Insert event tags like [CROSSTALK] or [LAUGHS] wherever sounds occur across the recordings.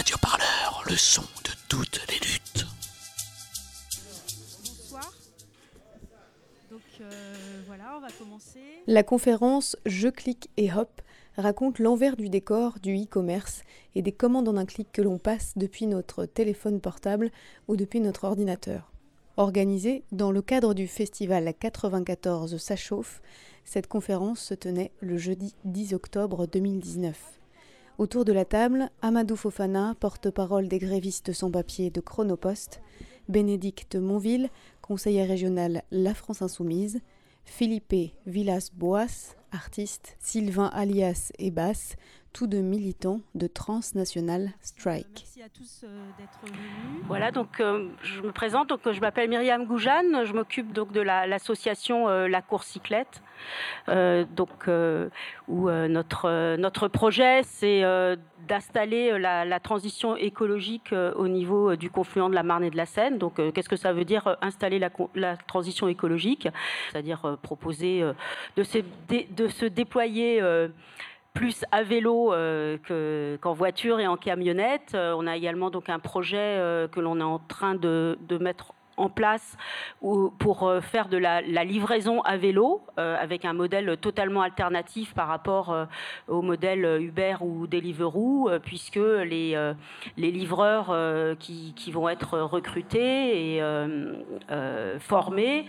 Radio Parleur, le son de toutes les luttes. Bonsoir. Donc euh, voilà, on va commencer. La conférence Je clique et hop raconte l'envers du décor du e-commerce et des commandes en un clic que l'on passe depuis notre téléphone portable ou depuis notre ordinateur. Organisée dans le cadre du festival 94 Ça chauffe, cette conférence se tenait le jeudi 10 octobre 2019. Autour de la table, Amadou Fofana, porte-parole des grévistes sans papier de Chronopost, Bénédicte Monville, conseiller régional La France Insoumise, Philippe Villas-Boas, artiste, Sylvain Alias et Basse, tous deux militants de Transnational Strike. Merci à tous euh, d'être venus. Voilà, donc euh, je me présente, donc, je m'appelle Myriam Goujane, je m'occupe donc de l'association euh, La Course Cyclette, donc, où notre, notre projet c'est d'installer la, la, transition écologique au niveau du confluent de la Marne et de la Seine. Donc qu'est-ce que ça veut dire installer la, la transition écologique? C'est-à-dire proposer de se, de se déployer plus à vélo euh, qu'en voiture et en camionnette. Euh, on a également donc un projet euh, que l'on est en train de, mettre en place pour faire de la, livraison à vélo avec un modèle totalement alternatif par rapport au modèle Uber ou Deliveroo puisque les, les livreurs qui, vont être recrutés et formés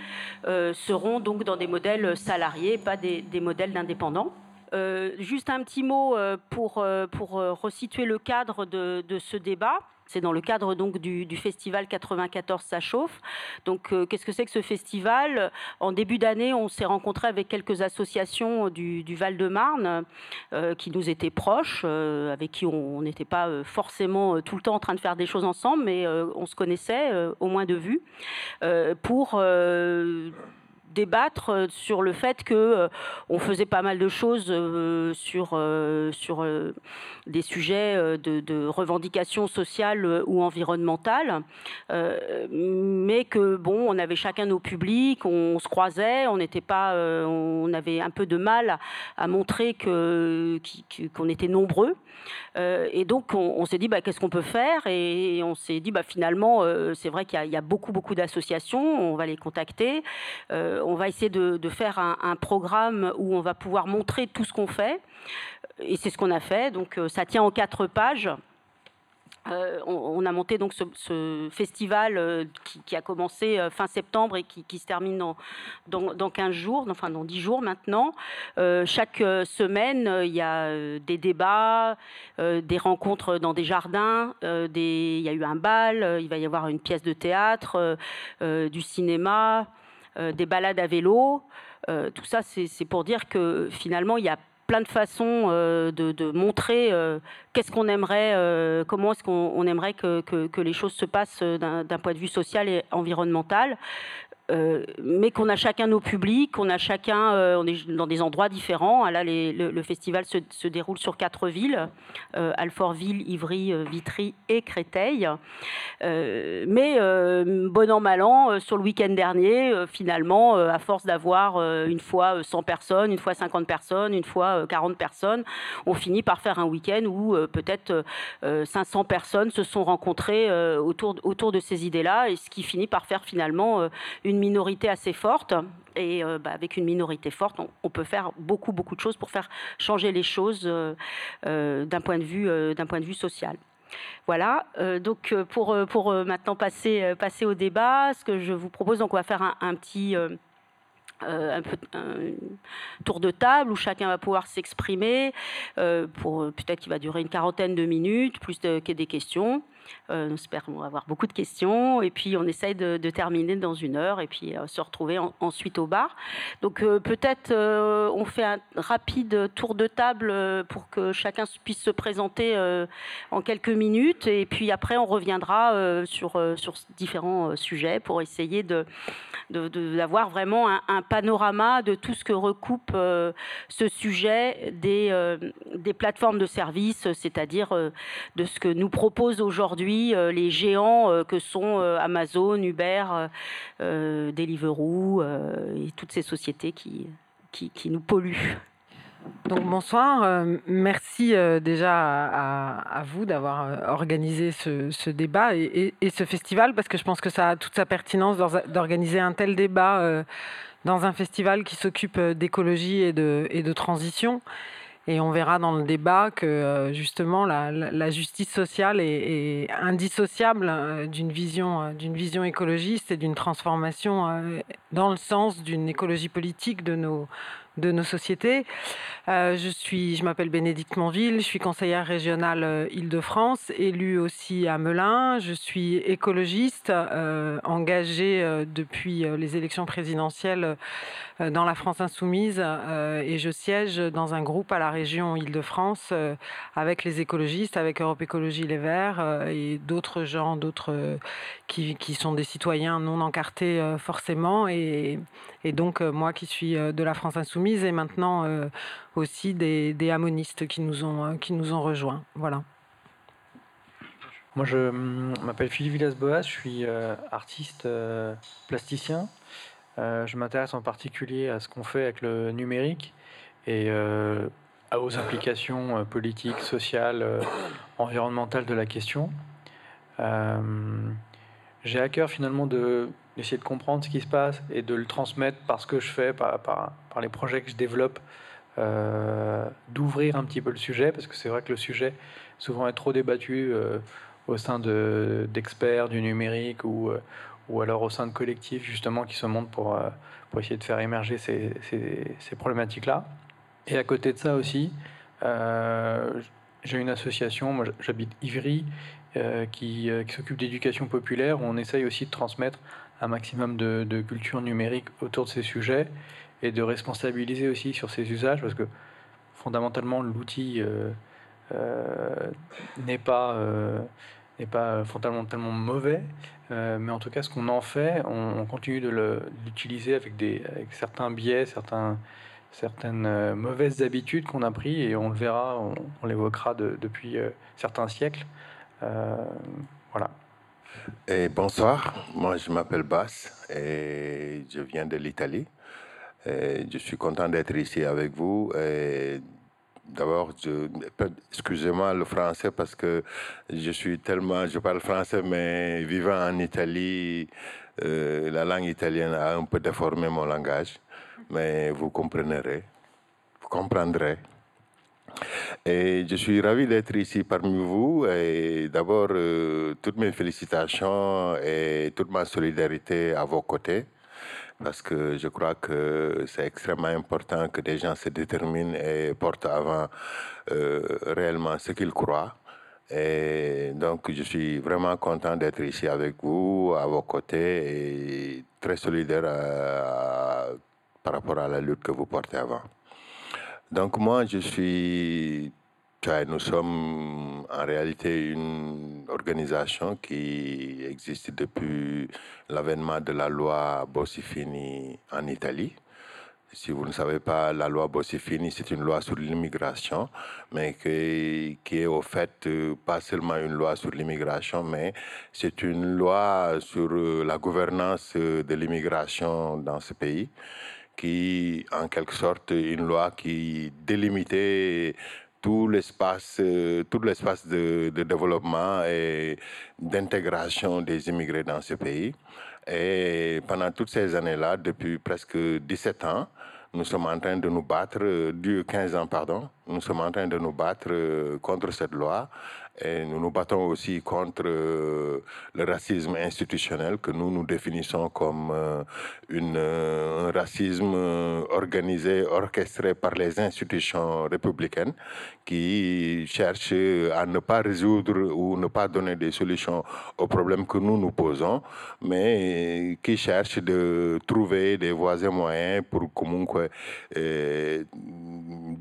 seront donc dans des modèles salariés, pas des modèles d'indépendants. Euh, juste un petit mot euh, pour, euh, pour resituer le cadre de, ce débat. C'est dans le cadre donc du, festival 94 Ça chauffe. Donc qu'est-ce que c'est que ce festival? En début d'année, on s'est rencontré avec quelques associations du, Val-de-Marne qui nous étaient proches, avec qui on n'était pas forcément tout le temps en train de faire des choses ensemble, mais on se connaissait au moins de vue pour débattre euh, sur le fait que euh, on faisait pas mal de choses euh, sur sur des sujets de, revendications sociales ou environnementales, mais que bon, on avait chacun nos publics, on, se croisait, on n'était pas, on avait un peu de mal à, montrer que qu'on était nombreux, et donc on, s'est dit bah, qu'est-ce qu'on peut faire, et, on s'est dit bah finalement c'est vrai qu'il y, a beaucoup beaucoup d'associations, on va les contacter on va essayer de, faire un, programme où on va pouvoir montrer tout ce qu'on fait. Et c'est ce qu'on a fait. Donc euh, ça tient en quatre pages. Euh, on, a monté donc ce, festival euh, qui, a commencé fin septembre et qui, se termine dans, dans, 15 jours, enfin dans 10 jours maintenant. chaque semaine, il y a des débats, des rencontres dans des jardins, il y a eu un bal, il va y avoir une pièce de théâtre, du cinéma. Euh, des balades à vélo. Euh, tout ça, c'est pour dire que finalement, il y a plein de façons euh, de, montrer qu'est-ce qu'on aimerait, comment est-ce qu'on aimerait que, les choses se passent d'un point de vue social et environnemental. Euh, mais qu'on a chacun nos publics, on a chacun, euh, on est dans des endroits différents. Là, le, festival se, déroule sur quatre villes euh, Alfortville, Ivry, Vitry et Créteil. mais bon an mal an, sur le week-end dernier, finalement, à force d'avoir une fois 100 personnes, une fois 50 personnes, une fois 40 personnes, on finit par faire un week-end où peut-être 500 personnes se sont rencontrées autour, autour de ces idées-là, et ce qui finit par faire finalement une minorité assez forte. Et euh, bah, avec une minorité forte, on, peut faire beaucoup, beaucoup de choses pour faire changer les choses euh, euh, d'un point, de vue, point de vue social. Voilà, donc pour, pour maintenant passer, passer au débat, ce que je vous propose, donc on va faire un, petit... un, peu, un tour de table où chacun va pouvoir s'exprimer. pour peut-être qu'il va durer une quarantaine de minutes, plus de, des questions. Euh, nous espérons avoir beaucoup de questions. Et puis, on essaye de, terminer dans une heure et puis euh, se retrouver ensuite au bar. Donc, euh, peut-être on fait un rapide tour de table pour que chacun puisse se présenter en quelques minutes. Et puis après, on reviendra sur, sur différents sujets pour essayer de, d'avoir vraiment un, panorama de tout ce que recoupe ce sujet des, des plateformes de services, c'est-à-dire de ce que nous propose aujourd'hui euh, les géants euh, que sont euh, Amazon, Uber, Deliveroo et toutes ces sociétés qui, qui, nous polluent. Donc bonsoir, merci déjà à, vous d'avoir organisé ce, débat et, ce festival parce que je pense que ça a toute sa pertinence d'organiser un tel débat dans un festival qui s'occupe d'écologie et de transition. Et on verra dans le débat que justement la, justice sociale est, indissociable d'une vision, d'une vision écologiste et d'une transformation dans le sens d'une écologie politique de nos, de nos sociétés. Euh, je suis, je m'appelle Bénédicte Monville, je suis conseillère régionale euh, Île-de-France, élue aussi à Melun. Je suis écologiste, euh, engagée depuis les élections présidentielles dans la France insoumise et je siège dans un groupe à la région Île-de-France avec les écologistes, avec Europe Écologie Les Verts et d'autres gens, d'autres qui, qui, sont des citoyens non encartés forcément et, et donc moi qui suis de la France insoumise et maintenant euh, aussi des, des, amonistes qui nous ont, euh, qui nous ont rejoints. Voilà. Moi, je m'appelle Philippe Villas-Boas, je suis euh, artiste plasticien. je m'intéresse en particulier à ce qu'on fait avec le numérique et aux implications politiques, sociales, environnementales de la question. J'ai à cœur finalement de d'essayer de comprendre ce qui se passe et de le transmettre par ce que je fais, par, par, par les projets que je développe, euh, d'ouvrir un petit peu le sujet, parce que c'est vrai que le sujet souvent est trop débattu euh, au sein d'experts du numérique ou, euh, ou alors au sein de collectifs justement qui se montent pour, pour essayer de faire émerger ces, ces, problématiques-là. Et à côté de ça aussi, j'ai une association, moi j'habite Ivry, qui, qui s'occupe d'éducation populaire, où on essaye aussi de transmettre un maximum de, culture numérique autour de ces sujets et de responsabiliser aussi sur ces usages parce que fondamentalement l'outil euh, euh, n'est pas euh, n'est pas fondamentalement mauvais mais en tout cas ce qu'on en fait on, continue de l'utiliser avec des avec certains biais certains certaines mauvaises habitudes qu'on a pris et on le verra on, l'évoquera depuis certains siècles. Voilà bonsoir, moi je m'appelle Bass et je viens de l'Italie. Je suis content d'être ici avec vous. D'abord, excusez-moi le français parce que je suis tellement, je parle français, mais vivant en Italie, euh, la langue italienne a un peu déformé mon langage, mais vous comprendrez, vous comprendrez. Et je suis ravi d'être ici parmi vous. Et d'abord, euh, toutes mes félicitations et toute ma solidarité à vos côtés. Parce que je crois que c'est extrêmement important que des gens se déterminent et portent avant euh, réellement ce qu'ils croient. Et donc, je suis vraiment content d'être ici avec vous, à vos côtés, et très solidaire euh, par rapport à la lutte que vous portez avant. Donc moi, je suis... Nous sommes en réalité une organisation qui existe depuis l'avènement de la loi Bossifini en Italie. Si vous ne savez pas, la loi Bossifini, c'est une loi sur l'immigration, mais qui, qui, est au fait pas seulement une loi sur l'immigration, mais c'est une loi sur la gouvernance de l'immigration dans ce pays qui, en quelque sorte, une loi qui délimitait tout l'espace, euh, tout l'espace de, développement et d'intégration des immigrés dans ce pays. Et pendant toutes ces années-là, depuis presque 17 ans, nous sommes en train de nous battre, euh, du 15 ans, pardon, nous sommes en train de nous battre euh, contre cette loi et nous nous battons aussi contre euh, le racisme institutionnel que nous nous définissons comme euh, euh, un racisme organisé, orchestré par les institutions républicaines qui cherchent à ne pas résoudre ou ne pas donner des solutions aux problèmes que nous nous posons, mais qui cherchent de trouver des voies et moyens pour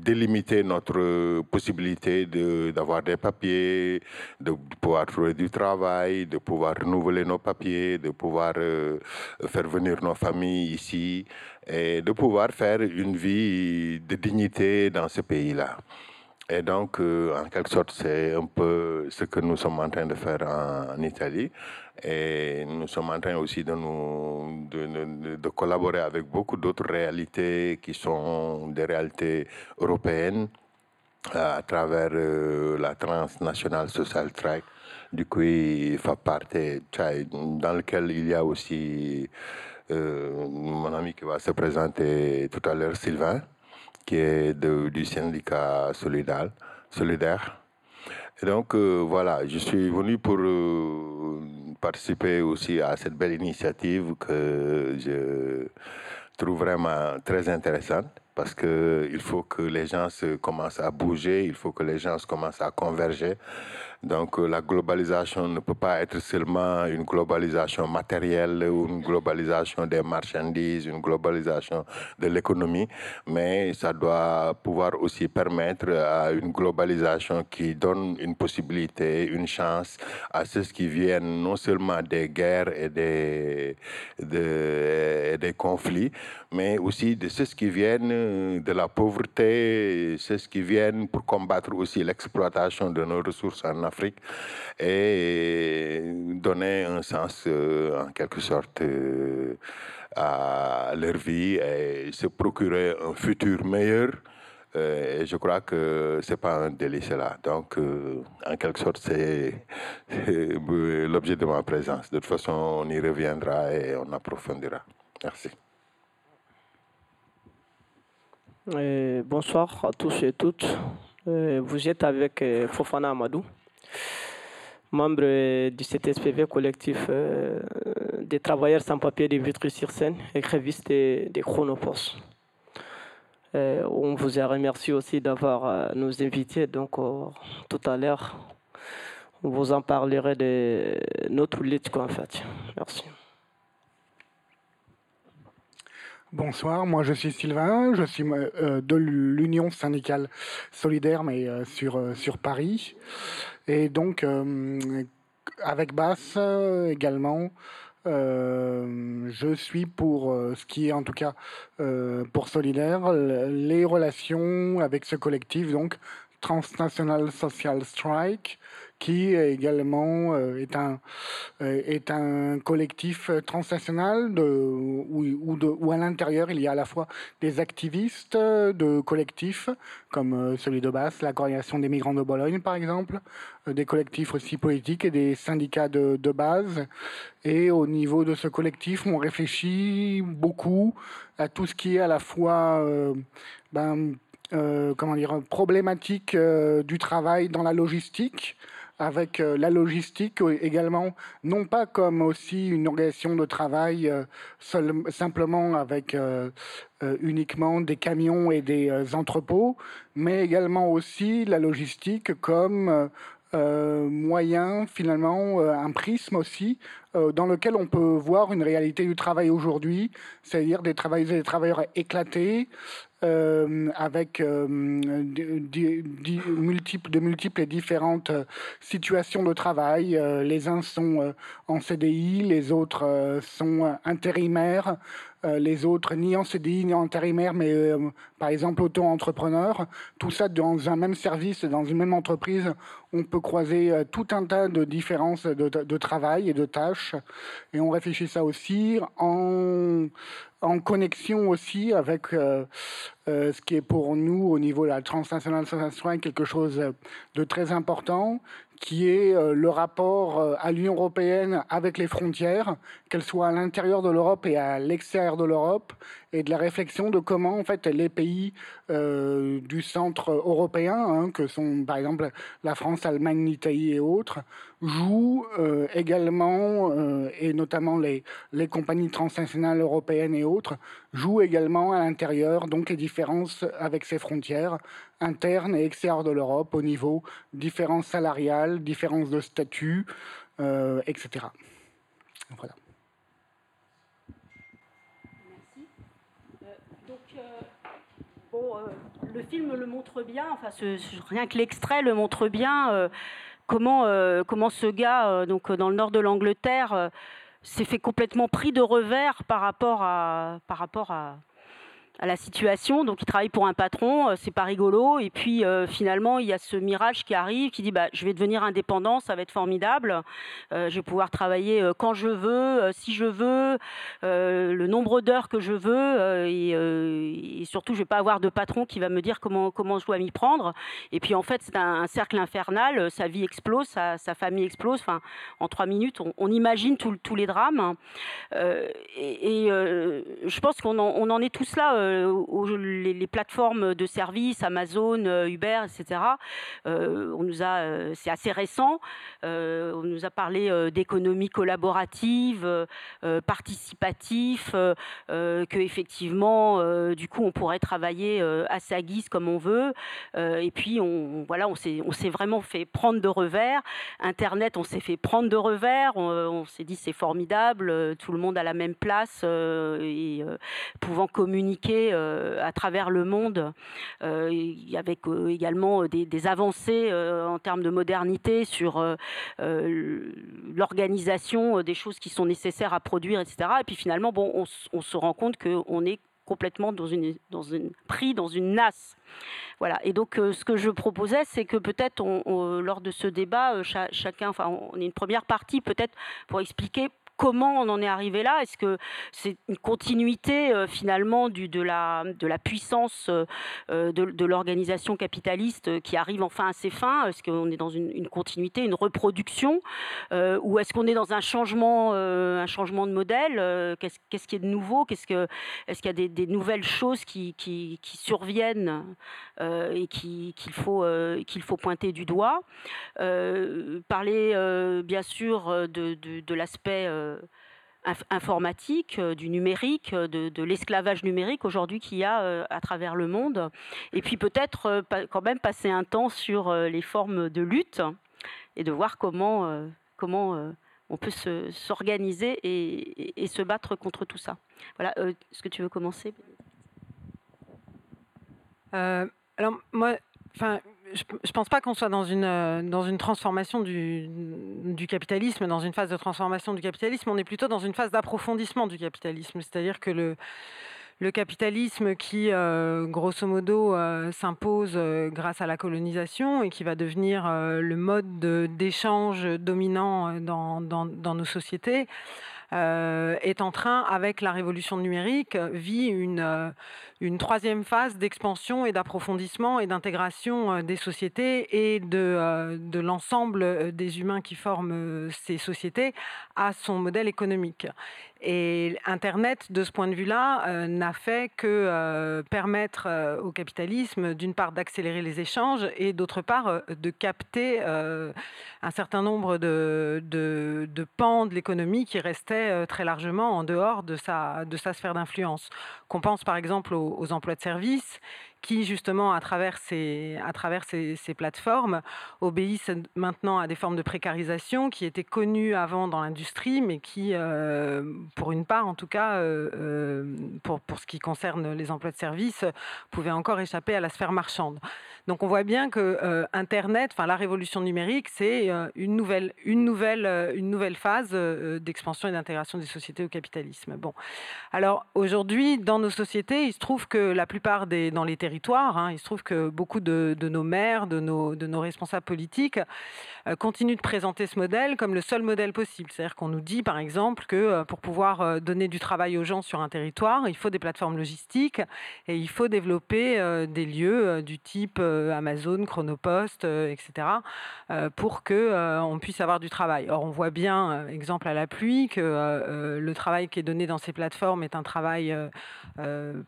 délimiter notre possibilité d'avoir des papiers de pouvoir trouver du travail, de pouvoir renouveler nos papiers, de pouvoir euh, faire venir nos familles ici et de pouvoir faire une vie de dignité dans ce pays-là. Et donc, en quelque sorte, c'est un peu ce que nous sommes en train de faire en, Italie. Et nous sommes en train aussi de, nous, de, collaborer avec beaucoup d'autres réalités qui sont des réalités européennes à travers la transnationale social track du coup il fait partie, dans lequel il y a aussi euh, mon ami qui va se présenter tout à l'heure, Sylvain, qui est du syndicat solidaire. donc euh, voilà, je suis venu pour euh, participer aussi à cette belle initiative que je trouve vraiment très intéressante parce qu'il faut que les gens se commencent à bouger, il faut que les gens commencent à converger. Donc euh, la globalisation ne peut pas être seulement une globalisation matérielle ou une globalisation des marchandises, une globalisation de l'économie, mais ça doit pouvoir aussi permettre à une globalisation qui donne une possibilité, une chance à ceux qui viennent non seulement des guerres et des, des conflits, mais aussi de ceux qui viennent de la pauvreté, ceux qui viennent pour combattre aussi l'exploitation de nos ressources en Afrique et donner un sens euh, en quelque sorte euh, à leur vie et se procurer un futur meilleur. Euh, et je crois que c'est pas un délice là. Donc, en quelque sorte, c'est l'objet de ma présence. De toute façon, on y reviendra et on approfondira. Merci. bonsoir à tous et toutes. vous êtes avec Fofana Amadou membre du CTSPV, collectif euh, des travailleurs sans papier de Vitry-sur-Seine, écriviste des, des Chronopost. Euh, on vous a remercié aussi d'avoir euh, nous invité. Donc, tout à l'heure, on vous en parlerait de notre lutte, en fait. Merci. Bonsoir, moi je suis Sylvain, je suis de l'Union syndicale solidaire, mais sur, sur Paris. Et donc, euh, avec Basse également, euh, je suis pour euh, ce qui est en tout cas pour Solidaire, les relations avec ce collectif, donc Transnational Social Strike, qui également euh, est, un, euh, est un collectif transnational de, où, où à l'intérieur il y a à la fois des activistes de collectifs comme euh, celui de Basse, la coordination des migrants de Bologne par exemple, des collectifs aussi politiques et des syndicats de, de base. Et au niveau de ce collectif, on réfléchit beaucoup à tout ce qui est à la fois ben, comment dire, problématique du travail dans la logistique, avec euh, la logistique également, non pas comme aussi une organisation de travail euh, simplement avec euh, uniquement des camions et des entrepôts, mais également aussi la logistique comme moyen, finalement, un prisme aussi, dans lequel on peut voir une réalité du travail aujourd'hui, c'est-à-dire des travailleurs et des travailleurs éclatés, euh, avec euh, de multiples et différentes euh, situations de travail. les uns sont en CDI, les autres sont intérimaires, les autres ni en CDI ni en intérimaire, mais par exemple auto-entrepreneurs. Tout ça dans un même service, dans une même entreprise, on peut croiser tout un tas de différences de, travail et de tâches. Et on réfléchit ça aussi en en connexion aussi avec euh, euh, ce qui est pour nous au niveau de la transnationale soins quelque chose de très important, qui est euh, le rapport à l'Union européenne avec les frontières, qu'elles soient à l'intérieur de l'Europe et à l'extérieur de l'Europe, et de la réflexion de comment en fait les pays du centre européen, hein, que sont par exemple la France, l'Allemagne, l'Italie et autres, jouent également, et notamment les, les compagnies transnationales européennes et autres, joue également à l'intérieur, donc les différences avec ses frontières internes et extérieures de l'Europe au niveau différences salariales, différences de statut, euh, etc. Voilà. Merci. Euh, donc, euh, bon, le film le montre bien, enfin, rien que l'extrait le montre bien comment, comment ce gars, donc dans le nord de l'Angleterre, s'est fait complètement pris de revers par rapport à, par rapport à, à la situation. Donc, il travaille pour un patron, euh, c'est pas rigolo. Et puis, euh, finalement, il y a ce mirage qui arrive, qui dit bah, je vais devenir indépendant, ça va être formidable. Euh, je vais pouvoir travailler quand je veux, si je veux, le nombre d'heures que je veux. Et, surtout, je vais pas avoir de patron qui va me dire comment, comment je dois m'y prendre. Et puis, en fait, c'est un, cercle infernal. Sa vie explose, sa, famille explose. En trois minutes, on, imagine tous les drames. et, je pense qu'on en, on en est tous là euh, les, plateformes de services, Amazon, euh, Uber, etc. Euh, on nous a, c'est assez récent. on nous a parlé d'économie collaborative, participatif, que effectivement, du coup, on pourrait travailler à sa guise comme on veut. et puis, on, voilà, on s'est, on s'est vraiment fait prendre de revers. Internet, on s'est fait prendre de revers. On, s'est dit c'est formidable, tout le monde à la même place et pouvant communiquer euh, à travers le monde, euh, avec euh, également des, avancées en termes de modernité sur l'organisation des choses qui sont nécessaires à produire, etc. Et puis finalement, bon, on, se rend compte qu'on est complètement dans une, dans une, pris dans une nasse. Voilà. Et donc, ce que je proposais, c'est que peut-être, lors de ce débat, chacun, enfin, on est une première partie peut-être pour expliquer comment on en est arrivé là. Est-ce que c'est une continuité euh, finalement de, la, de la puissance euh, euh, de, l'organisation capitaliste qui arrive enfin à ses fins? Est-ce qu'on est dans une, continuité, une reproduction Ou est-ce qu'on est dans un changement, un changement de modèle qu'est-ce, qui est de nouveau? Qu'est-ce que, Est-ce qu'il y a des, nouvelles choses qui, surviennent et qui, qu'il, faut, qu'il faut pointer du doigt? Parler bien sûr de l'aspect informatique, euh, du numérique, euh, de, l'esclavage numérique aujourd'hui qu'il y a euh, à travers le monde. Et puis peut-être quand même passer un temps sur les formes de lutte et de voir comment, comment on peut s'organiser et, et, se battre contre tout ça. Voilà, est-ce que tu veux commencer? Alors moi, enfin, je ne pense pas qu'on soit dans une, euh, dans une transformation du, capitalisme, dans une phase de transformation du capitalisme. On est plutôt dans une phase d'approfondissement du capitalisme. C'est-à-dire que le, le capitalisme qui, euh, grosso modo, euh, s'impose grâce à la colonisation et qui va devenir le mode d'échange dominant dans, dans, nos sociétés, est en train, avec la révolution numérique, vit une, une troisième phase d'expansion et d'approfondissement et d'intégration euh, des sociétés et de, euh, de l'ensemble euh, des humains qui forment ces sociétés à son modèle économique. Et Internet, de ce point de vue-là, n'a fait que permettre au capitalisme, d'une part, d'accélérer les échanges et d'autre part, de capter un certain nombre de, de, pans de l'économie qui restaient très largement en dehors de sa, de sa sphère d'influence. Qu'on pense par exemple aux, aux emplois de service qui justement, à travers ces, plateformes, obéissent maintenant à des formes de précarisation qui étaient connues avant dans l'industrie, mais qui, euh, pour une part en tout cas, euh, euh, pour, pour ce qui concerne les emplois de service, pouvaient encore échapper à la sphère marchande. Donc on voit bien que Internet, enfin la révolution numérique, c'est une nouvelle, une nouvelle, une nouvelle phase d'expansion et d'intégration des sociétés au capitalisme. Bon, alors aujourd'hui, dans nos sociétés, il se trouve que la plupart des, dans les territoires Hein. Il se trouve que beaucoup de, nos maires, de nos, de nos responsables politiques euh, continuent de présenter ce modèle comme le seul modèle possible. C'est-à-dire qu'on nous dit, par exemple, que euh, pour pouvoir euh, donner du travail aux gens sur un territoire, il faut des plateformes logistiques et il faut développer des lieux du type Amazon, Chronopost, etc., pour que on puisse avoir du travail. Or, on voit bien, exemple à la pluie, que le travail qui est donné dans ces plateformes est un travail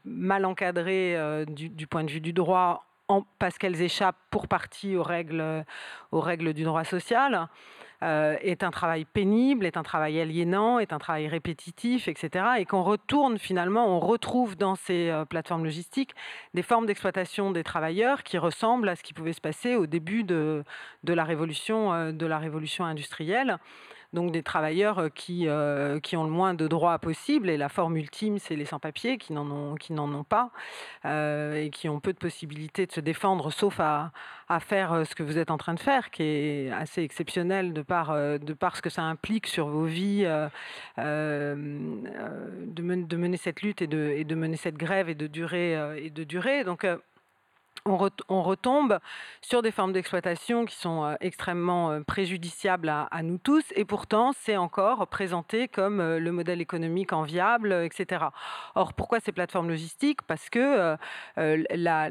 mal encadré du, du point de vue du droit, parce qu'elles échappent pour partie aux règles, aux règles du droit social, euh, est un travail pénible, est un travail aliénant, est un travail répétitif, etc. Et qu'on retourne finalement, on retrouve dans ces euh, plateformes logistiques des formes d'exploitation des travailleurs qui ressemblent à ce qui pouvait se passer au début de, la révolution, euh, de la révolution industrielle donc des travailleurs qui, qui ont le moins de droits possible. Et la forme ultime, c'est les sans-papiers qui n'en ont, ont pas et qui ont peu de possibilités de se défendre, sauf à, à faire ce que vous êtes en train de faire, qui est assez exceptionnel de par, de par ce que ça implique sur vos vies, de, de, mener cette lutte et de, et de mener cette grève et de durer. et de durer. Donc, on, retombe sur des formes d'exploitation qui sont euh, extrêmement euh, préjudiciables à, nous tous, et pourtant c'est encore présenté comme euh, le modèle économique enviable, etc. Or, pourquoi ces plateformes logistiques? Parce que la,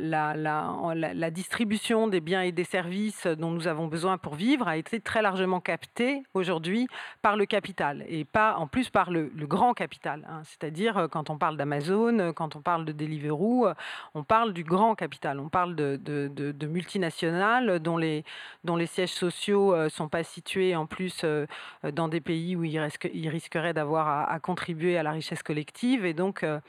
distribution des biens et des services dont nous avons besoin pour vivre a été très largement captée aujourd'hui par le capital, et pas en plus par le, grand capital. Hein. C'est-à-dire quand on parle d'Amazon, quand on parle de Deliveroo, on parle du grand capital. On parle de, multinationales dont les, sièges sociaux ne euh, sont pas situés en plus euh, dans des pays où ils, risqueraient d'avoir à, contribuer à la richesse collective. Et donc, euh,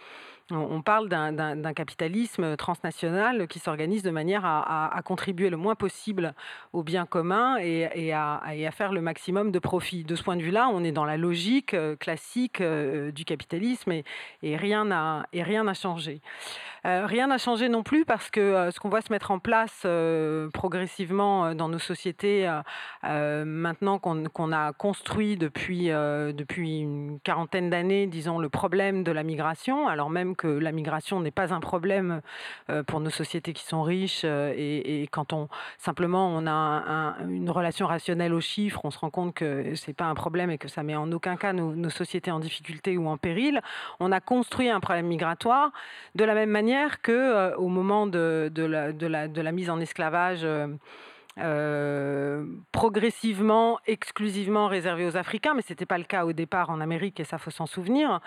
on parle d'un capitalisme transnational qui s'organise de manière à, contribuer le moins possible au bien commun et, à, faire le maximum de profit. De ce point de vue-là, on est dans la logique classique du capitalisme et rien n'a changé. Euh, rien n'a changé non plus parce que euh, ce qu'on voit se mettre en place euh, progressivement dans nos sociétés, maintenant qu'on a construit depuis, une quarantaine d'années, disons, le problème de la migration, alors même que la migration n'est pas un problème pour nos sociétés qui sont riches et, quand on simplement on a une relation rationnelle aux chiffres, on se rend compte que c'est pas un problème et que ça met en aucun cas nos sociétés en difficulté ou en péril. On a construit un problème migratoire de la même manière que euh, au moment de, la, mise en esclavage euh, euh, progressivement, exclusivement réservé aux Africains, mais ce n'était pas le cas au départ en Amérique, et ça faut s'en souvenir,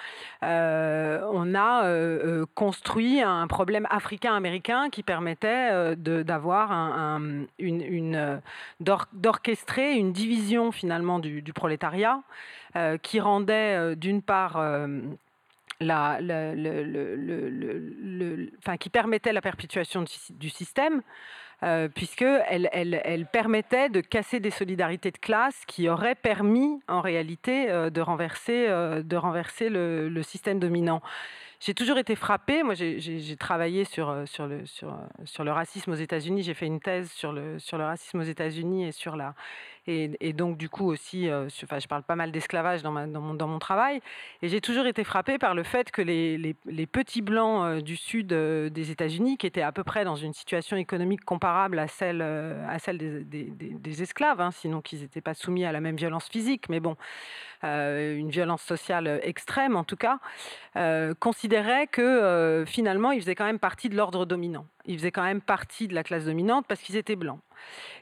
on a construit un problème africain-américain qui permettait d'avoir un, une, d'orchestrer une division finalement du prolétariat qui rendait d'une part qui permettait la perpétuation du, système, euh, puisqu'elle elle, permettait de casser des solidarités de classe qui auraient permis en réalité euh, de renverser, euh, le, système dominant. J'ai toujours été frappée, moi j'ai travaillé sur, sur, le, racisme aux États-Unis, j'ai fait une thèse sur le racisme aux États-Unis et sur la, et, donc du coup aussi, euh, enfin, je parle pas mal d'esclavage dans, mon, travail, et j'ai toujours été frappée par le fait que les, petits blancs du sud des États-Unis, qui étaient à peu près dans une situation économique comparable à celle, à celle des esclaves, hein, sinon qu'ils n'étaient pas soumis à la même violence physique, mais bon, une violence sociale extrême en tout cas, considéraient que finalement ils faisaient quand même partie de l'ordre dominant. Ils faisaient quand même partie de la classe dominante parce qu'ils étaient blancs.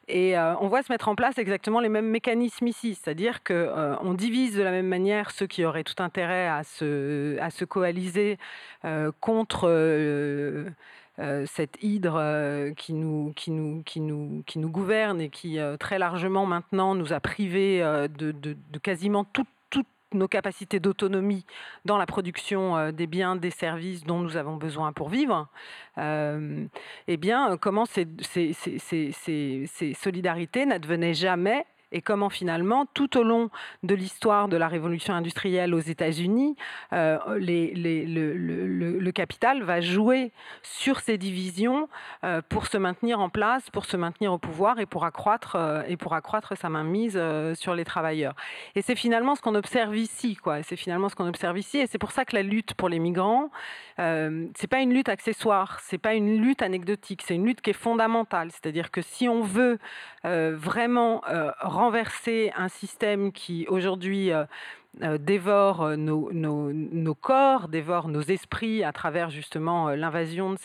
Et euh, on voit se mettre en place exactement les mêmes mécanismes ici, c'est-à-dire qu'on euh, divise de la même manière ceux qui auraient tout intérêt à se, à se coaliser euh, contre cette hydre qui, nous, qui, nous, qui, nous, qui nous gouverne et qui très largement maintenant nous a privés de, de, de quasiment toute nos capacités d'autonomie dans la production euh, des biens, des services dont nous avons besoin pour vivre, euh, eh bien, comment ces, ces, solidarités n'advenaient jamais et comment finalement, tout au long de l'histoire de la révolution industrielle aux États-Unis, euh, le, capital va jouer sur ces divisions euh, pour se maintenir en place, pour se maintenir au pouvoir et pour accroître, euh, et pour accroître sa mainmise sur les travailleurs. Et c'est finalement ce qu'on observe ici. C'est finalement ce qu'on observe ici, et c'est pour ça que la lutte pour les migrants, c'est pas une lutte accessoire, c'est pas une lutte anecdotique, c'est une lutte qui est fondamentale. C'est-à-dire que si on veut vraiment renverser un système qui aujourd'hui euh, euh, dévore euh, nos, corps, dévore nos esprits à travers justement l'invasion de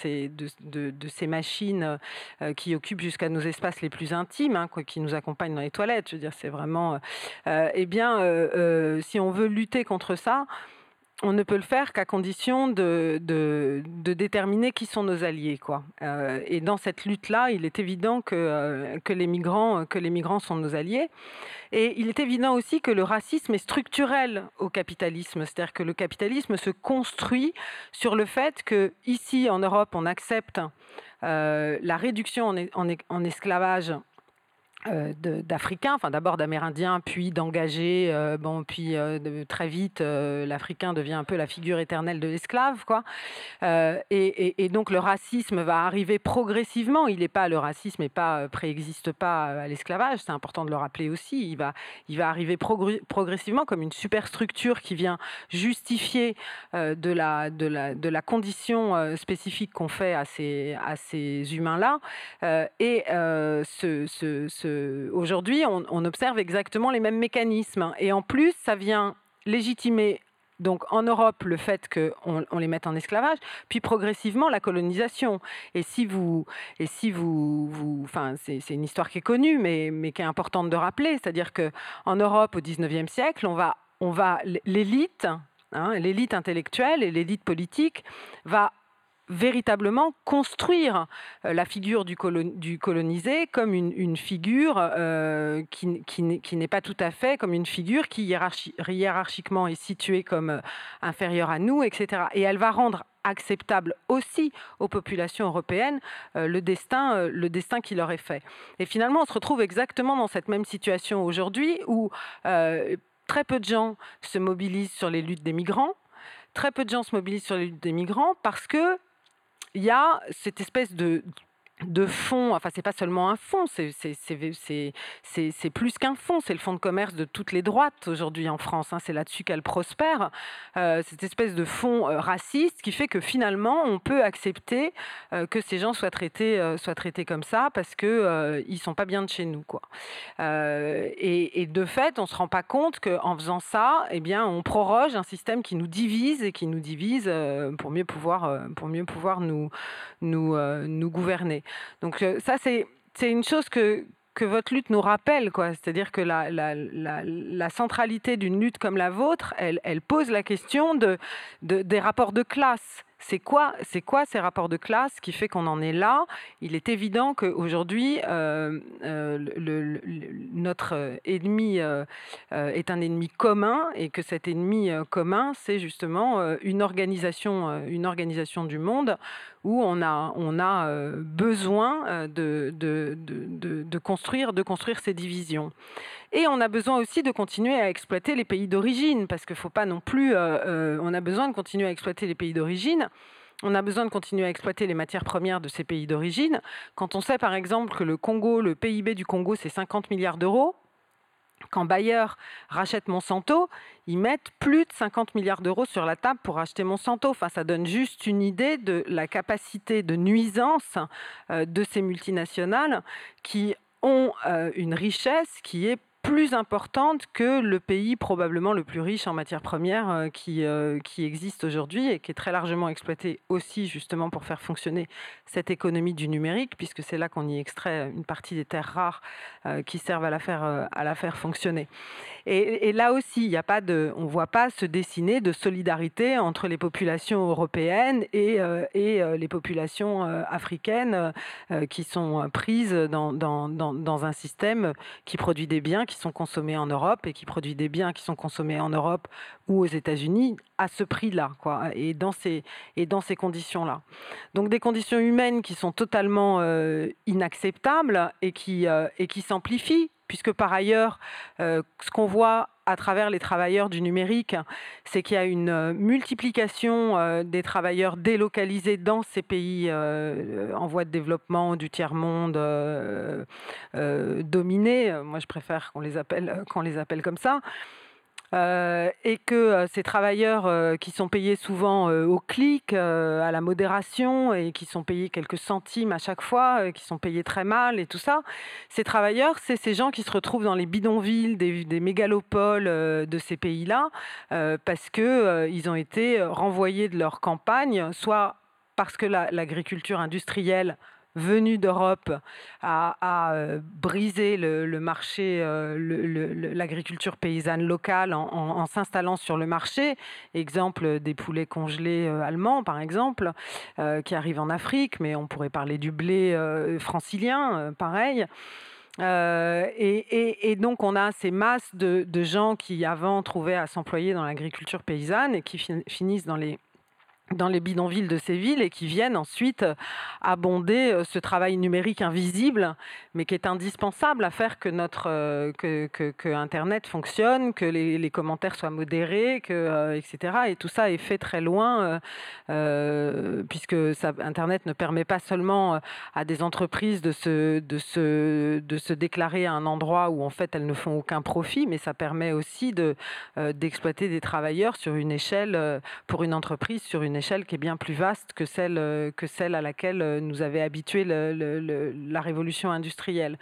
ces, machines qui occupent jusqu'à nos espaces les plus intimes, hein, qui nous accompagnent dans les toilettes. Je veux dire, c'est vraiment. eh bien, si on veut lutter contre ça, on ne peut le faire qu'à condition de, de, déterminer qui sont nos alliés. Quoi. Euh, et dans cette lutte-là, il est évident que, euh, que, les migrants, que les migrants sont nos alliés. Et il est évident aussi que le racisme est structurel au capitalisme. C'est-à-dire que le capitalisme se construit sur le fait que ici en Europe, on accepte euh, la réduction en, en esclavage euh, d'Africains, enfin d'abord d'Amérindiens, puis d'engagés, euh, bon, puis euh, très vite l'Africain devient un peu la figure éternelle de l'esclave, quoi. Et, donc le racisme va arriver progressivement. Il n'est pas le racisme et pas préexiste pas à l'esclavage. C'est important de le rappeler aussi. Il va, il va arriver progressivement comme une superstructure qui vient justifier de la, de la, de la condition spécifique qu'on fait à ces, à ces humains-là. et ce, ce aujourd'hui, on, observe exactement les mêmes mécanismes. Et en plus, ça vient légitimer donc en Europe le fait qu'on on les mette en esclavage, puis progressivement la colonisation. Et si vous, et si vous enfin c'est une histoire qui est connue, mais, mais qui est importante de rappeler, c'est-à-dire que en Europe au 19e siècle, on va, on va l'élite, hein, l'élite intellectuelle et l'élite politique va véritablement construire euh, la figure du, colonisé comme une, figure euh, qui, n'est pas tout à fait comme une figure qui hiérarchiquement est située comme euh, inférieure à nous, etc. Et elle va rendre acceptable aussi aux populations européennes le destin, le destin qui leur est fait. Et finalement, on se retrouve exactement dans cette même situation aujourd'hui où très peu de gens se mobilisent sur les luttes des migrants. Très peu de gens se mobilisent sur les luttes des migrants parce que il y a cette espèce de de fonds, enfin c'est pas seulement un fonds, c'est plus qu'un fonds, c'est le fonds de commerce de toutes les droites aujourd'hui en France, hein. c'est là-dessus qu'elle prospère, euh, cette espèce de fonds euh, raciste qui fait que finalement on peut accepter euh, que ces gens soient traités, soient traités comme ça parce qu'ils ils sont pas bien de chez nous. Quoi. Et, de fait, on se rend pas compte qu'en faisant ça, eh bien, on proroge un système qui nous divise et qui nous divise pour mieux pouvoir, pour mieux pouvoir nous gouverner. Donc euh, ça, c'est une chose que, que votre lutte nous rappelle. C'est-à-dire que la, la, la, centralité d'une lutte comme la vôtre, elle, elle pose la question de, de, des rapports de classe. C'est quoi, quoi ces rapports de classe qui fait qu'on en est là? Il est évident qu'aujourd'hui, euh, euh, notre ennemi euh, est un ennemi commun et que cet ennemi commun, c'est justement une organisation, une organisation du monde où on a, on a besoin de, de, de, de, construire, de construire ces divisions. Et on a besoin aussi de continuer à exploiter les pays d'origine, parce qu'il faut pas non plus... Euh, euh, on a besoin de continuer à exploiter les pays d'origine. On a besoin de continuer à exploiter les matières premières de ces pays d'origine. Quand on sait par exemple que le Congo, le PIB du Congo, c'est 50 milliards d'euros, quand Bayer rachète Monsanto, ils mettent plus de 50 milliards d'euros sur la table pour acheter Monsanto. Enfin, ça donne juste une idée de la capacité de nuisance euh, de ces multinationales qui ont une richesse qui est plus importante que le pays probablement le plus riche en matières premières euh, qui, euh, qui existe aujourd'hui et qui est très largement exploité aussi justement pour faire fonctionner cette économie du numérique, puisque c'est là qu'on y extrait une partie des terres rares euh, qui servent à la faire, à la faire fonctionner. Et, là aussi, n'y a pas de, on ne voit pas se dessiner de solidarité entre les populations européennes et, et les populations africaines qui sont prises dans, dans, dans, dans un système qui produit des biens qui sont consommés en Europe et qui produit des biens qui sont consommés en Europe ou aux États-Unis à ce prix-là, quoi, et dans ces, ces conditions-là. Donc des conditions humaines qui sont totalement euh, inacceptables et qui, euh, qui s'amplifient, puisque par ailleurs, euh, ce qu'on voit à travers les travailleurs du numérique, c'est qu'il y a une multiplication des travailleurs délocalisés dans ces pays en voie de développement du tiers-monde dominés. Moi, je préfère qu'on les appelle, qu'on les appelle comme ça. Euh, et que euh, ces travailleurs euh, qui sont payés souvent au clic, à la modération, et qui sont payés quelques centimes à chaque fois, qui sont payés très mal et tout ça, ces travailleurs, c'est ces gens qui se retrouvent dans les bidonvilles des, des mégalopoles de ces pays-là, parce qu'ils ont été renvoyés de leur campagne, soit parce que l'agriculture industrielle venu d'Europe à, euh, briser le, marché, euh, l'agriculture paysanne locale en, s'installant sur le marché. Exemple des poulets congelés euh, allemands, par exemple, qui arrivent en Afrique, mais on pourrait parler du blé francilien, pareil. et, donc on a ces masses de gens qui avant trouvaient à s'employer dans l'agriculture paysanne et qui finissent dans les dans les bidonvilles de ces villes et qui viennent ensuite euh, abonder euh, ce travail numérique invisible, mais qui est indispensable à faire que notre euh, que, Internet fonctionne, que les, commentaires soient modérés, que, etc. Et tout ça est fait très loin, puisque Internet ne permet pas seulement à des entreprises de se, de, se, de se déclarer à un endroit où en fait elles ne font aucun profit, mais ça permet aussi de, d'exploiter des travailleurs sur une échelle, pour une entreprise, sur une échelle qui est bien plus vaste que celle, euh, que celle à laquelle euh, nous avait habitué la révolution industrielle.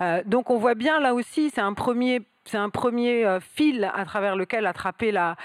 Euh, donc on voit bien là aussi, c'est un premier c'est un premier euh, fil à travers lequel attraper la,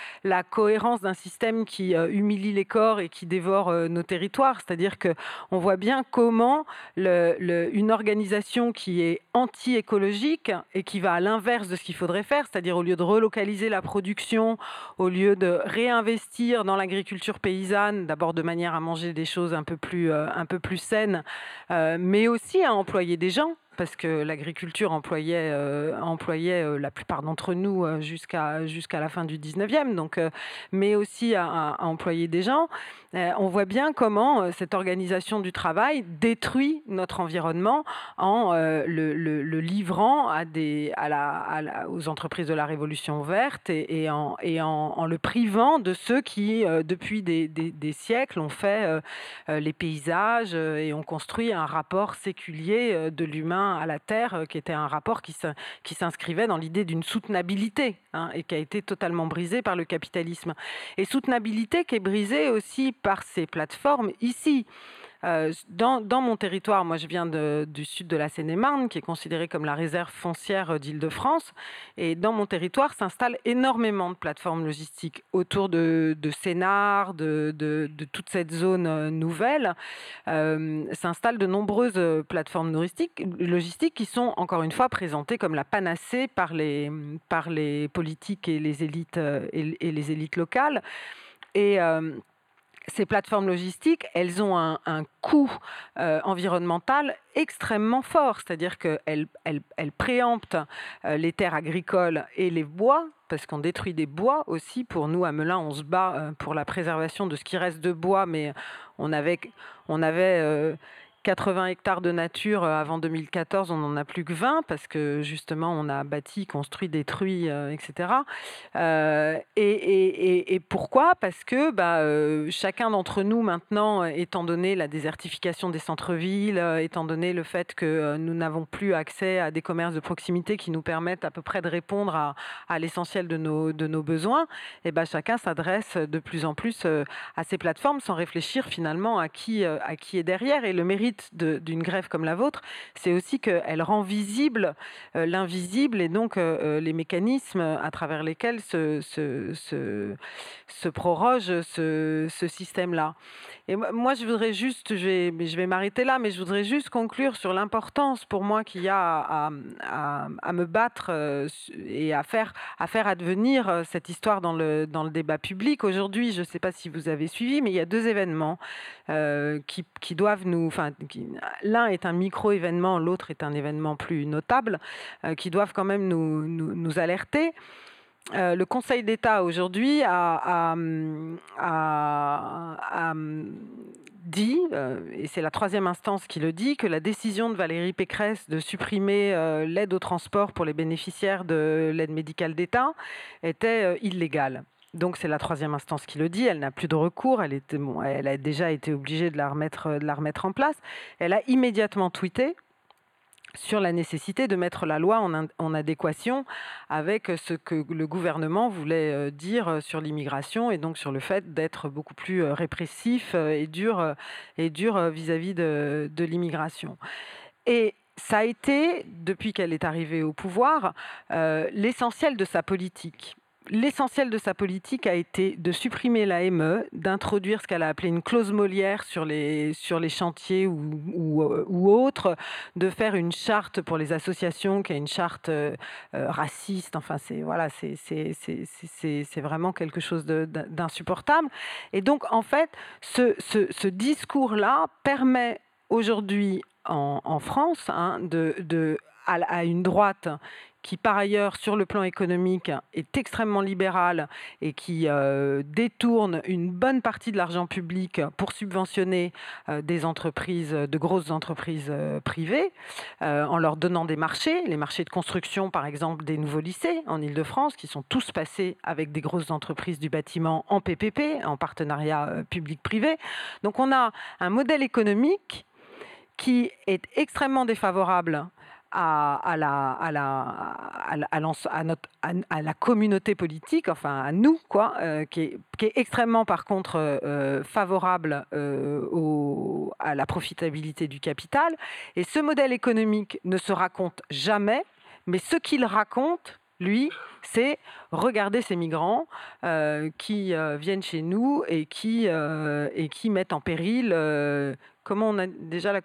cohérence d'un système qui euh, humilie les corps et qui dévore euh, nos territoires. C'est-à-dire qu'on voit bien comment une organisation qui est anti-écologique et qui va à l'inverse de ce qu'il faudrait faire, c'est-à-dire au lieu de relocaliser la production, au lieu de réinvestir dans l'agriculture paysanne, d'abord de manière à manger des choses un peu plus saines, mais aussi à employer des gens parce que l'agriculture employait, euh, employait euh, la plupart d'entre nous euh, jusqu'à jusqu'à la fin du 19e, donc, mais aussi à, employer des gens. on voit bien comment cette organisation du travail détruit notre environnement en le, livrant à des, à la, aux entreprises de la révolution verte et, en, et en, le privant de ceux qui, depuis des, des, siècles, ont fait les paysages et ont construit un rapport séculier de l'humain à la Terre, euh, qui était un rapport qui s'inscrivait dans l'idée d'une soutenabilité hein, et qui a été totalement brisé par le capitalisme. Et soutenabilité qui est brisée aussi par ces plateformes ici. Euh, dans, mon territoire, moi je viens du sud de la Seine-et-Marne, qui est considéré comme la réserve foncière d'Île-de-France, et dans mon territoire s'installent énormément de plateformes logistiques autour de, de Sénart, de, toute cette zone euh, nouvelle. Euh, s'installent de nombreuses plateformes logistiques, qui sont encore une fois présentées comme la panacée par les, politiques et les élites, et, les élites locales. Et ces plateformes logistiques, elles ont un, coût euh, environnemental extrêmement fort, c'est-à-dire qu'elles elles, préemptent euh, les terres agricoles et les bois, parce qu'on détruit des bois aussi. Pour nous, à Melun, on se bat euh, pour la préservation de ce qui reste de bois, mais on avait, on avait 80 hectares de nature euh, avant 2014, on n'en a plus que 20 parce que justement on a bâti, construit, détruit, euh, etc. Euh, et, pourquoi? Parce que bah, chacun d'entre nous maintenant, étant donné la désertification des centres-villes, étant donné le fait que nous n'avons plus accès à des commerces de proximité qui nous permettent à peu près de répondre à, l'essentiel de nos, besoins, et bah, chacun s'adresse de plus en plus à ces plateformes sans réfléchir finalement à qui, à qui est derrière. Et le mérite d'une grève comme la vôtre, c'est aussi qu'elle rend visible euh, l'invisible et donc euh, euh, les mécanismes à travers lesquels se, se, se, proroge ce, ce système-là. Et moi, je voudrais juste, je vais, je vais m'arrêter là, mais je voudrais juste conclure sur l'importance pour moi qu'il y a à, à, me battre et à faire, à faire advenir cette histoire dans le, dans le débat public. Aujourd'hui, je ne sais pas si vous avez suivi, mais il y a deux événements qui, qui, doivent nous, enfin, l'un est un micro-événement, l'autre est un événement plus notable, euh, qui doivent quand même nous, alerter. Euh, le Conseil d'État aujourd'hui a, dit, euh, et c'est la troisième instance qui le dit, que la décision de Valérie Pécresse de supprimer l'aide au transport pour les bénéficiaires de l'aide médicale d'État était illégale. Donc c'est la troisième instance qui le dit, elle n'a plus de recours, elle, a déjà été obligée de la, remettre, en place. Elle a immédiatement tweeté sur la nécessité de mettre la loi en, adéquation avec ce que le gouvernement voulait euh, dire sur l'immigration et donc sur le fait d'être beaucoup plus euh, répressif euh, et dur et dur vis-à-vis de l'immigration. Et ça a été, depuis qu'elle est arrivée au pouvoir, l'essentiel de sa politique l'essentiel de sa politique a été de supprimer l'AME, d'introduire ce qu'elle a appelé une clause Molière sur les, sur les chantiers ou, ou, autres, de faire une charte pour les associations qui est une charte euh, euh, raciste. Enfin, c'est voilà, vraiment quelque chose d'insupportable. Et donc, en fait, ce, ce, discours-là permet aujourd'hui en, en, France hein, de, de à, une droite qui par ailleurs sur le plan économique est extrêmement libérale et qui euh, détourne une bonne partie de l'argent public pour subventionner euh, des entreprises, de grosses entreprises privées, en leur donnant des marchés, les marchés de construction par exemple des nouveaux lycées en Ile-de-France, qui sont tous passés avec des grosses entreprises du bâtiment en PPP, en partenariat public-privé. Donc on a un modèle économique qui est extrêmement défavorable à, la, à, la, à, la communauté politique, enfin à nous, quoi, euh, qui, est, extrêmement par contre euh, favorable euh, au, à la profitabilité du capital. Et ce modèle économique ne se raconte jamais, mais ce qu'il raconte, lui, c'est regarder ces migrants qui viennent chez nous et qui, et qui mettent en péril comment on a déjà la,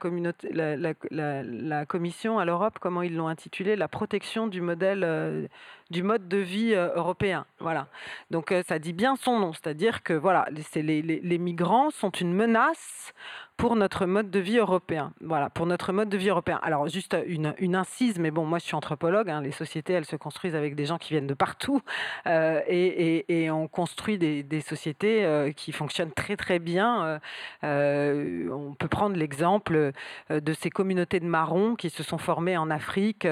commission à l'Europe, comment ils l'ont intitulé, la protection du modèle, euh, du mode de vie euh, européen. Voilà. Donc euh, ça dit bien son nom, c'est-à-dire que voilà, les, les, migrants sont une menace pour notre mode de vie européen. Voilà, pour notre mode de vie européen. Alors, juste une, une incise, mais bon, moi, je suis anthropologue. Hein, les sociétés, elles se construisent avec des gens qui viennent de partout. Euh, et, et, on construit des, des sociétés qui fonctionnent très, très bien. On peut prendre l'exemple de ces communautés de marrons qui se sont formées en Afrique,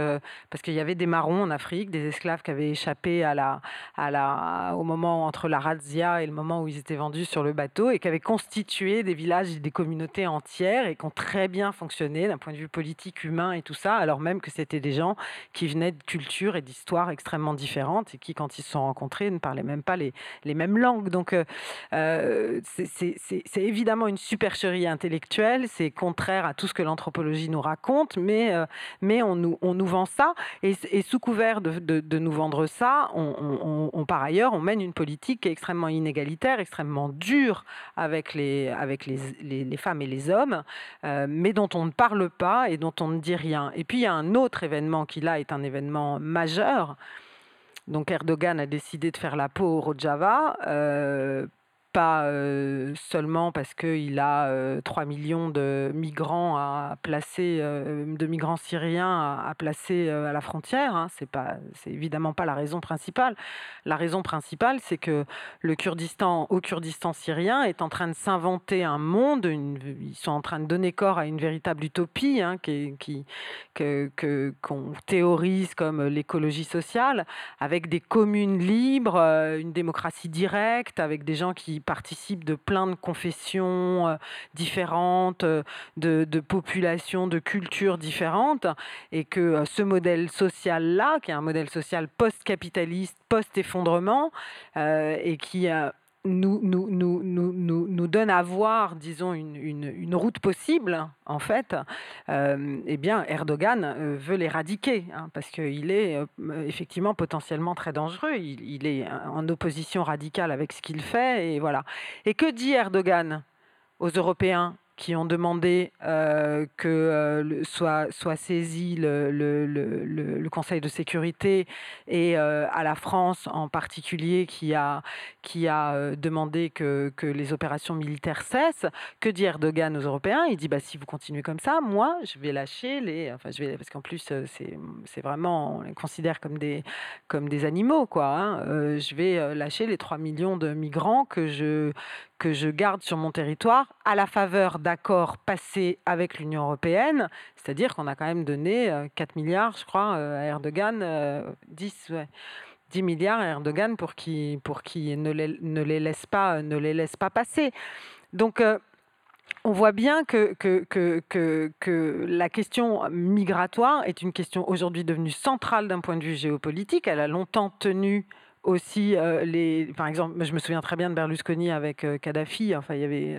parce qu'il y avait des marrons en Afrique, des esclaves qui avaient échappé à la, à la, au moment entre la razzia et le moment où ils étaient vendus sur le bateau, et qui avaient constitué des villages et des communautés entières et qui ont très bien fonctionné d'un point de vue politique, humain et tout ça, alors même que c'était des gens qui venaient de cultures et d'histoires extrêmement différentes et qui, quand ils se sont rencontrés, ne parlaient même pas les, les mêmes langues. Donc, euh, euh c'est évidemment une supercherie intellectuelle, c'est contraire à tout ce que l'anthropologie nous raconte, mais, euh, mais on, nous, on nous vend ça. Et, sous couvert de, de, nous vendre ça, on, par ailleurs, on mène une politique qui est extrêmement inégalitaire, extrêmement dure avec les femmes et les hommes, euh, mais dont on ne parle pas et dont on ne dit rien. Et puis il y a un autre événement qui là est un événement majeur. Donc Erdogan a décidé de faire la peau au Rojava. Euh, pas euh, seulement parce qu'il a 3 millions de migrants à placer, de migrants syriens à, placer à la frontière. Hein, c'est pas, c'est évidemment pas la raison principale. La raison principale, c'est que le Kurdistan, au Kurdistan syrien, est en train de s'inventer un monde. ils sont en train de donner corps à une véritable utopie hein, qui, qui, que, qu'on théorise comme l'écologie sociale, avec des communes libres, une démocratie directe, avec des gens qui participent de plein de confessions euh, différentes, euh, de, populations, de cultures différentes, et que euh, ce modèle social-là, qui est un modèle social post-capitaliste, post-effondrement, et qui nous, nous, nous, nous, nous donne à voir, disons, une, une, route possible, en fait, eh bien, Erdogan veut l'éradiquer, hein, parce qu'il est effectivement potentiellement très dangereux. Il, il, est en opposition radicale avec ce qu'il fait, et voilà. Et que dit Erdogan aux Européens? Qui ont demandé euh, que euh, soit, soit saisi le, le, le, Conseil de sécurité et euh, à la France en particulier qui a, qui a demandé que, que, les opérations militaires cessent. Que dit Erdogan aux Européens? Il dit bah, si vous continuez comme ça, moi je vais lâcher les. Enfin, je vais, parce qu'en plus c'est vraiment, on les considère comme des, comme des animaux, quoi. Hein. je vais lâcher les 3 millions de migrants que je, que je garde sur mon territoire à la faveur d'accords passés avec l'Union européenne, c'est-à-dire qu'on a quand même donné 4 euh, milliards, je crois, euh, à Erdogan, 10, euh, 10 milliards à Erdogan pour qu'il pour ne, les, laisse pas, ne les laisse pas passer. Donc, on voit bien que, la question migratoire est une question aujourd'hui devenue centrale d'un point de vue géopolitique. Elle a longtemps tenu aussi les par exemple je me souviens très bien de Berlusconi avec Kadhafi enfin il y avait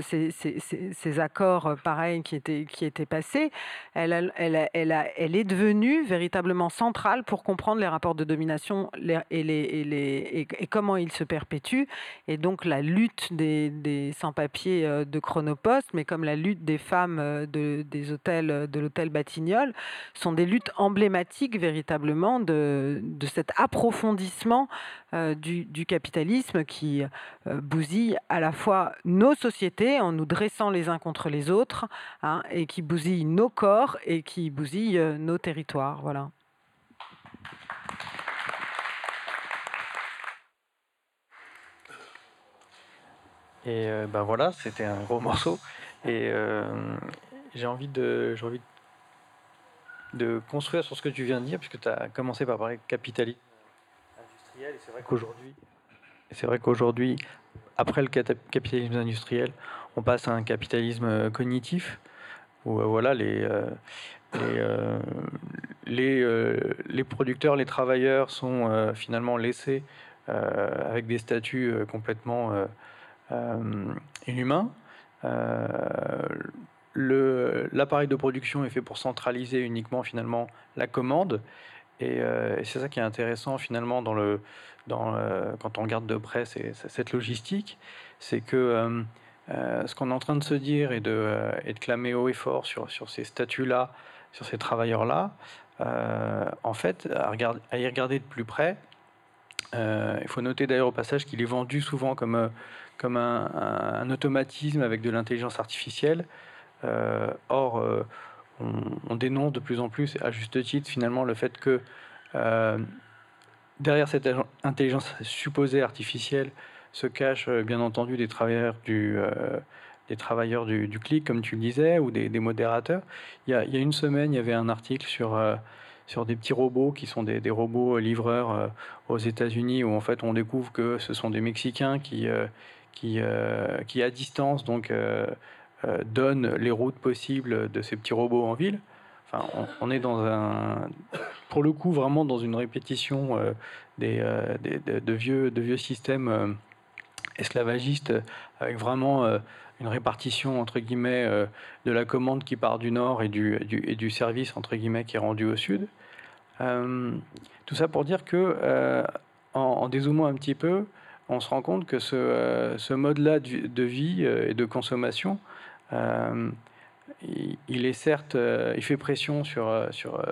ces, accords pareils qui étaient qui étaient passés. Elle elle, elle, est devenue véritablement centrale pour comprendre les rapports de domination et les et les et, comment ils se perpétuent. Et donc la lutte des, des sans-papiers de Chronopost mais comme la lutte des femmes de des hôtels de l'hôtel Batignolles sont des luttes emblématiques véritablement de de cet approfondissement approfondissement du, capitalisme qui bousille à la fois nos sociétés en nous dressant les uns contre les autres, hein, et qui bousille nos corps et qui bousille nos territoires. Voilà. Et ben voilà, c'était un gros morceau. Et j'ai envie de, construire sur ce que tu viens de dire, puisque tu as commencé par parler capitalisme industriel. Et c'est vrai qu'aujourd'hui, c'est vrai qu'aujourd'hui, après le capitalisme industriel, on passe à un capitalisme cognitif, où voilà, les, les, les, les, producteurs, les travailleurs sont finalement laissés avec des statuts complètement inhumains. L'appareil de production est fait pour centraliser uniquement finalement la commande. Et, c'est ça qui est intéressant finalement dans le, dans, quand on regarde de près cette logistique, c'est que ce qu'on est en train de se dire et de, clamer haut et fort sur, ces statuts-là, sur ces travailleurs-là, en fait, à, regarder, y regarder de plus près, il faut noter d'ailleurs au passage qu'il est vendu souvent comme, un, un automatisme avec de l'intelligence artificielle. Euh, or, euh, on, dénonce de plus en plus, à juste titre, finalement, le fait que euh, derrière cette intelligence supposée artificielle se cachent bien entendu des travailleurs du, des travailleurs du, clic, comme tu le disais, ou des, modérateurs. Il y, a, une semaine, il y avait un article sur, sur des petits robots qui sont des, robots livreurs aux États-Unis, où en fait on découvre que ce sont des Mexicains qui, qui, qui à distance, donc euh, donne les routes possibles de ces petits robots en ville. Enfin, on, est dans un, pour le coup, vraiment dans une répétition euh, des, euh, de, vieux, de vieux systèmes esclavagistes avec vraiment une répartition entre guillemets de la commande qui part du nord et du, et du service entre guillemets qui est rendu au sud. tout ça pour dire que en, en, dézoomant un petit peu, on se rend compte que ce mode-là de vie et de consommation euh, il, est certes, euh, il fait pression sur, euh, sur,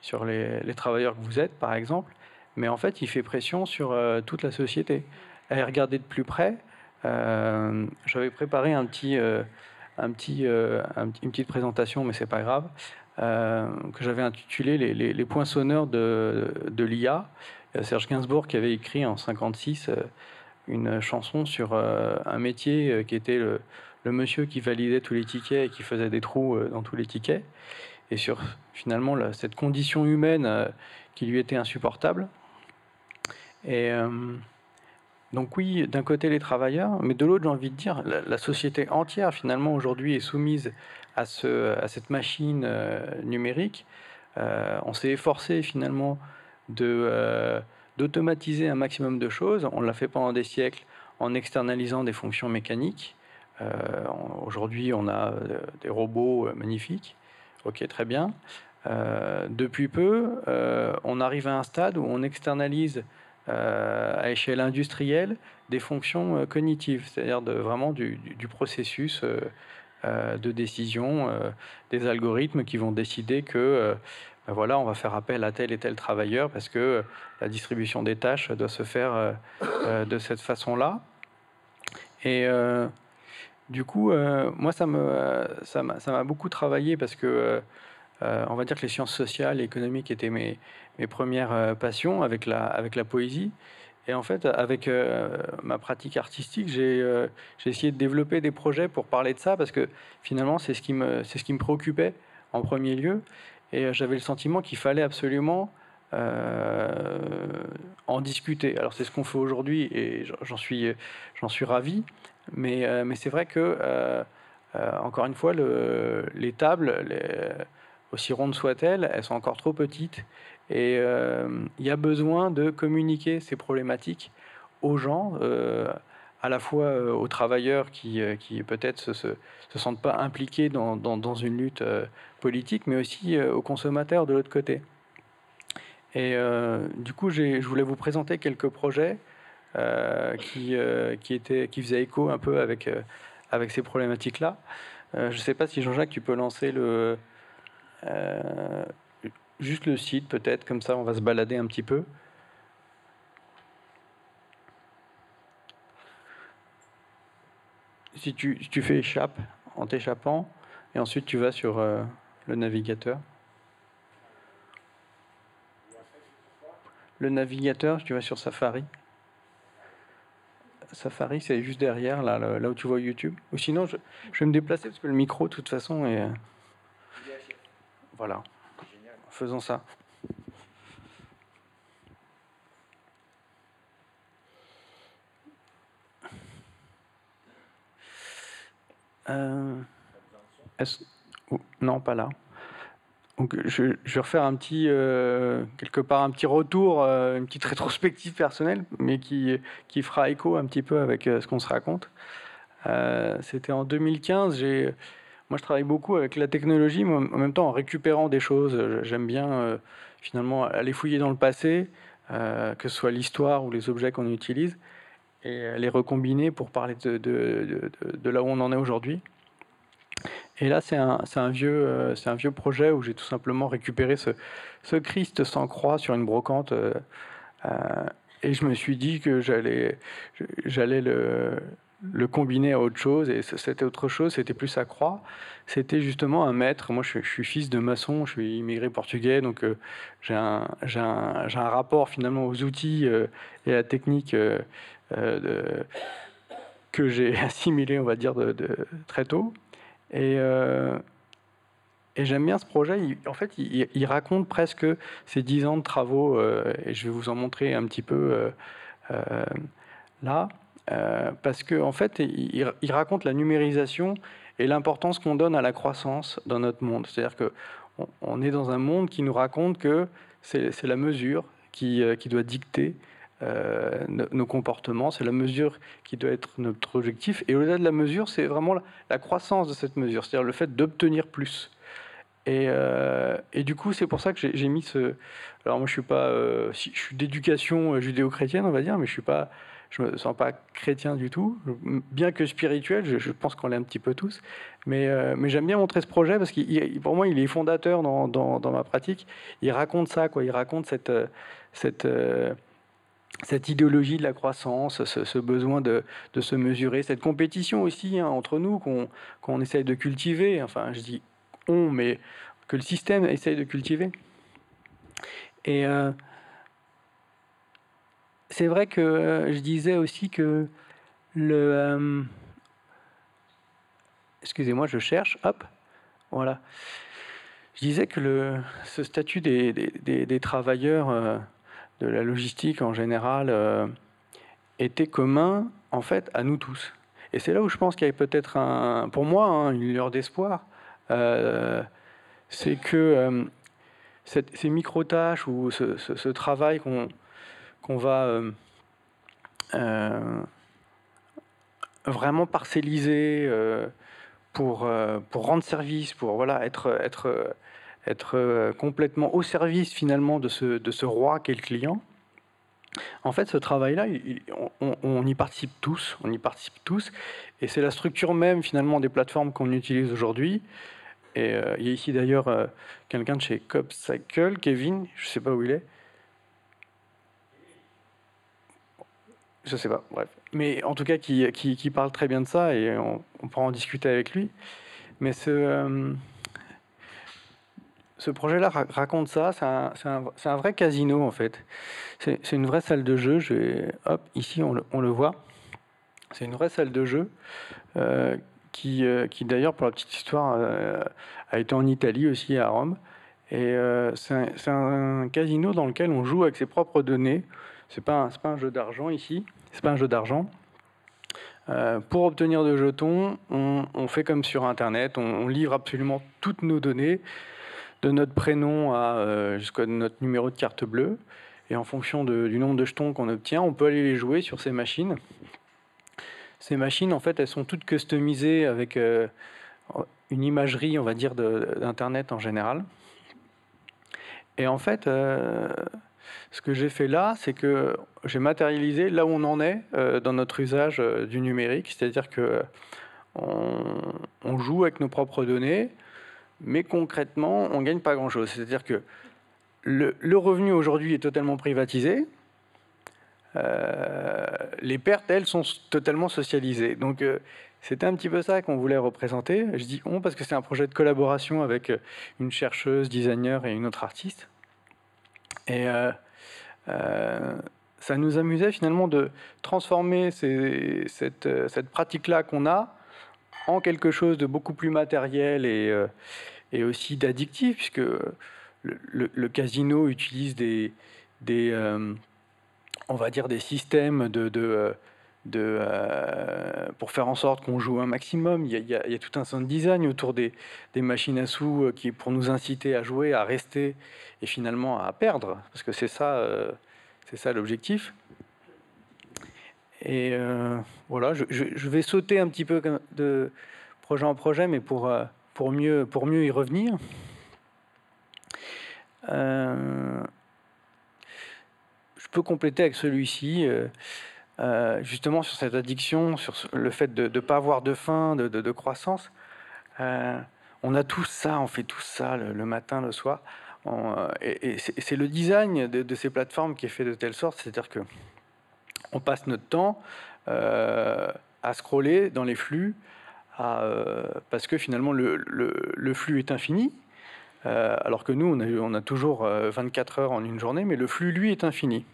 sur les, travailleurs que vous êtes, par exemple, mais en fait, il fait pression sur toute la société. À regarder de plus près, j'avais préparé un petit, un petit, une petite présentation, mais c'est pas grave, que j'avais intitulé les, les, les, poinçonneurs de, de l'IA. Serge Gainsbourg qui avait écrit en 56 une chanson sur un métier qui était le, le monsieur qui validait tous les tickets et qui faisait des trous euh, dans tous les tickets, et sur finalement cette condition humaine euh, qui lui était insupportable. Et euh, donc oui, d'un côté les travailleurs, mais de l'autre j'ai envie de dire, la, société entière finalement aujourd'hui est soumise à, ce, à cette machine numérique. on s'est efforcé finalement de d'automatiser un maximum de choses. On l'a fait pendant des siècles en externalisant des fonctions mécaniques. Euh, aujourd'hui, on a euh, des robots euh, magnifiques. Ok, très bien. depuis peu, on arrive à un stade où on externalise à échelle industrielle des fonctions cognitives, c'est-à-dire vraiment du, processus de décision, des algorithmes qui vont décider que ben voilà, on va faire appel à tel et tel travailleur parce que la distribution des tâches doit se faire de cette façon-là. Et du coup, euh, moi, ça me, ça m'a beaucoup travaillé parce que, euh, on va dire que les sciences sociales et économiques étaient mes, mes premières euh, passions avec la, avec la poésie. Et en fait, avec ma pratique artistique, j'ai essayé de développer des projets pour parler de ça parce que finalement, c'est ce qui me, c'est ce qui me préoccupait en premier lieu. Et j'avais le sentiment qu'il fallait absolument en discuter. Alors c'est ce qu'on fait aujourd'hui et j'en suis, suis ravi. Mais, euh, mais c'est vrai que, euh, euh, encore une fois, le, les tables, aussi rondes soient-elles, elles sont encore trop petites. Et il y a besoin de communiquer ces problématiques aux gens, à la fois aux travailleurs qui, qui peut-être se, se, sentent pas impliqués dans, dans une lutte politique, mais aussi aux consommateurs de l'autre côté. Et euh, du coup, je voulais vous présenter quelques projets euh, qui, euh, qui, étaient, qui faisaient écho un peu avec, avec ces problématiques-là. je ne sais pas si Jean-Jacques, tu peux lancer le, juste le site peut-être, comme ça on va se balader un petit peu. Si tu, tu fais échappe en t'échappant, et ensuite tu vas sur le navigateur. Le navigateur, tu vas sur Safari. Safari, c'est juste derrière, là, là où tu vois YouTube. Ou sinon, je, vais me déplacer parce que le micro, de toute façon, est. Voilà. Faisons ça. Euh, non, pas là. Donc, je, vais refaire un petit, euh, quelque part, un petit retour, euh, une petite rétrospective personnelle, mais qui, qui fera écho un petit peu avec euh, ce qu'on se raconte. C'était en 2015. J'ai, moi, je travaille beaucoup avec la technologie, mais en même temps en récupérant des choses. J'aime bien finalement aller fouiller dans le passé, que ce soit l'histoire ou les objets qu'on utilise, et les recombiner pour parler de là où on en est aujourd'hui. Et là, c'est un, un, vieux, euh, un vieux projet où j'ai tout simplement récupéré ce, Christ sans croix sur une brocante. Euh, euh, et je me suis dit que j'allais, le, le combiner à autre chose. Et c'était autre chose, c'était plus sa croix. C'était justement un maître. Moi, je, suis fils de maçon, je suis immigré portugais, donc j'ai, un, j'ai, un, j'ai un, rapport finalement aux outils et à la technique que j'ai [LAUGHS] assimilé, on va dire, de très tôt. Et, euh, et j'aime bien ce projet. en fait, il, raconte presque ses dix ans de travaux, euh, et je vais vous en montrer un petit peu euh, là, parce qu'en en fait, il, raconte la numérisation et l'importance qu'on donne à la croissance dans notre monde. C'est-à-dire que on, est dans un monde qui nous raconte que c'est la mesure qui doit dicter euh, nos comportements, c'est la mesure qui doit être notre objectif. Et au-delà de la mesure, c'est vraiment la, croissance de cette mesure, c'est-à-dire le fait d'obtenir plus. Et, euh, du coup, c'est pour ça que j'ai mis ce. Alors moi, je suis pas, euh, je suis d'éducation judéo-chrétienne, on va dire, mais je suis pas, je me sens pas chrétien du tout, bien que spirituel. Je, pense qu'on l'est un petit peu tous, mais, mais j'aime bien montrer ce projet parce que pour moi, il est fondateur dans, dans, dans, ma pratique. Il raconte ça, quoi. Il raconte cette cette cette idéologie de la croissance, ce, besoin de, se mesurer, cette compétition aussi hein, entre nous qu'on essaye de cultiver, enfin je dis on, mais que le système essaye de cultiver. Et euh, c'est vrai que euh, je disais aussi que le... Euh, excusez-moi, je cherche, hop, voilà. Je disais que le, ce statut des, des travailleurs la logistique en général euh, était commun en fait à nous tous. Et c'est là où je pense qu'il y a peut-être un, pour moi, hein, une lueur d'espoir. Euh, c'est que euh, ces micro-tâches ou ce, travail qu'on qu'on va vraiment parcelliser pour, pour rendre service, pour voilà, être, être être euh, complètement au service finalement de ce, de ce roi qu'est le client. En fait, ce travail-là, on, y participe tous, on y participe tous, et c'est la structure même finalement des plateformes qu'on utilise aujourd'hui. Et euh, il y a ici d'ailleurs euh, quelqu'un de chez CopCycle, Kevin, je ne sais pas où il est. Je ne sais pas, bref. Mais en tout cas, qui, qui, parle très bien de ça, et on, on pourra en discuter avec lui. Mais ce ce projet-là raconte ça. C'est un, vrai casino, en fait. C'est une vraie salle de jeu. Hop, ici, on le, voit. C'est une vraie salle de jeu euh, qui, euh, qui d'ailleurs, pour la petite histoire, euh, a été en Italie aussi, à Rome. Et c'est un, casino dans lequel on joue avec ses propres données. C'est pas, pas un jeu d'argent ici. C'est pas un jeu d'argent. pour obtenir de jetons, on, fait comme sur Internet, on livre absolument toutes nos données de notre prénom à euh, jusqu'à notre numéro de carte bleue. Et en fonction du nombre de jetons qu'on obtient, on peut aller les jouer sur ces machines. Ces machines, en fait, elles sont toutes customisées avec euh, une imagerie, on va dire, d'Internet en général. Et en fait, euh, ce que j'ai fait là, c'est que j'ai matérialisé là où on en est dans notre usage du numérique, c'est-à-dire que on, joue avec nos propres données, mais concrètement, on ne gagne pas grand-chose. C'est-à-dire que le, revenu aujourd'hui est totalement privatisé. Euh, les pertes, elles, sont totalement socialisées. Donc, euh, c'était un petit peu ça qu'on voulait représenter. Je dis on parce que c'est un projet de collaboration avec une chercheuse, designer et une autre artiste. Et ça nous amusait finalement de transformer cette pratique-là qu'on a en quelque chose de beaucoup plus matériel et, et aussi d'addictif, puisque le, casino utilise des, des on va dire, des systèmes de, de, de pour faire en sorte qu'on joue un maximum. Il y, a, tout un sound design autour des, des, machines à sous qui pour nous inciter à jouer, à rester et finalement à perdre, parce que c'est ça, c'est ça l'objectif. Et voilà, je, vais sauter un petit peu de projet en projet, mais pour, pour, mieux, pour mieux y revenir. Euh, je peux compléter avec celui-ci, euh, euh, justement sur cette addiction, sur le fait de ne pas avoir de faim, de, de, croissance. on a tous ça, on fait tout ça le, matin, le soir. et, c'est le design de, ces plateformes qui est fait de telle sorte, c'est-à-dire que on passe notre temps à scroller dans les flux, parce que finalement le, flux est infini, euh, alors que nous, on a, toujours 24 euh, heures en une journée, mais le flux, lui, est infini.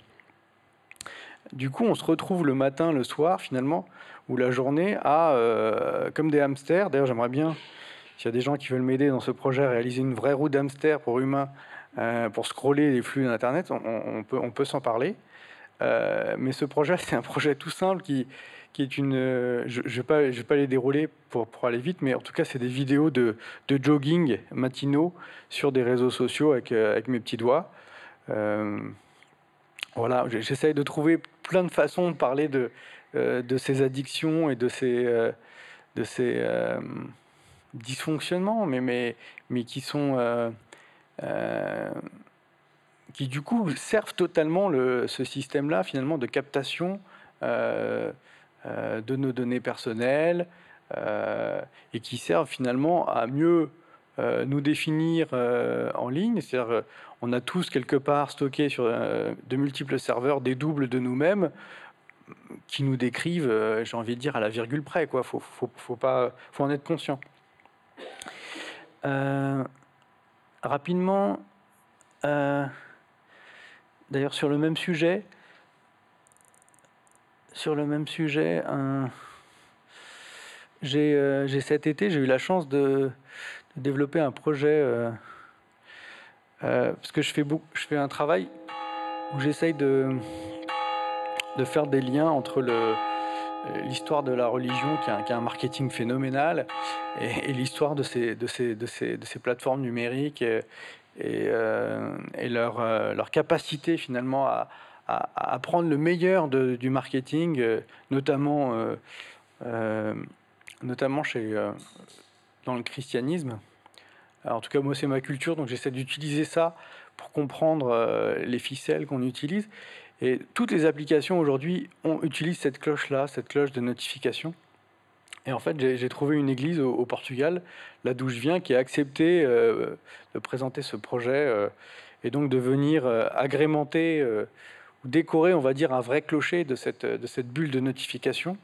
Du coup, on se retrouve le matin, le soir, finalement, ou la journée, à, euh, comme des hamsters. D'ailleurs, j'aimerais bien, s'il y a des gens qui veulent m'aider dans ce projet, réaliser une vraie roue d'hamster pour humains, pour scroller les flux d'Internet, on peut s'en parler. Mais ce projet, c'est un projet tout simple qui, qui est une. Euh, je ne vais, pas, vais pas les dérouler pour, pour aller vite, mais en tout cas, c'est des vidéos de, de, jogging matinaux sur des réseaux sociaux avec, euh, avec mes petits doigts. Euh, voilà, j'essaye de trouver plein de façons de parler de, de ces addictions et de ces, de ces dysfonctionnements, mais, mais, mais qui sont. Qui du coup servent totalement le, ce système-là finalement de captation euh, de nos données personnelles euh, et qui servent finalement à mieux euh, nous définir en ligne. C'est-à-dire, on a tous quelque part stocké sur de multiples serveurs des doubles de nous-mêmes qui nous décrivent, j'ai envie de dire, à la virgule près. Il faut, pas, faut en être conscient. rapidement, d'ailleurs sur le même sujet, sur le même sujet, euh, j'ai cet été, j'ai eu la chance de, développer un projet euh, euh, parce que je fais, un travail où j'essaye de, faire des liens entre l'histoire de la religion qui a, un marketing phénoménal et, l'histoire de ces, plateformes numériques et, leur, leur capacité finalement à, à, prendre le meilleur du marketing, euh, notamment, euh, euh, notamment chez, dans le christianisme. en tout cas, moi, c'est ma culture, donc j'essaie d'utiliser ça pour comprendre les ficelles qu'on utilise. Et toutes les applications aujourd'hui utilisent cette cloche-là, cette cloche de notification. Et en fait, j'ai trouvé une église au, Portugal, là d'où je viens, qui a accepté de présenter ce projet et donc de venir agrémenter ou décorer, on va dire, un vrai clocher de cette, de cette bulle de notification.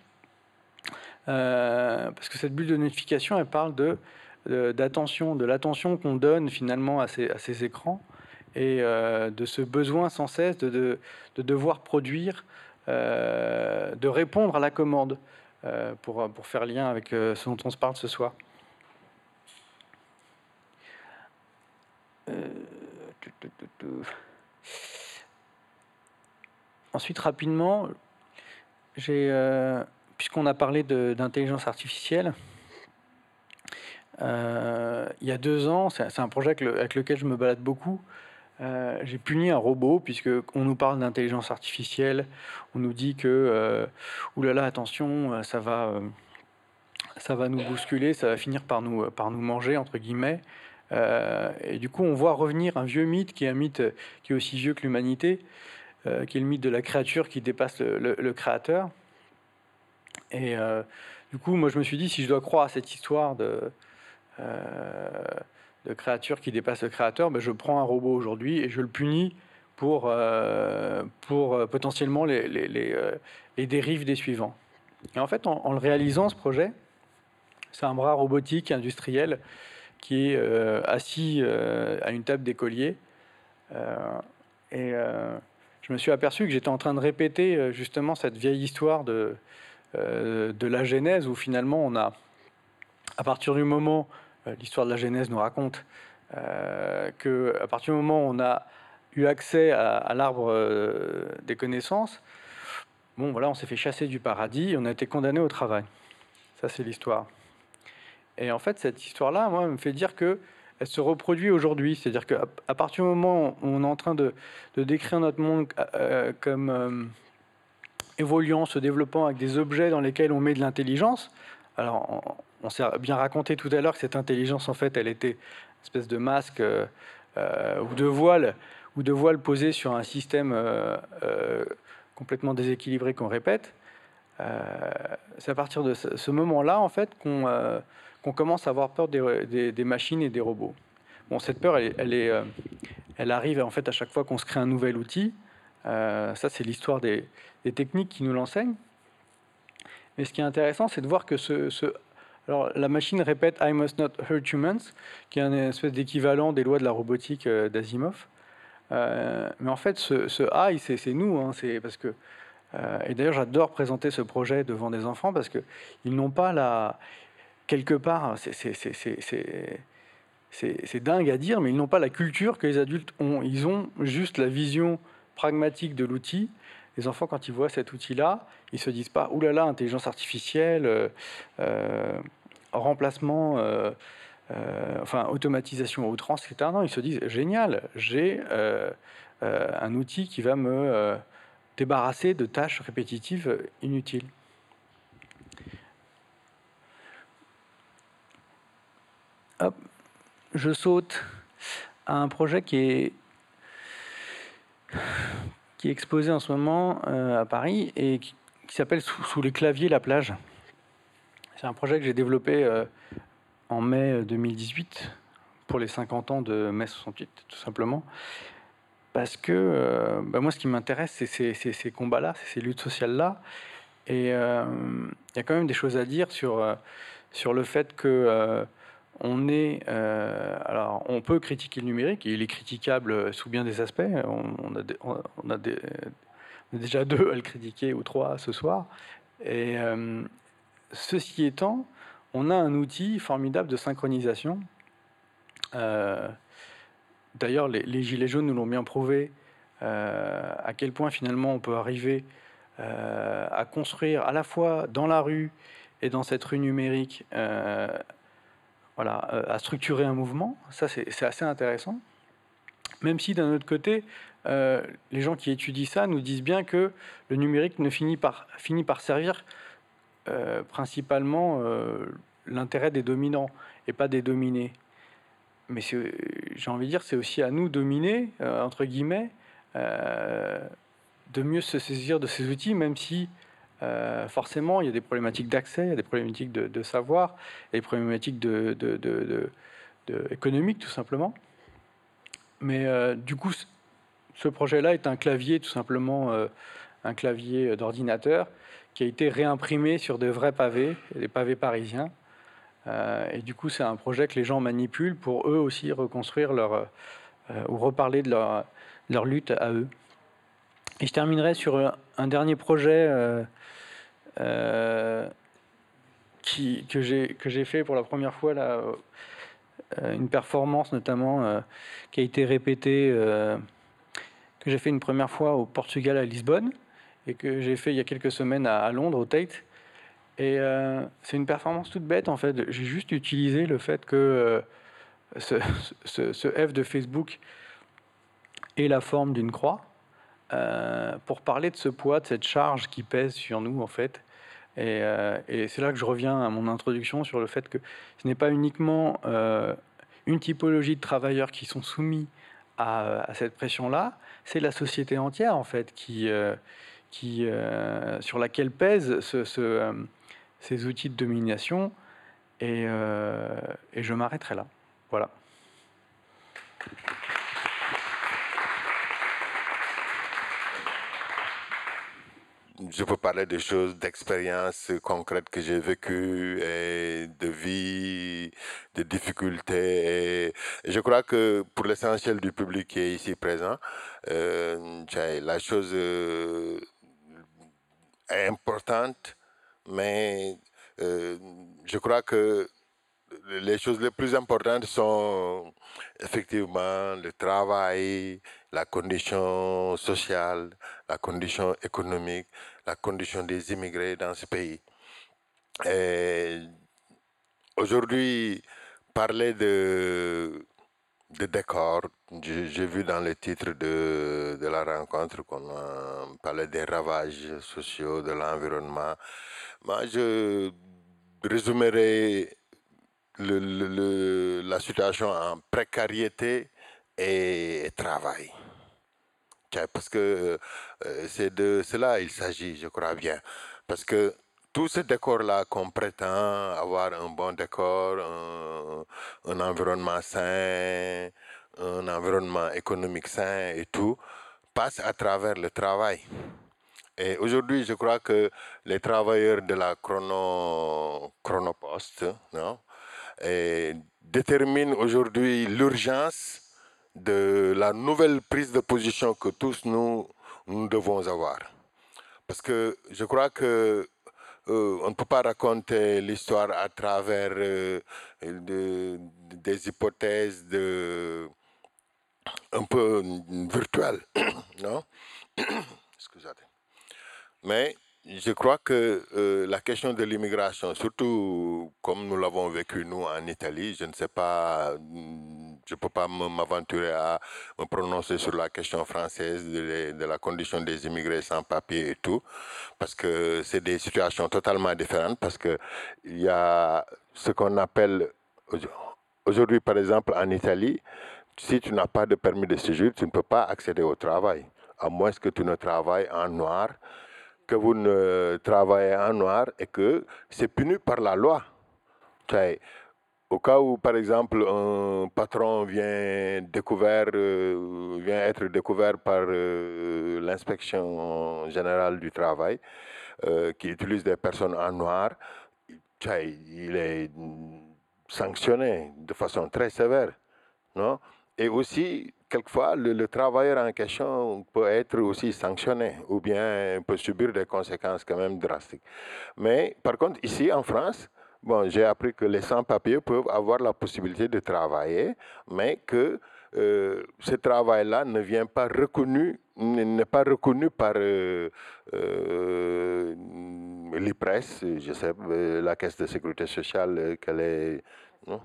Euh, parce que cette bulle de notification, elle parle d'attention, de l'attention qu'on donne finalement à ces, à ces écrans et euh, de ce besoin sans cesse de, de, de devoir produire, euh, de répondre à la commande pour, pour faire lien avec ce dont on se parle ce soir. Ensuite, rapidement, euh, puisqu'on a parlé d'intelligence artificielle, euh, il y a deux ans, c'est un projet avec, lequel je me balade beaucoup. Euh, j'ai puni un robot puisque on nous parle d'intelligence artificielle, on nous dit que oulala attention, ça va, ça va nous bousculer, ça va finir par nous, par nous manger entre guillemets. et du coup, on voit revenir un vieux mythe qui est un mythe qui est aussi vieux que l'humanité, euh, qui est le mythe de la créature qui dépasse le, créateur. Et euh, du coup, moi, je me suis dit, si je dois croire à cette histoire de, euh, de créature qui dépasse le créateur, ben, je prends un robot aujourd'hui et je le punis pour, pour potentiellement les, les, les, dérives des suivants. Et en fait, en, le réalisant, ce projet, c'est un bras robotique industriel qui est assis à une table d'écolier. et je me suis aperçu que j'étais en train de répéter justement cette vieille histoire de, de la Genèse où finalement on a, à partir du moment, l'histoire de la Genèse nous raconte euh, qu'à partir du moment où on a eu accès à, l'arbre euh, des connaissances, bon voilà, on s'est fait chasser du paradis, on a été condamné au travail. Ça, c'est l'histoire. Et en fait, cette histoire-là, moi, me fait dire que elle se reproduit aujourd'hui. C'est-à-dire qu'à à partir du moment où on est en train de, décrire notre monde euh, comme évoluant, se développant avec des objets dans lesquels on met de l'intelligence, alors on, s'est bien raconté tout à l'heure que cette intelligence, en fait, elle était espèce de masque euh, euh, ou de voile ou de voile posé sur un système euh, complètement déséquilibré qu'on répète. c'est à partir de ce, moment-là, en fait, qu'on commence à avoir peur des, machines et des robots. Bon, cette peur, elle, est, elle arrive en fait à chaque fois qu'on se crée un nouvel outil. ça, c'est l'histoire des, techniques qui nous l'enseignent. Mais ce qui est intéressant, c'est de voir que ce, alors, la machine répète I must not hurt humans, qui est un espèce d'équivalent des lois de la robotique euh, d'Asimov. Euh, mais en fait, ce, I, c'est nous. Hein, c'est parce que, euh, et d'ailleurs, j'adore présenter ce projet devant des enfants parce qu'ils n'ont pas la. Quelque part, c'est dingue à dire, mais ils n'ont pas la culture que les adultes ont. Ils ont juste la vision pragmatique de l'outil les enfants, quand ils voient cet outil-là, ils se disent pas, oulala, intelligence artificielle, euh, remplacement, euh, enfin, automatisation outrance, etc. Non, ils se disent, génial, j'ai un outil qui va me débarrasser de tâches répétitives inutiles. Hop, je saute à un projet qui est qui est exposé en ce moment euh, à Paris et qui, s'appelle sous, les claviers la plage. C'est un projet que j'ai développé euh, en mai 2018 euh, pour les 50 ans de mai 68, tout simplement. Parce que bah, moi, ce qui m'intéresse, c'est ces, combats-là, ces luttes sociales-là. Et il y a quand même des choses à dire sur, sur le fait que on est, euh, alors, on peut critiquer le numérique, il est critiquable sous bien des aspects. On, a, déjà deux à le critiquer ou trois ce soir. Et euh, ceci étant, on a un outil formidable de synchronisation. Euh, d'ailleurs, les, Gilets jaunes nous l'ont bien prouvé, à quel point finalement on peut arriver à construire à la fois dans la rue et dans cette rue numérique voilà, euh, à structurer un mouvement. Ça, c'est assez intéressant. Même si d'un autre côté, euh, les gens qui étudient ça nous disent bien que le numérique ne finit par, finit par servir euh, principalement l'intérêt des dominants et pas des dominés. Mais j'ai envie de dire, c'est aussi à nous, dominés, entre guillemets, de mieux se saisir de ces outils, même si euh, forcément, il y a des problématiques d'accès, il y a des problématiques de, savoir, et des problématiques de, de, économiques, tout simplement. Mais euh, du coup, ce projet-là est un clavier, tout simplement, euh, un clavier d'ordinateur qui a été réimprimé sur de vrais pavés, des pavés parisiens. et du coup, c'est un projet que les gens manipulent pour eux aussi reconstruire leur ou reparler de leur, leur lutte à eux. Et je terminerai sur un dernier projet euh, qui, que j'ai fait pour la première fois là, euh, une performance notamment euh, qui a été répétée, que j'ai fait une première fois au Portugal à Lisbonne et que j'ai fait il y a quelques semaines à, Londres au Tate. Et c'est une performance toute bête en fait. J'ai juste utilisé le fait que ce, ce, F de Facebook ait la forme d'une croix pour parler de ce poids, de cette charge qui pèse sur nous en fait, euh, et, c'est là que je reviens à mon introduction sur le fait que ce n'est pas uniquement euh, une typologie de travailleurs qui sont soumis à, cette pression-là, c'est la société entière en fait qui, euh, qui, sur laquelle pèsent ce, ces outils de domination. Et, et je m'arrêterai là. Voilà. je peux parler de choses, d'expériences concrètes que j'ai vécues et de vie, de difficultés. Et je crois que pour l'essentiel du public qui est ici présent, euh, la chose euh, importante, mais euh, je crois que les choses les plus importantes sont effectivement le travail, la condition sociale, la condition économique, la condition des immigrés dans ce pays. Aujourd'hui, parler de, de décor, j'ai vu dans le titre de, de la rencontre qu'on parlé des ravages sociaux de l'environnement. Moi, je résumerai le, la situation en précarité et, travail. Parce que euh, c'est de cela il s'agit, je crois bien. Parce que tout ce décor-là qu'on prétend avoir un bon décor, un, un, environnement sain, un environnement économique sain et tout, passe à travers le travail. Et aujourd'hui, je crois que les travailleurs de la chrono, chronopost, non, et détermine aujourd'hui l'urgence de la nouvelle prise de position que tous nous, nous devons avoir. Parce que je crois que euh, on ne peut pas raconter l'histoire à travers euh, de, des hypothèses un peu virtuelles, [COUGHS] non? [COUGHS] Mais je crois que euh, la question de l'immigration, surtout comme nous l'avons vécu nous en Italie, je ne sais pas, je ne peux pas m'aventurer à me prononcer sur la question française de, la condition des immigrés sans papier et tout, parce que c'est des situations totalement différentes, parce qu'il y a ce qu'on appelle, aujourd'hui par exemple en Italie, si tu n'as pas de permis de séjour, tu ne peux pas accéder au travail, à moins que tu ne travailles en noir que vous ne travaillez en noir et que c'est puni par la loi. Au cas où, par exemple, un patron vient, euh, être découvert par euh, l'inspection générale du travail, euh, qui utilise des personnes en noir, il est sanctionné de façon très sévère. Non? Et aussi, quelquefois, le, travailleur en question peut être aussi sanctionné ou bien peut subir des conséquences quand même drastiques. Mais par contre, ici en France, bon, j'ai appris que les sans-papiers peuvent avoir la possibilité de travailler, mais que euh, ce travail-là ne vient pas reconnu, n'est pas reconnu par euh, euh, l'IPRES, je sais, euh, la Caisse de sécurité sociale, qu'elle est. Non?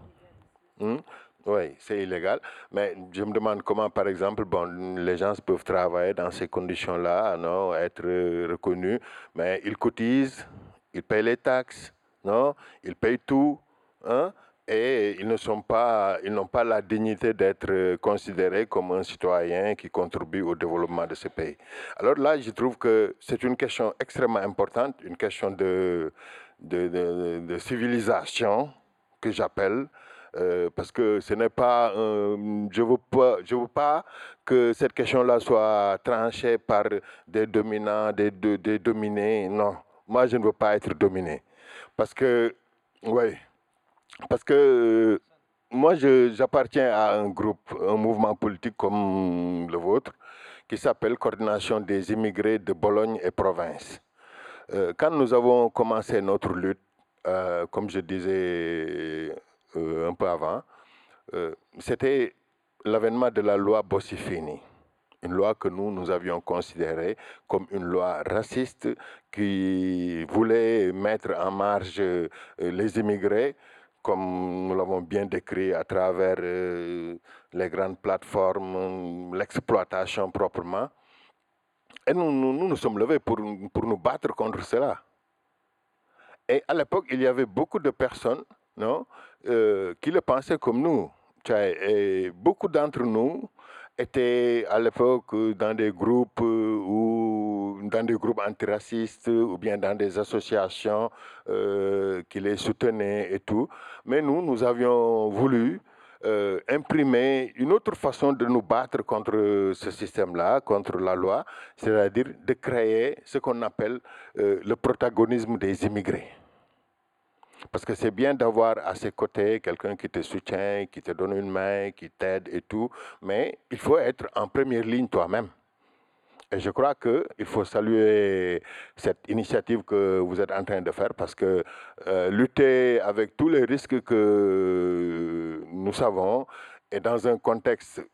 Hmm? Oui, c'est illégal. Mais je me demande comment, par exemple, bon, les gens peuvent travailler dans ces conditions-là, non, être reconnus, mais ils cotisent, ils payent les taxes, non, ils payent tout, hein, et ils ne sont pas, ils n'ont pas la dignité d'être considérés comme un citoyen qui contribue au développement de ce pays. Alors là, je trouve que c'est une question extrêmement importante, une question de, de, civilisation que j'appelle. Euh, parce que ce n'est pas, je veux pas, je veux pas que cette question-là soit tranchée par des dominants, des, dominés. Non, moi je ne veux pas être dominé, parce que, oui, parce que euh, moi j'appartiens à un groupe, un mouvement politique comme le vôtre, qui s'appelle Coordination des immigrés de Bologne et province. Euh, quand nous avons commencé notre lutte, euh, comme je disais un peu avant, c'était l'avènement de la loi Bossifini, une loi que nous, nous avions considérée comme une loi raciste qui voulait mettre en marge euh, les immigrés, comme nous l'avons bien décrit à travers les grandes plateformes, l'exploitation proprement. Et nous, nous, nous nous sommes levés pour, pour nous battre contre cela. Et à l'époque, il y avait beaucoup de personnes non, euh, qui le pensaient comme nous. Et beaucoup d'entre nous étaient à l'époque dans des groupes euh, ou dans des groupes antiracistes ou bien dans des associations euh, qui les soutenaient et tout. Mais nous, nous avions voulu euh, imprimer une autre façon de nous battre contre ce système-là, contre la loi, c'est-à-dire de créer ce qu'on appelle euh, le protagonisme des immigrés. Parce que c'est bien d'avoir à ses côtés quelqu'un qui te soutient, qui te donne une main, qui t'aide et tout, mais il faut être en première ligne toi-même. Et je crois qu'il faut saluer cette initiative que vous êtes en train de faire parce que euh, lutter avec tous les risques que nous savons et dans un contexte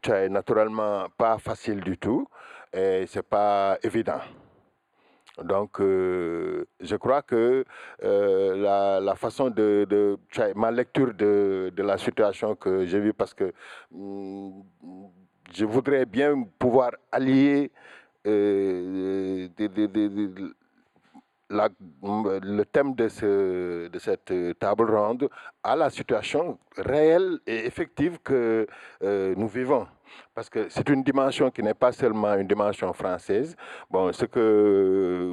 qui est naturellement pas facile du tout et c'est pas évident. Donc, euh, je crois que euh, la, la, façon de, ma lecture de, de, la situation que j'ai vue, parce que mm, je voudrais bien pouvoir allier euh, le thème de, ce, de, cette table ronde à la situation réelle et effective que euh, nous vivons. Parce que c'est une dimension qui n'est pas seulement une dimension française. Bon, ce que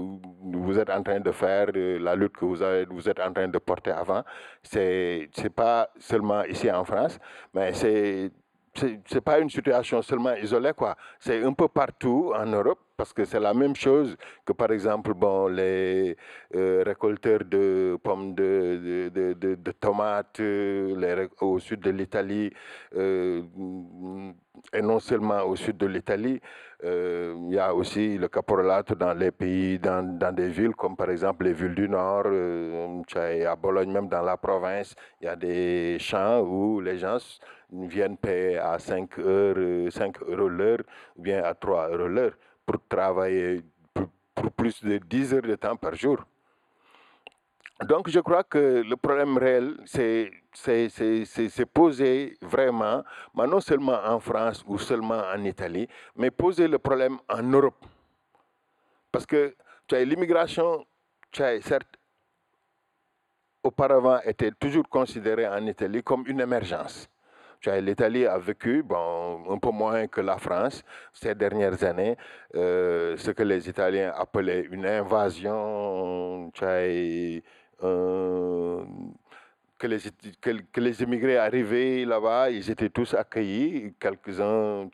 vous êtes en train de faire, la lutte que vous êtes en train de porter avant, c'est n'est pas seulement ici en France, mais c'est c'est pas une situation seulement isolée, quoi. C'est un peu partout en Europe parce que c'est la même chose que, par exemple, bon, les euh, récolteurs de pommes de, de, de, tomates euh, au sud de l'Italie, euh, et non seulement au sud de l'Italie, euh, il y a aussi le caporalato dans les pays, dans, dans, des villes comme par exemple les villes du Nord, euh, à Bologne, même dans la province, il y a des champs où les gens viennent payer à 5, heures, 5 euros l'heure ou bien à 3 euros l'heure pour travailler pour, pour, plus de 10 heures de temps par jour. Donc je crois que le problème réel, c'est poser vraiment, non seulement en France ou seulement en Italie, mais poser le problème en Europe. Parce que l'immigration, certes, auparavant était toujours considérée en Italie comme une émergence. L'Italie a vécu bon, un peu moins que la France ces dernières années, euh, ce que les Italiens appelaient une invasion, euh, que, les, que, les immigrés arrivaient là-bas, ils étaient tous accueillis, quelques-uns,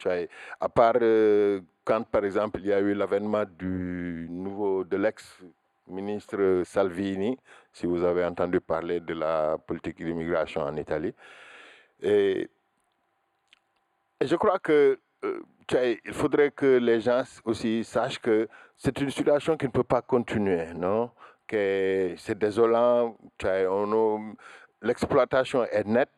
à part euh, quand par exemple il y a eu l'avènement du nouveau, de l'ex-ministre Salvini, si vous avez entendu parler de la politique d'immigration en Italie. Et et je crois que euh, il faudrait que les gens aussi sachent que c'est une situation qui ne peut pas continuer, non? Que c'est désolant, l'exploitation est nette.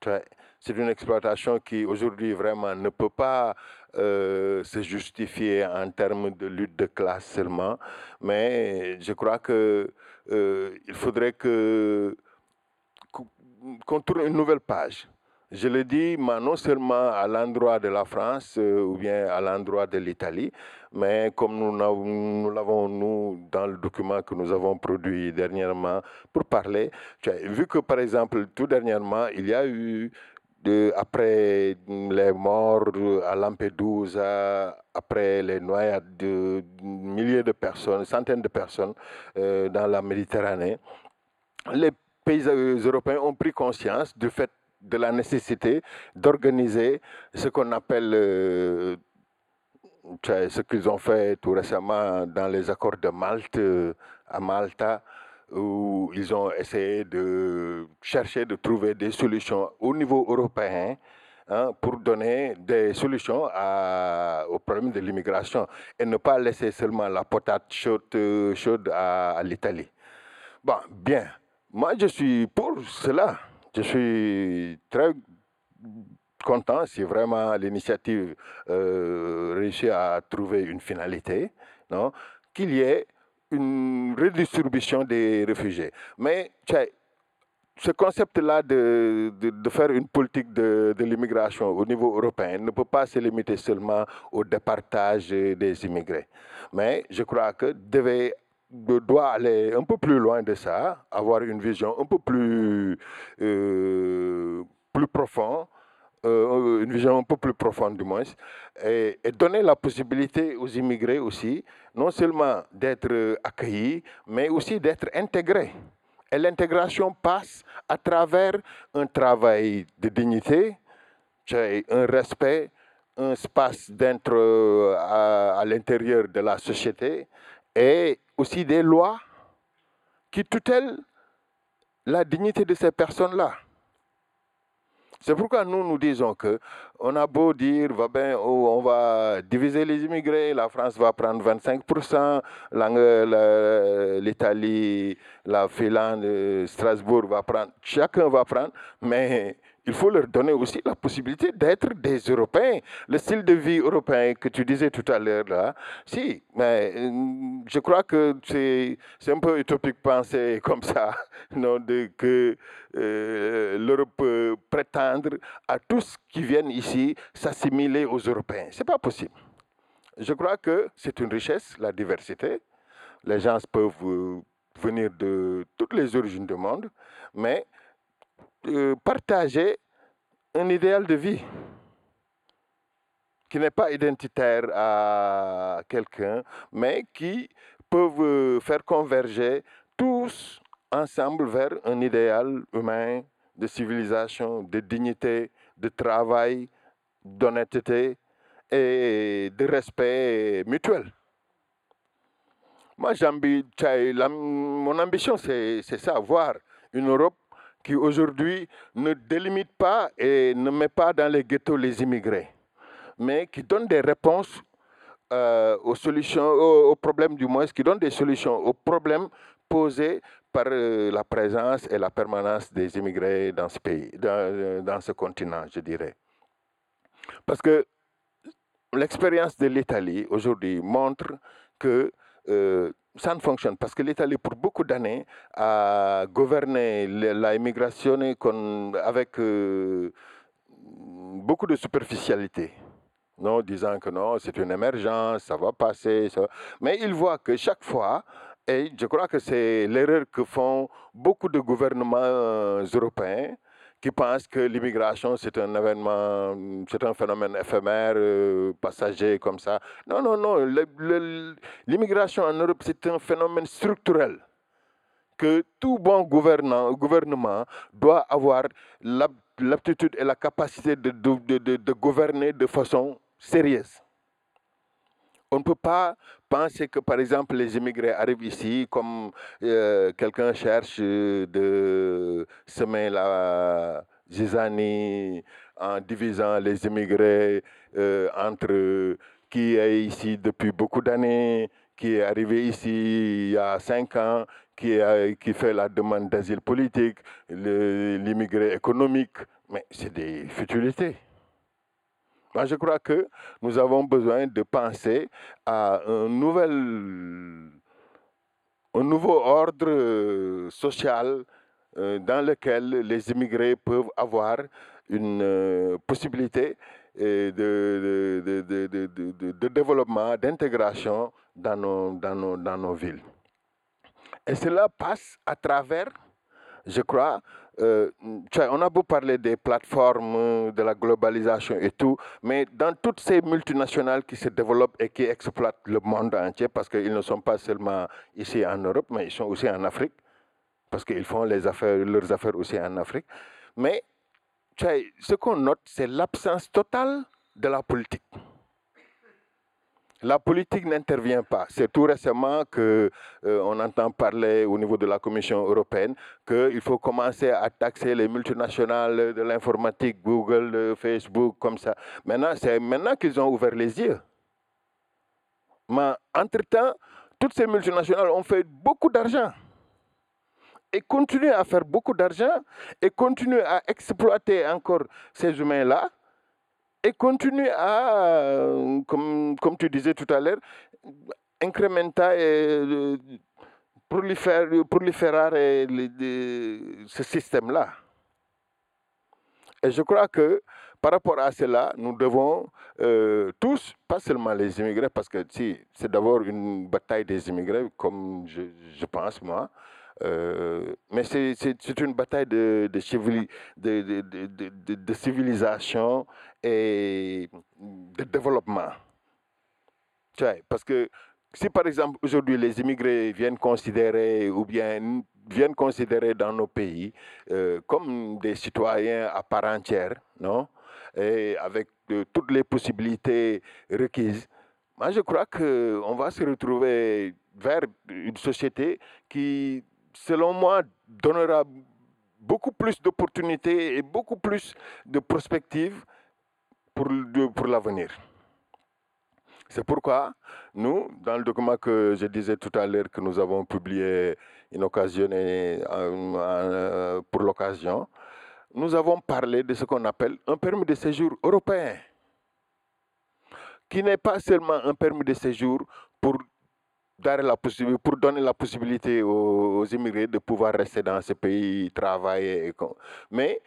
C'est une exploitation qui aujourd'hui vraiment ne peut pas euh, se justifier en termes de lutte de classe seulement, mais je crois que euh, il faudrait que qu'on tourne une nouvelle page je le dis mais non seulement à l'endroit de la France euh, ou bien à l'endroit de l'Italie, mais comme nous l'avons, nous, dans le document que nous avons produit dernièrement pour parler, vu que, par exemple, tout dernièrement, il y a eu, après les morts à Lampedusa, après les noyades de milliers de personnes, centaines de personnes euh, dans la Méditerranée, les pays européens ont pris conscience du fait de la nécessité d'organiser ce qu'on appelle, euh, ce qu'ils ont fait tout récemment dans les accords de Malte, euh, à Malta, où ils ont essayé de chercher, de trouver des solutions au niveau européen hein, pour donner des solutions au problème de l'immigration et ne pas laisser seulement la potate chaude, chaude à, à l'Italie. Bon, bien, moi je suis pour cela. Je suis très content si vraiment l'initiative euh, réussit à trouver une finalité, qu'il y ait une redistribution des réfugiés. Mais ce concept-là de, faire une politique de, de l'immigration au niveau européen ne peut pas se limiter seulement au départage des immigrés. Mais je crois que devait doit aller un peu plus loin de ça, avoir une vision un peu plus, euh, plus profonde, euh, une vision un peu plus profonde du moins, et, donner la possibilité aux immigrés aussi, non seulement d'être accueillis, mais aussi d'être intégrés. Et l'intégration passe à travers un travail de dignité, un respect, un espace d'être euh, à, à l'intérieur de la société et aussi des lois qui tutèlent la dignité de ces personnes-là. C'est pourquoi nous, nous disons que on a beau dire, va ben, oh, on va diviser les immigrés, la France va prendre 25%, l'Italie, la Finlande, Strasbourg va prendre, chacun va prendre, mais il faut leur donner aussi la possibilité d'être des Européens. Le style de vie européen que tu disais tout à l'heure, si, mais euh, je crois que c'est un peu utopique penser [LAUGHS] comme ça, non, de, que euh, l'Europe peut prétendre à tous qui viennent ici s'assimiler aux Européens. Ce n'est pas possible. Je crois que c'est une richesse, la diversité. Les gens peuvent euh, venir de toutes les origines du monde, mais partager un idéal de vie qui n'est pas identitaire à quelqu'un, mais qui peuvent euh, faire converger tous ensemble vers un idéal humain de civilisation, de dignité, de travail, d'honnêteté et de respect mutuel. Moi, mon ambition, c'est ça, voir une Europe qui aujourd'hui ne délimite pas et ne met pas dans les ghettos les immigrés, mais qui donne des réponses euh, aux solutions, aux, problèmes du moins, qui donne des solutions aux problèmes posés par euh, la présence et la permanence des immigrés dans ce pays, euh, dans ce continent, je dirais. Parce que l'expérience de l'Italie aujourd'hui montre que ça ne fonctionne parce que l'Italie, pour beaucoup d'années, a gouverné la immigration avec euh, beaucoup de superficialité. Non, disant que non, c'est une émergence, ça va passer. Mais il voit que chaque fois, et je crois que c'est l'erreur que font beaucoup de gouvernements euh, européens, qui pensent que l'immigration, c'est un événement, c'est un phénomène éphémère, euh, passager comme ça? Non, non, non. L'immigration en Europe, c'est un phénomène structurel que tout bon gouvernant, gouvernement doit avoir l'aptitude et la capacité de, de, gouverner de façon sérieuse. On ne peut pas penser que, par exemple, les immigrés arrivent ici comme euh, quelqu'un cherche de semer la zizanie en divisant les immigrés euh, entre qui est ici depuis beaucoup d'années, qui est arrivé ici il y a cinq ans, qui, qui fait la demande d'asile politique, l'immigré économique. Mais c'est des futilités. Moi, je crois que nous avons besoin de penser à un, nouvel, un nouveau ordre euh, social euh, dans lequel les immigrés peuvent avoir une euh, possibilité de, de, de, de développement, d'intégration dans nos, dans, nos, dans nos villes. Et cela passe à travers, je crois, euh, on a beau parler des plateformes, de la globalisation et tout, mais dans toutes ces multinationales qui se développent et qui exploitent le monde entier, parce qu'ils ne sont pas seulement ici en Europe, mais ils sont aussi en Afrique, parce qu'ils font leurs affaires aussi en Afrique. Mais ce qu'on note, c'est l'absence totale de la politique. La politique n'intervient pas. C'est tout récemment qu'on euh, entend parler au niveau de la Commission européenne qu'il faut commencer à taxer les multinationales de l'informatique, Google, Facebook, comme ça. Maintenant, c'est maintenant qu'ils ont ouvert les yeux. Mais entre-temps, toutes ces multinationales ont fait beaucoup d'argent et continuent à faire beaucoup d'argent et continuent à exploiter encore ces humains-là et continue à, comme, comme tu disais tout à l'heure, incrémenter et proliférer, proliférer ce système-là. Et je crois que par rapport à cela, nous devons euh, tous, pas seulement les immigrés, parce que si, c'est d'abord une bataille des immigrés, comme je, je pense moi, euh, mais c'est une bataille de, de, de, de, civilisation et de développement. Tu vois, parce que si par exemple aujourd'hui les immigrés viennent considérer ou bien viennent considérer dans nos pays euh, comme des citoyens à part entière, non Et avec euh, toutes les possibilités requises. Moi, je crois qu'on va se retrouver vers une société qui, selon moi, donnera beaucoup plus d'opportunités et beaucoup plus de perspectives pour, pour l'avenir. C'est pourquoi nous, dans le document que je disais tout à l'heure que nous avons publié une occasion euh, pour l'occasion, nous avons parlé de ce qu'on appelle un permis de séjour européen, qui n'est pas seulement un permis de séjour pour, pour donner la possibilité aux, immigrés de pouvoir rester dans ce pays, travailler, mais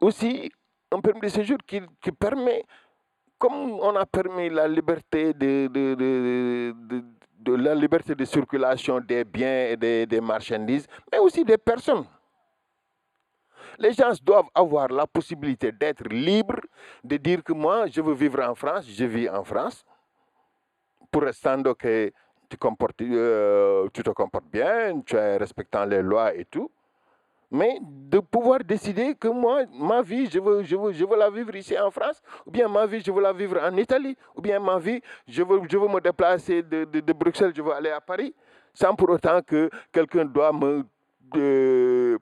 aussi un permis de séjour qui, permet comme on a permis la liberté de, la liberté de circulation des biens et des, marchandises, mais aussi des personnes. Les gens doivent avoir la possibilité d'être libres, de dire que moi, je veux vivre en France, je vis en France, pour rester que tu, euh, tu te comportes bien, tu es respectant les lois et tout mais de pouvoir décider que moi, ma vie, je veux, je veux, je veux la vivre ici en France, ou bien ma vie, je veux la vivre en Italie, ou bien ma vie, je veux, je veux me déplacer de, de, Bruxelles, je veux aller à Paris, sans pour autant que quelqu'un doit me euh,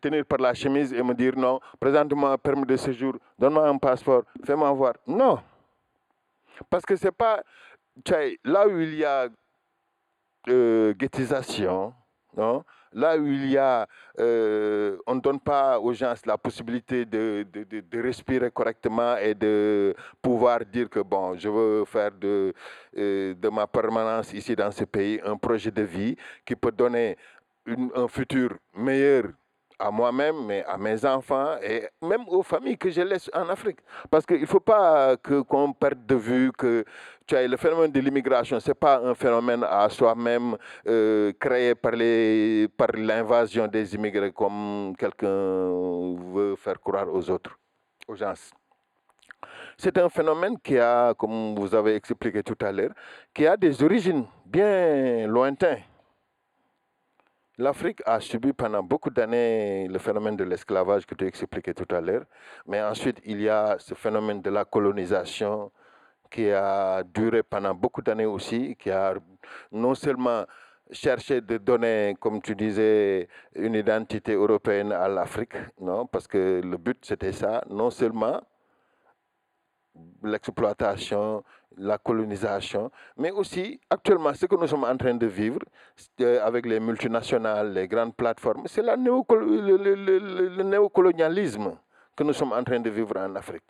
tenir par la chemise et me dire non, présente-moi un permis de séjour, donne-moi un passeport, fais-moi voir. Non. Parce que c'est pas. Là où il y a euh, guettisation, là où il y a, euh, on ne donne pas aux gens la possibilité de, de, respirer correctement et de pouvoir dire que bon, je veux faire de, euh, de ma permanence ici dans ce pays un projet de vie qui peut donner un futur meilleur à moi-même, mais à mes enfants et même aux familles que je laisse en Afrique. Parce qu'il ne faut pas qu'on perde de vue que le phénomène de l'immigration, ce n'est pas un phénomène à soi-même euh, créé par, les, par l'invasion des immigrés comme quelqu'un veut faire croire aux autres, aux gens. C'est un phénomène qui a, comme vous avez expliqué tout à l'heure, qui a des origines bien lointaines L'Afrique a subi pendant beaucoup d'années le phénomène de l'esclavage que tu expliquais tout à l'heure, mais ensuite il y a ce phénomène de la colonisation qui a duré pendant beaucoup d'années aussi, qui a non seulement cherché de donner, comme tu disais, une identité européenne à l'Afrique, non, parce que le but c'était ça, non seulement l'exploitation, la colonisation, mais aussi actuellement ce que nous sommes en train de vivre euh, avec les multinationales, les grandes plateformes, c'est le, néocolonialisme que nous sommes en train de vivre en Afrique.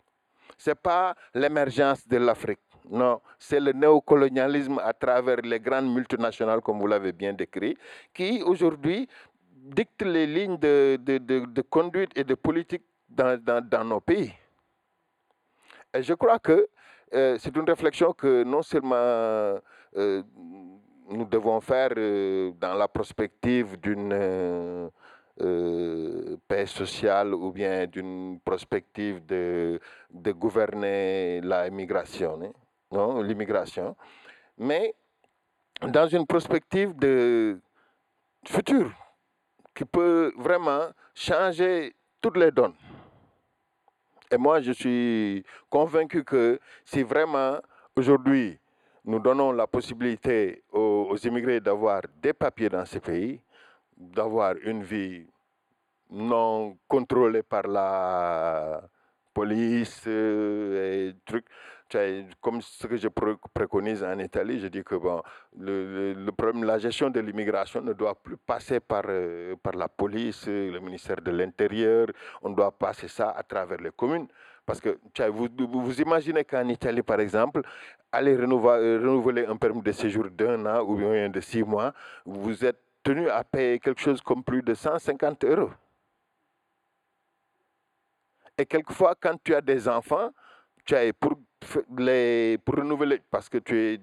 Ce n'est pas l'émergence de l'Afrique, non, c'est le néocolonialisme à travers les grandes multinationales, comme vous l'avez bien décrit, qui aujourd'hui dictent les lignes de, conduite et de politique dans, dans nos pays. Et je crois que euh, c'est une réflexion que non seulement euh, nous devons faire euh, dans la perspective d'une paix sociale ou bien d'une perspective de, gouverner la immigration, hein, non, l'immigration, mais dans une perspective de futur qui peut vraiment changer toutes les donnes. Et moi, je suis convaincu que si vraiment aujourd'hui nous donnons la possibilité aux, immigrés d'avoir des papiers dans ce pays, d'avoir une vie non contrôlée par la police euh, et trucs, comme ce que je préconise en Italie, je dis que bon, la gestion de l'immigration ne doit plus passer par, euh, par la police, le ministère de l'Intérieur, on doit passer ça à travers les communes. Parce que vous, imaginez qu'en Italie, par exemple, aller renouveler, renouveler un permis de séjour d'un an ou bien de six mois, vous êtes tenu à payer quelque chose comme plus de 150 euros. Et quelquefois, quand tu as des enfants, tu pour les, pour renouveler, parce que tu es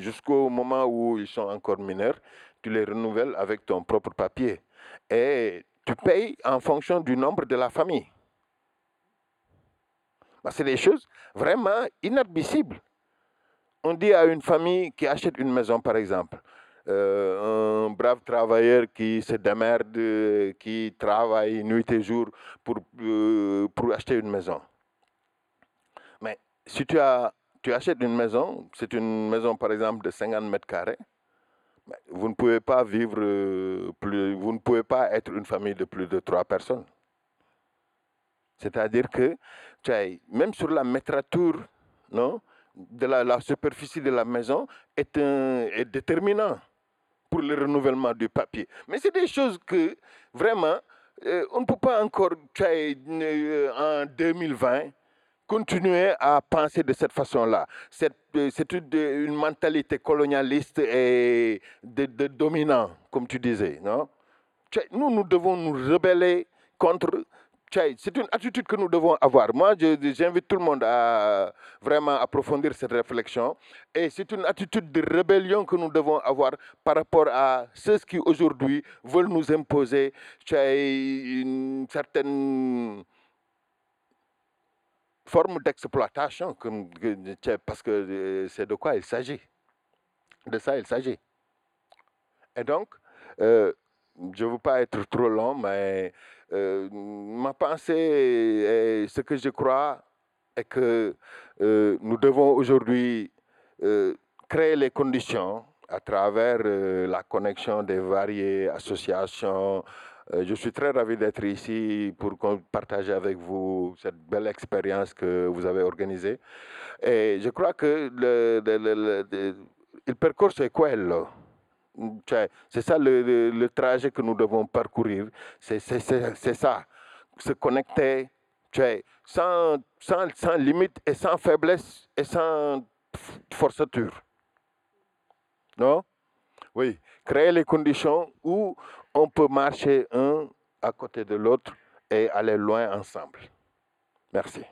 jusqu'au moment où ils sont encore mineurs, tu les renouvelles avec ton propre papier. Et tu payes en fonction du nombre de la famille. Bah, c'est des choses vraiment inadmissibles. On dit à une famille qui achète une maison, par exemple, un brave travailleur qui se démerde, qui travaille nuit et jour pour, pour acheter une maison. Si tu, as, tu achètes une maison, c'est une maison par exemple de 50 mètres carrés, vous ne pouvez pas vivre plus, vous ne pouvez pas être une famille de plus de trois personnes. C'est-à-dire que même sur la métrature non, de la, superficie de la maison est, un, est déterminant pour le renouvellement du papier. Mais c'est des choses que vraiment, euh, on ne peut pas encore, euh, en 2020, continuer à penser de cette façon-là. C'est euh, une, mentalité colonialiste et de, de, dominant, comme tu disais. Non? Nous, nous devons nous rebeller contre c'est une attitude que nous devons avoir. Moi, j'invite tout le monde à vraiment approfondir cette réflexion. Et c'est une attitude de rébellion que nous devons avoir par rapport à ceux qui aujourd'hui veulent nous imposer une certaine forme d'exploitation, parce que euh, c'est de quoi il s'agit. De ça, il s'agit. Et donc, euh, je ne veux pas être trop long, mais euh, ma pensée et ce que je crois est que nous devons aujourd'hui créer les conditions à travers la connexion des variées associations. Je suis très ravi d'être ici pour partager avec vous cette belle expérience que vous avez organisée. Et je crois que le, le, le, il percorre c'est quoi c'est ça le, trajet que nous devons parcourir. C'est ça. Se connecter sans, sans, sans limite et sans faiblesse et sans forçature. Non? Oui. Créer les conditions où on peut marcher un à côté de l'autre et aller loin ensemble. Merci.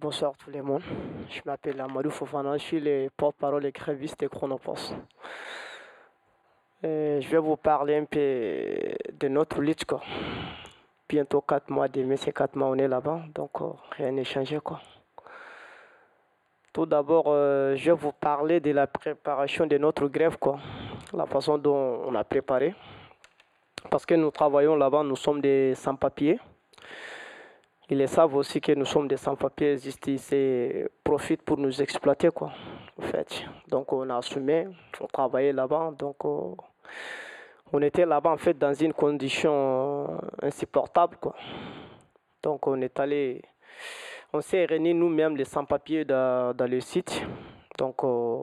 bonsoir tout le monde. Je m'appelle Amadou Fofana, je suis le porte-parole et gréviste de Chronopost. je vais vous parler un peu de notre lutte. Quoi. Bientôt 4 mois, demain c'est 4 mois, on est là-bas, donc euh, rien n'est changé. Quoi. Tout d'abord, euh, je vais vous parler de la préparation de notre grève, quoi. la façon dont on a préparé. Parce que nous travaillons là-bas, nous sommes des sans-papiers. Ils savent aussi que nous sommes des sans-papiers, ils profitent pour nous exploiter, quoi, en fait. Donc, on a assumé, on travaillait là-bas, donc euh, on était là-bas, en fait, dans une condition insupportable, quoi. Donc, on est allé, on s'est réunis nous-mêmes, les sans-papiers, dans, le site. Donc, euh,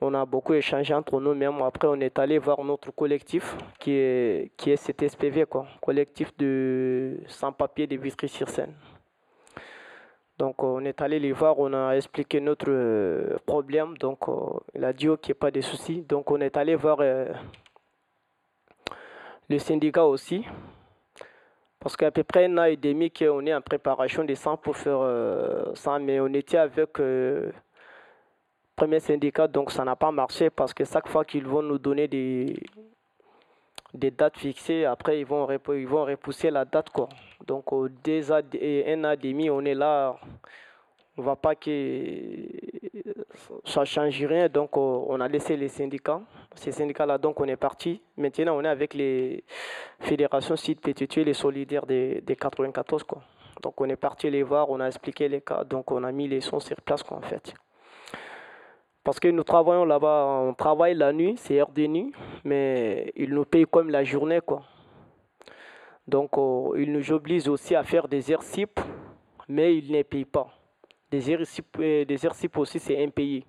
on a beaucoup échangé entre nous-mêmes. Après, on est allé voir notre collectif qui est, qui est cet SPV, quoi, collectif de sans-papiers de Vitry-sur-Seine. Donc, on est allé les voir, on a expliqué notre euh, problème. Donc, euh, il a dit qu'il n'y a pas de soucis. Donc, on est allé voir euh, le syndicat aussi. Parce qu'à peu près un an et demi qu'on est en préparation de 100 pour faire ça, mais on était avec premier syndicat, donc ça n'a pas marché parce que chaque fois qu'ils vont nous donner des, des dates fixées, après ils vont, repousser la date. Quoi. Donc au un an et demi, on est là, on ne va pas que ça change rien, donc on a laissé les syndicats. Ces syndicats-là, donc on est parti. Maintenant, on est avec les fédérations sites pétués, les solidaires des, des 94. Quoi. Donc on est parti les voir, on a expliqué les cas, donc on a mis les sons sur place quoi, en fait. Parce que nous travaillons là-bas, on travaille la nuit, c'est heure de nuit, mais ils nous payent comme la journée, quoi. Donc, euh, ils nous obligent aussi à faire des heures mais ils ne payent pas. Des SIP, euh, des aussi, c'est impayé.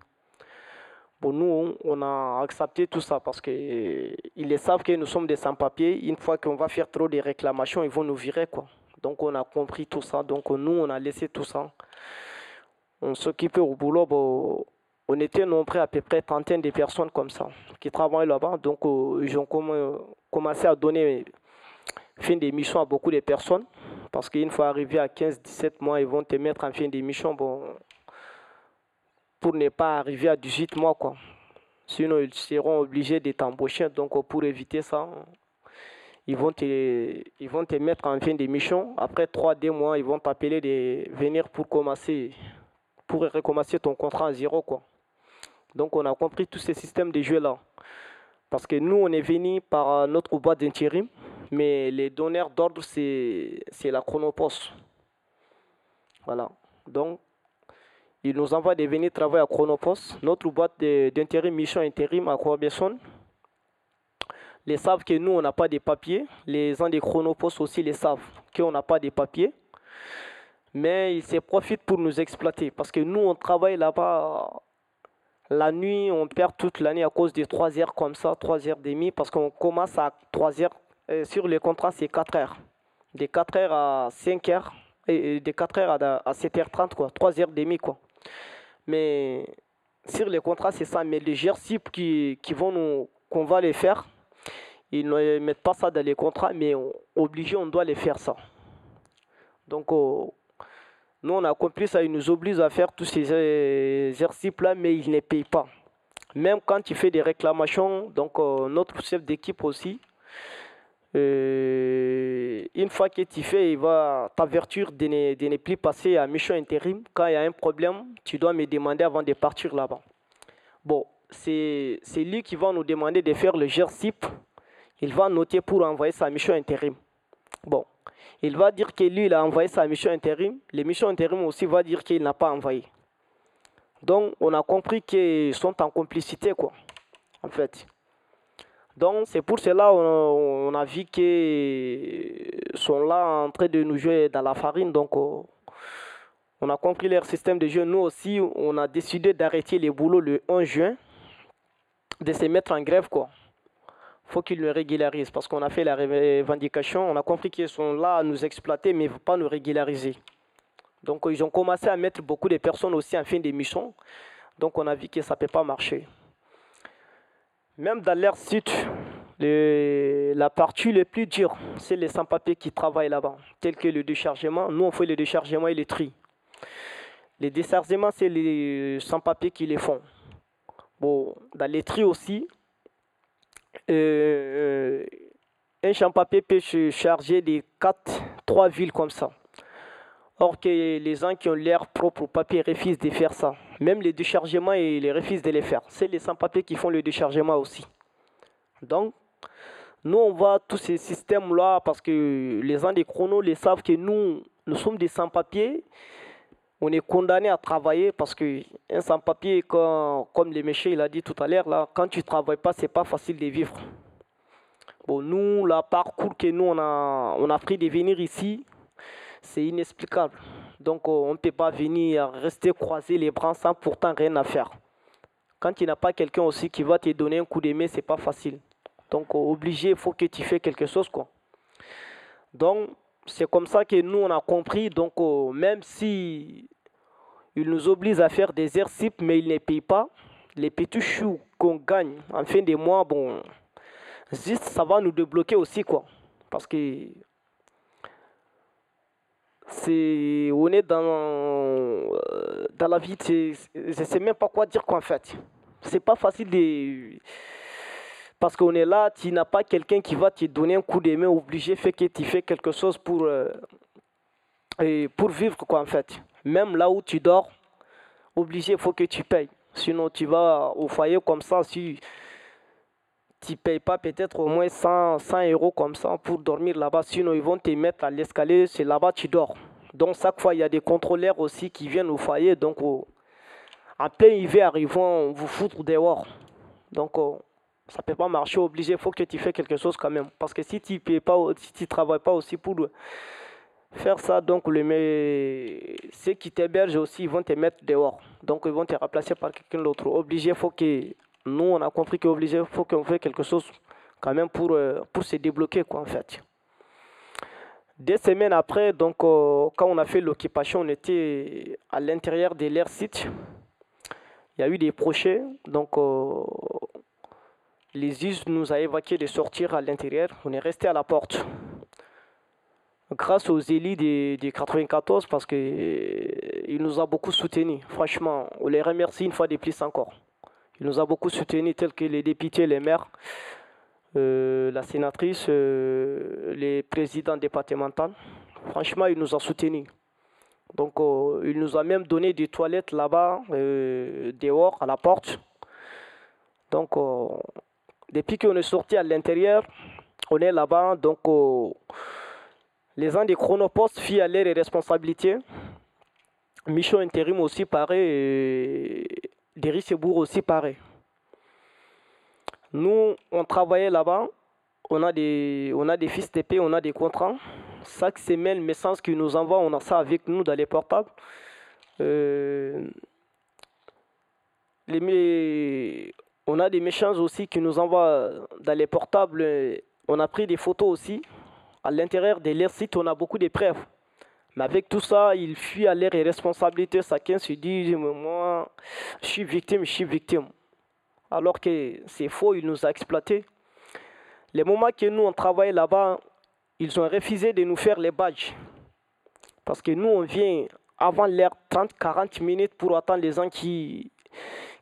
Bon, nous, on a accepté tout ça parce qu'ils savent que nous sommes des sans-papiers. Une fois qu'on va faire trop de réclamations, ils vont nous virer, quoi. Donc, on a compris tout ça. Donc, nous, on a laissé tout ça. On s'occupait au boulot. Bon, on était nombreux à peu près trentaine de personnes comme ça qui travaillent là-bas. Donc, euh, ils ont commencé à donner fin d'émission à beaucoup de personnes. Parce qu'une fois arrivé à 15-17 mois, ils vont te mettre en fin d'émission bon, pour ne pas arriver à 18 mois. Quoi. Sinon, ils seront obligés de t'embaucher. Donc, pour éviter ça, ils vont te, ils vont te mettre en fin de mission. Après trois, deux mois, ils vont t'appeler de venir pour commencer, pour recommencer ton contrat à zéro, quoi. Donc, on a compris tous ces systèmes de jeu-là. Parce que nous, on est venu par notre boîte d'intérim, mais les donneurs d'ordre, c'est la Chronopost. Voilà. Donc, ils nous envoient de venir travailler à Chronopost. Notre boîte d'intérim, mission intérim à Corbeson. Les savent que nous, on n'a pas de papiers. Les gens des Chronopost aussi les savent qu'on n'a pas de papiers. Mais ils se profitent pour nous exploiter. Parce que nous, on travaille là-bas la nuit, on perd toute l'année à cause des 3 heures comme ça, 3 heures demi, parce qu'on commence à 3 heures. sur les contrats, c'est 4 heures. De 4 heures à 5 heures, et de 4 heures à, 7h30, quoi. 3 heures demi, quoi. Mais sur les contrats, c'est ça. Mais les GRC qui, qui vont nous, qu'on va les faire, ils ne mettent pas ça dans les contrats, mais obligé, on doit les faire ça. Donc, nous, on a compris ça, ils nous obligent à faire tous ces exercices-là, mais ils ne payent pas. Même quand tu fais des réclamations, donc euh, notre chef d'équipe aussi, euh, une fois que tu fais, il va t'avertir de ne, plus passer à mission intérim. Quand il y a un problème, tu dois me demander avant de partir là-bas. Bon, c'est lui qui va nous demander de faire le GERSIP. Il va noter pour envoyer sa mission intérim. Bon, il va dire que lui, il a envoyé sa mission intérim. Les missions intérim aussi va dire qu'il n'a pas envoyé. Donc, on a compris qu'ils sont en complicité, quoi, en fait. Donc, c'est pour cela qu'on a vu qu'ils sont là en train de nous jouer dans la farine. Donc, euh, on a compris leur système de jeu. Nous aussi, on a décidé d'arrêter les boulots le 1 juin, de se mettre en grève, quoi faut qu'ils le régularisent parce qu'on a fait la revendication, on a compris qu'ils sont là à nous exploiter mais pas nous régulariser. Donc ils ont commencé à mettre beaucoup de personnes aussi en fin d'émission. Donc on a vu que ça ne peut pas marcher. Même dans leur site, la partie la plus dure, c'est les sans-papiers qui travaillent là-bas, tel que le déchargement. Nous, on fait le déchargement et le tri. Les déchargements, c'est les sans-papiers qui les font. Bon, dans les tri aussi, euh, un champ-papier peut se charger de 4, 3 villes comme ça. Or que les gens qui ont l'air propre au papier refusent de faire ça. Même les déchargements, ils refusent de les faire. C'est les sans-papiers qui font le déchargement aussi. Donc, nous, on voit tous ces systèmes-là parce que les gens des chronos les savent que nous, nous sommes des sans-papiers on est condamné à travailler parce que un sans-papier, comme le méchant il a dit tout à l'heure, là, quand tu ne travailles pas, c'est pas facile de vivre. Bon, nous, le parcours que nous, on a, on a pris de venir ici, c'est inexplicable. Donc, euh, on ne peut pas venir rester croiser les bras sans pourtant rien à faire. Quand tu n'as pas quelqu'un aussi qui va te donner un coup de main, c'est pas facile. Donc, euh, obligé, il faut que tu fasses quelque chose, quoi. Donc, c'est comme ça que nous, on a compris. Donc, euh, même si il nous oblige à faire des exercices, mais il ne paye pas, les petits choux qu'on gagne en fin de mois, bon, juste ça va nous débloquer aussi, quoi. Parce que c'est on est dans, euh, dans la vie, je sais même pas quoi dire, quoi, en fait. C'est pas facile de parce qu'on est là, tu n'as pas quelqu'un qui va te donner un coup de main obligé, fait que tu fais quelque chose pour, euh, pour vivre, quoi, en fait. Même là où tu dors, obligé, il faut que tu payes. Sinon, tu vas au foyer comme ça, si tu ne payes pas peut-être au moins 100, 100 euros comme ça pour dormir là-bas, sinon ils vont te mettre à l'escalier, c'est là-bas tu dors. Donc chaque fois, il y a des contrôleurs aussi qui viennent au foyer. Donc, au, en plein hiver, ils vont vous foutre dehors. Donc, ça peut pas marcher obligé, il faut que tu fasses quelque chose quand même. Parce que si tu ne pas, si tu travailles pas aussi pour faire ça, donc le, ceux qui t'hébergent aussi, ils vont te mettre dehors. Donc ils vont te remplacer par quelqu'un d'autre. Obligé, faut que, nous on a compris qu'obligé, il faut qu'on fasse quelque chose quand même pour, euh, pour se débloquer quoi en fait. Deux semaines après, donc euh, quand on a fait l'occupation, on était à l'intérieur de l'air site. Il y a eu des projets, donc euh, les juges nous a évacués de sortir à l'intérieur. On est resté à la porte. Grâce aux élites de, 94 parce qu'ils euh, nous a beaucoup soutenus. Franchement, on les remercie une fois de plus encore. Il nous a beaucoup soutenus, tels que les députés, les maires. la sénatrice, les présidents départementaux. Franchement, ils nous ont soutenus. Donc, il nous a même donné des toilettes là-bas, dehors, à la porte. Donc, depuis qu'on est sorti à l'intérieur, on est là-bas. Donc, les gens des chronopostes fient à l'air et responsabilités. Mission intérim aussi pareil. Derry Sebourg aussi pareil. Nous, on travaillait là-bas. On a des, on a des fils d'épée, on a des contrats. Chaque semaine, le message qu'ils nous envoient, on a ça avec nous dans les portables. Euh, les, on a des messages aussi qui nous envoient dans les portables. On a pris des photos aussi. À l'intérieur de leur site, on a beaucoup de preuves. Mais avec tout ça, il fuit à l'air et responsabilité. Chacun se dit, moi, je suis victime, je suis victime. Alors que c'est faux, il nous a exploités. Les moments que nous, on travaille là-bas, ils ont refusé de nous faire les badges. Parce que nous, on vient avant l'heure 30-40 minutes pour attendre les gens qui,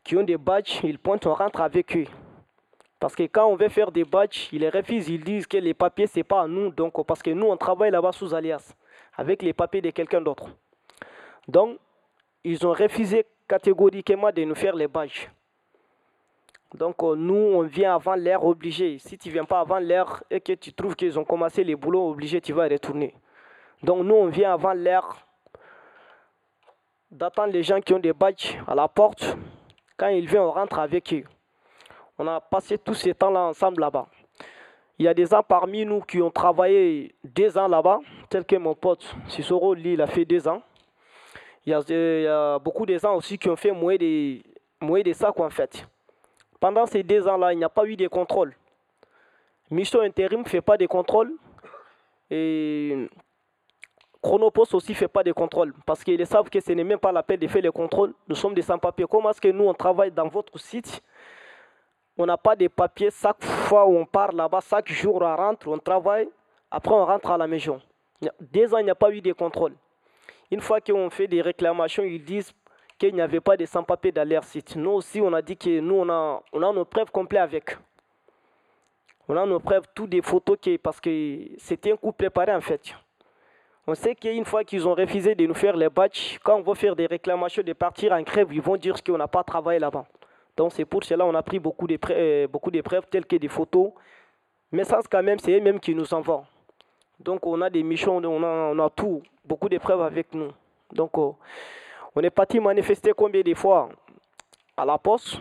qui ont des badges. Ils pointent, on rentre avec eux. Parce que quand on veut faire des badges, ils refusent. Ils disent que les papiers, ce n'est pas à nous. Donc, parce que nous, on travaille là-bas sous alias avec les papiers de quelqu'un d'autre. Donc, ils ont refusé catégoriquement de nous faire les badges. Donc, euh, nous, on vient avant l'heure obligé. Si tu ne viens pas avant l'heure et que tu trouves qu'ils ont commencé les boulots obligés, tu vas retourner. Donc, nous, on vient avant l'heure d'attendre les gens qui ont des badges à la porte. Quand ils viennent, on rentre avec eux. On a passé tous ces temps-là ensemble là-bas. Il y a des gens parmi nous qui ont travaillé deux ans là-bas, tel que mon pote Sissoro, lui, il a fait deux ans. Il y a, beaucoup de gens aussi qui ont fait moins de, sacs en fait. Pendant ces deux ans-là, il n'y a pas eu de contrôle. Mission intérim ne fait pas de contrôle. Chronopost aussi ne fait pas de contrôle. Parce qu'ils savent que ce n'est même pas la peine de faire le contrôle. Nous sommes des sans-papiers. Comment est-ce que nous, on travaille dans votre site? On n'a pas de papiers chaque fois où on part là-bas, chaque jour on rentre, on travaille, après on rentre à la maison. Deux ans, il n'y a pas eu de contrôle. Une fois qu'on fait des réclamations, ils disent qu'il n'y avait pas de sans-papiers dans leur site. Nous aussi, on a dit que nous, on a, on a nos preuves complètes avec. On a nos preuves, toutes des photos, qui, parce que c'était un coup préparé en fait. On sait qu'une fois qu'ils ont refusé de nous faire les badges, quand on va faire des réclamations de partir en crève, ils vont dire qu'on n'a pas travaillé là-bas. Donc c'est pour cela qu'on a pris beaucoup d'épreuves, euh, d'épreuves telles que des photos. Mais ça, quand même, c'est eux-mêmes qui nous envoient. Donc on a des missions, on a, on tout, beaucoup d'épreuves avec nous. Donc euh, on est parti manifester combien de fois? À la poste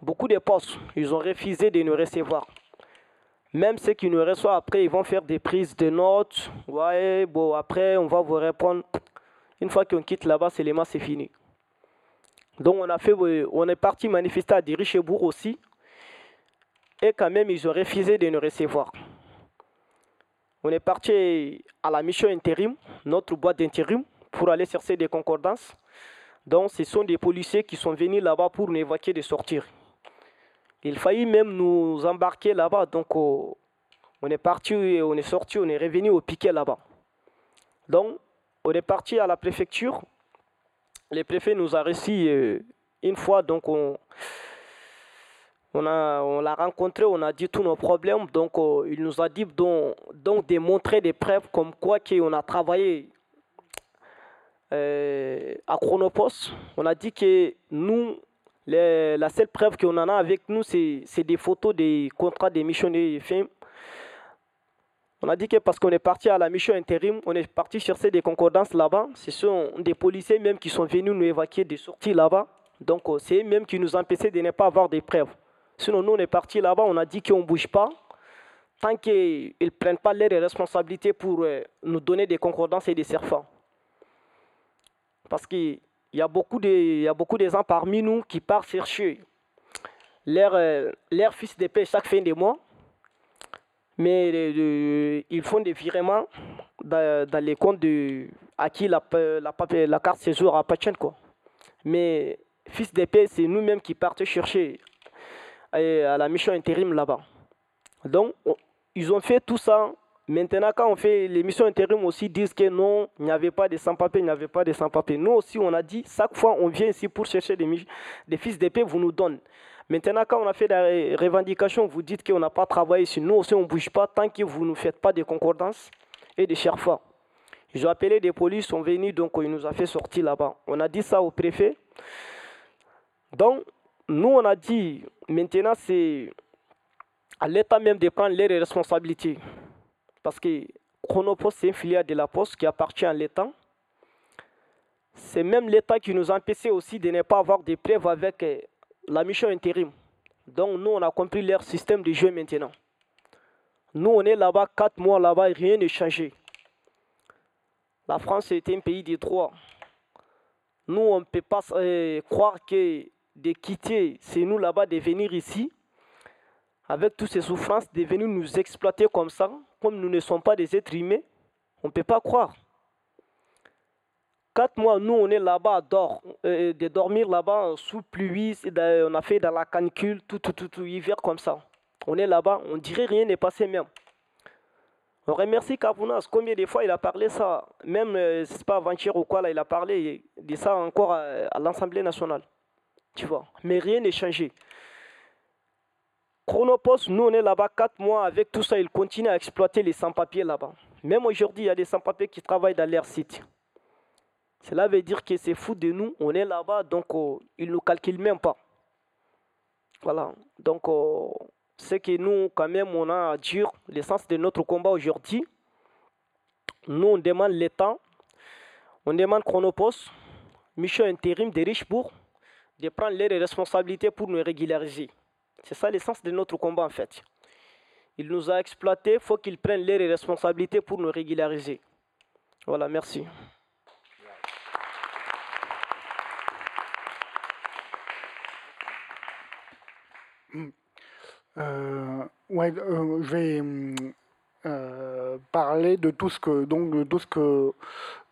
Beaucoup de postes, ils ont refusé de nous recevoir. Même ceux qui nous reçoivent après, ils vont faire des prises de notes. Ouais, bon, après, on va vous répondre. Une fois qu'on quitte là-bas, c'est les c'est fini. Donc on, a fait, on est parti manifester à Dirichebourg aussi. Et quand même, ils ont refusé de nous recevoir. On est parti à la mission intérim, notre boîte d'intérim, pour aller chercher des concordances. Donc ce sont des policiers qui sont venus là-bas pour nous évacuer de sortir. Il faillit même nous embarquer là-bas. Donc on est parti, on est sorti, on est revenu au piquet là-bas. Donc on est parti à la préfecture le préfet nous a reçu euh, une fois, donc on, on l'a rencontré, on a dit tous nos problèmes, donc euh, il nous a dit donc, donc de montrer des preuves comme quoi qu'on a travaillé euh, à Chronopost. On a dit que nous, la seule preuve qu'on en a avec nous, c'est des photos des contrats des missionnaires films on a dit que parce qu'on est parti à la mission intérim, on est parti chercher des concordances là-bas. Ce sont des policiers même qui sont venus nous évacuer des sorties là-bas. Donc euh, c'est eux même qui nous empêchaient de ne pas avoir des preuves. Sinon, nous, on est parti là-bas, on a dit qu'on ne bouge pas. Tant qu'ils ne prennent pas leurs responsabilités pour euh, nous donner des concordances et des serfants. Parce qu'il y, a beaucoup de, y a beaucoup de gens parmi nous qui partent chercher leur, euh, leur fils de paix chaque fin de mois mais ils font des virements dans, les comptes de, à qui la, la, la carte séjour appartient. Quoi. Mais fils d'épée, c'est nous-mêmes qui partons chercher à, la mission intérim là-bas. Donc, ils ont fait tout ça. Maintenant, quand on fait les missions intérim aussi, disent que non, il n'y avait pas de sans-papiers, il n'y avait pas de sans-papiers. Nous aussi, on a dit, chaque fois, on vient ici pour chercher des, des fils d'épée, vous nous donnez. Maintenant, quand on a fait la revendication, vous dites qu'on n'a pas travaillé sur nous aussi, on ne bouge pas tant que vous ne faites pas de concordance et de cherfa. Ils ont appelé des polices, sont venus, donc ils nous ont fait sortir là-bas. On a dit ça au préfet. Donc, nous, on a dit, maintenant, c'est à l'État même de prendre les responsabilités. Parce que Chronopost, c'est une filiale de la Poste qui appartient à l'État. C'est même l'État qui nous a empêché aussi de ne pas avoir de preuves avec euh, la mission intérim. Donc nous, on a compris leur système de jeu maintenant. Nous, on est là-bas, quatre mois là-bas, rien n'est changé. La France était un pays de droit. Nous, on ne peut pas euh, croire que de quitter, c'est nous là-bas, de venir ici, avec toutes ces souffrances, de venir nous exploiter comme ça, comme nous ne sommes pas des êtres humains. On ne peut pas croire. Quatre mois, nous, on est là-bas, euh, de dormir là-bas sous pluie, on a fait dans la canicule, tout, tout, tout, tout, hiver comme ça. On est là-bas, on dirait rien n'est passé même. On remercie Kavunas, combien de fois il a parlé ça, même, euh, c'est pas avant-hier ou quoi, là, il a parlé de ça encore à l'Assemblée nationale. Tu vois, mais rien n'est changé. Chronopost, nous on est là-bas quatre mois, avec tout ça, il continue à exploiter les sans-papiers là-bas. Même aujourd'hui, il y a des sans-papiers qui travaillent dans leur site. Cela veut dire que c'est fou de nous, on est là-bas, donc oh, ils ne nous calculent même pas. Voilà, donc oh, c'est que nous, quand même, on a à dire l'essence de notre combat aujourd'hui. Nous, on demande l'État, on demande Chronopost, mission intérim de Richebourg, de prendre les responsabilités pour nous régulariser. C'est ça l'essence de notre combat en fait. Il nous a exploités, il faut qu'ils prennent les responsabilités pour nous régulariser. Voilà, merci. Euh, euh, je vais euh, parler de tout ce que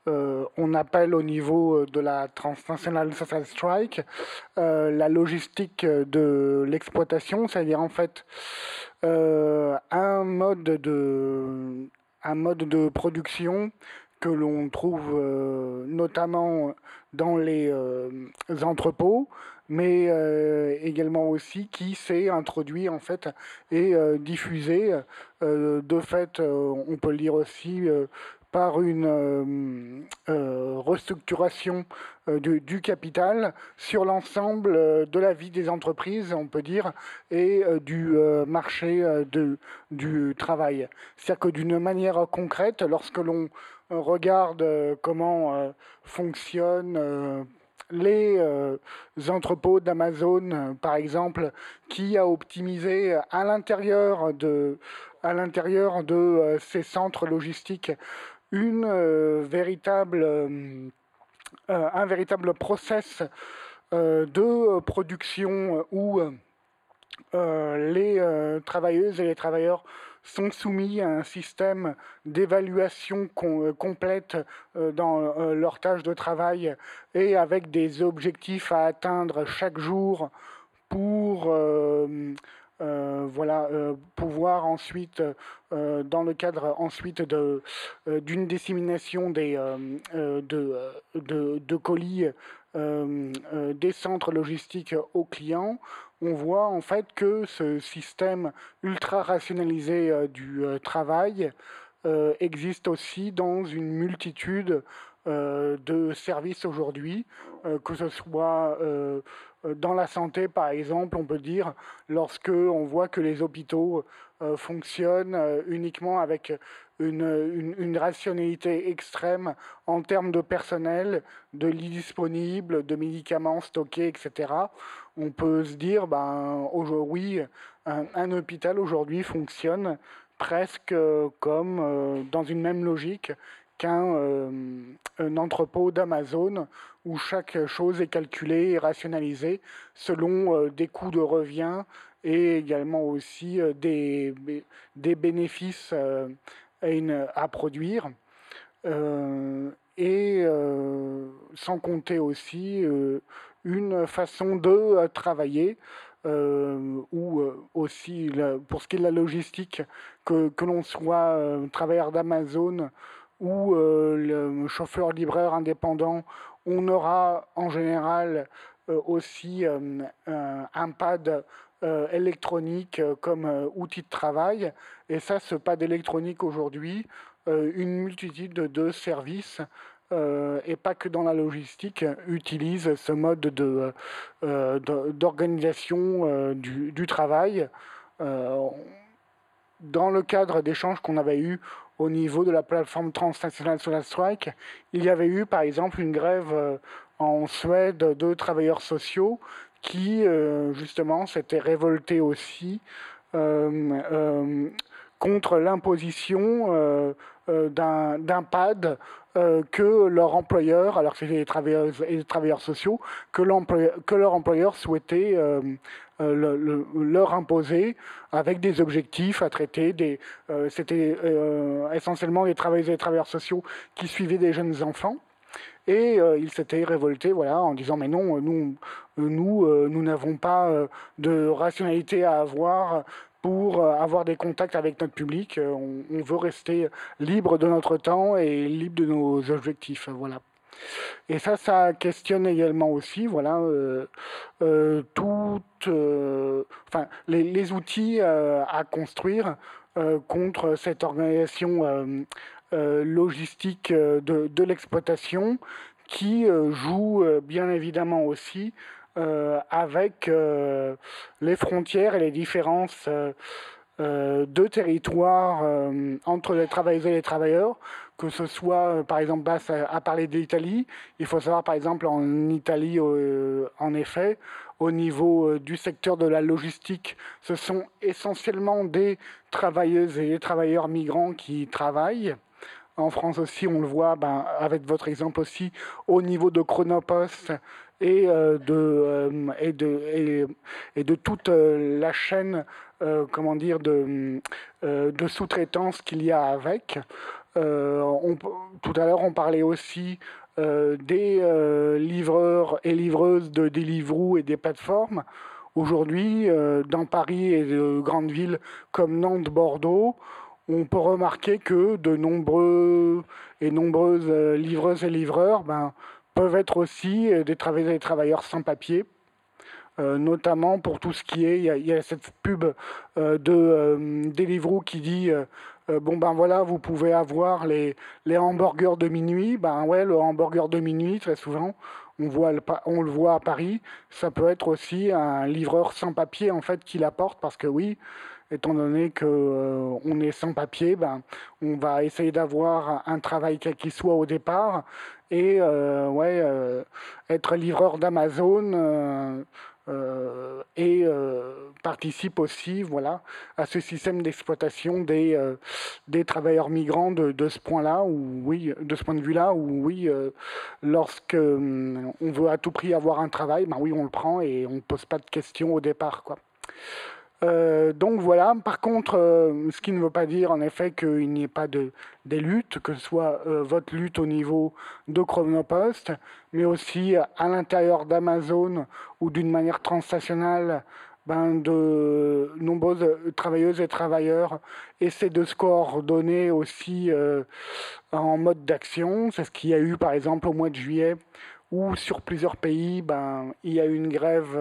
on appelle au niveau de la transnationale social strike la logistique de l'exploitation, c'est-à-dire en fait un mode de production que l'on trouve notamment dans les entrepôts, mais euh, également aussi qui s'est introduit en fait et euh, diffusé. Euh, de fait, on peut le dire aussi par une restructuration du, capital sur l'ensemble de la vie des entreprises, on peut dire, et du marché de, du travail. C'est-à-dire que d'une manière concrète, lorsque l'on regarde comment fonctionne les euh, entrepôts d'Amazon, euh, par exemple, qui a optimisé à l'intérieur de, à l'intérieur de euh, ces centres logistiques une véritable, un véritable process de production où les travailleuses et les travailleurs sont soumis à un système d'évaluation euh, complète euh, dans euh, leur tâche de travail et avec des objectifs à atteindre chaque jour pour voilà, pouvoir ensuite, dans le cadre ensuite de, d'une dissémination des, de, colis des centres logistiques aux clients, on voit en fait que ce système ultra rationalisé euh, du euh, travail euh, existe aussi dans une multitude de services aujourd'hui, que ce soit dans la santé par exemple, on peut dire, lorsque on voit que les hôpitaux fonctionnent uniquement avec une, rationalité extrême en termes de personnel, de lits disponibles, de médicaments stockés, etc. On peut se dire, ben, oui, un, hôpital aujourd'hui fonctionne presque comme euh, dans une même logique qu'un euh, entrepôt d'Amazon où chaque chose est calculée et rationalisée selon euh, des coûts de revient et également aussi des, des bénéfices à produire. Euh, et euh, sans compter aussi euh, une façon de travailler ou aussi pour ce qui est de la logistique, que, que l'on soit travailleur d'Amazon ou le chauffeur livreur indépendant, on aura en général aussi un pad électronique comme outil de travail. Et ça, ce pad électronique aujourd'hui, une multitude de services et pas que dans la logistique, utilise ce mode de, d'organisation du, du, travail dans le cadre d'échanges qu'on avait eus au niveau de la plateforme transnationale Solar Strike, il y avait eu par exemple une grève euh, en Suède de travailleurs sociaux qui euh, justement s'étaient révoltés aussi euh, contre l'imposition d'un pad que leur employeur, alors que c'était des travailleurs des travailleurs sociaux, que, leur employeur souhaitait euh, leur imposer avec des objectifs à traiter. Euh, c'était euh, essentiellement des travailleurs et des travailleurs sociaux qui suivaient des jeunes enfants. Et ils s'étaient révoltés voilà, en disant mais non, nous, nous n'avons pas de rationalité à avoir pour avoir des contacts avec notre public. On, on, veut rester libre de notre temps et libre de nos objectifs. Voilà. Et ça, ça questionne également aussi, voilà, euh, euh, toutes, euh, enfin, les, outils à construire contre cette organisation logistique de l'exploitation qui joue bien évidemment aussi avec les frontières et les différences de territoires entre les travailleuses et les travailleurs que ce soit, euh, par exemple, Bass a, parlé de l'Italie. Il faut savoir, par exemple, en Italie, euh, en effet, au niveau euh, du secteur de la logistique, ce sont essentiellement des travailleuses et des travailleurs migrants qui travaillent. En France aussi, on le voit, ben, avec votre exemple aussi, au niveau de Chronopost et, de, et, de, et, de toute la chaîne comment dire, de, de sous-traitance qu'il y a avec. Euh, tout à l'heure, on parlait aussi euh, des euh, livreurs et livreuses de Deliveroo et des plateformes. Aujourd'hui, dans Paris et de grandes villes comme Nantes, Bordeaux, on peut remarquer que de nombreux et nombreuses livreuses et livreurs ben, peuvent être aussi des travailleurs sans papier. notamment pour tout ce qui est, il y, a, cette pub de Deliveroo qui dit euh, bon ben voilà, vous pouvez avoir les, les hamburgers de minuit. Ben ouais, le hamburger de minuit, très souvent, on, voit le, on le voit à Paris. Ça peut être aussi un livreur sans papier en fait qui l'apporte parce que oui, étant donné que euh, on est sans papier, ben on va essayer d'avoir un travail quel qu'il soit au départ et euh, ouais être livreur d'Amazon euh, et euh, participe aussi voilà, à ce système d'exploitation des, euh, des travailleurs migrants de, de ce point-là, ou oui, de ce point de vue-là, où oui, lorsque on veut à tout prix avoir un travail, ben oui, on le prend et on ne pose pas de questions au départ. Quoi. Euh, donc voilà, par contre, euh, ce qui ne veut pas dire en effet qu'il n'y ait pas de, des luttes, que ce soit euh, votre lutte au niveau de Chronopost, mais aussi à l'intérieur d'Amazon ou d'une manière transnationale, ben, de nombreuses travailleuses et travailleurs essaient de se coordonner aussi en mode d'action. C'est ce qu'il y a eu par exemple au mois de juillet, où sur plusieurs pays, ben, il y a eu une grève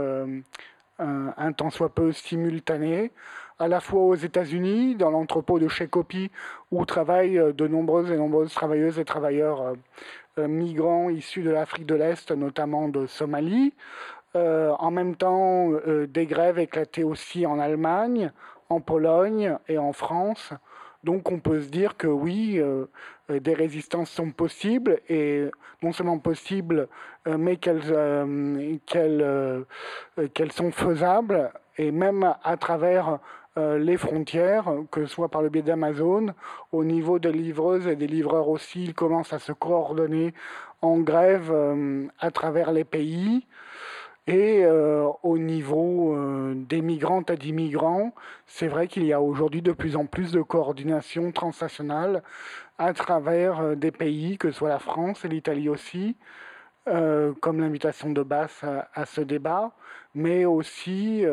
un, tant soit peu simultané, à la fois aux États-Unis, dans l'entrepôt de chez Copy, où travaillent euh, de nombreuses et nombreuses travailleuses et travailleurs euh, euh, migrants issus de l'Afrique de l'Est, notamment de Somalie. en même temps, des grèves éclatées aussi en Allemagne, en Pologne et en France. Donc on peut se dire que oui, euh, euh, des résistances sont possibles, et non seulement possibles, euh, mais qu'elles qu'elles sont faisables, et même à travers les frontières, que ce soit par le biais d'Amazon, au niveau des livreuses et des livreurs aussi, ils commencent à se coordonner en grève à travers les pays. Et euh, au niveau euh, des migrantes et d'immigrants, c'est vrai qu'il y a aujourd'hui de plus en plus de coordination transnationale à travers euh, des pays, que ce soit la France et l'Italie aussi, comme l'invitation de Basse à, ce débat, mais aussi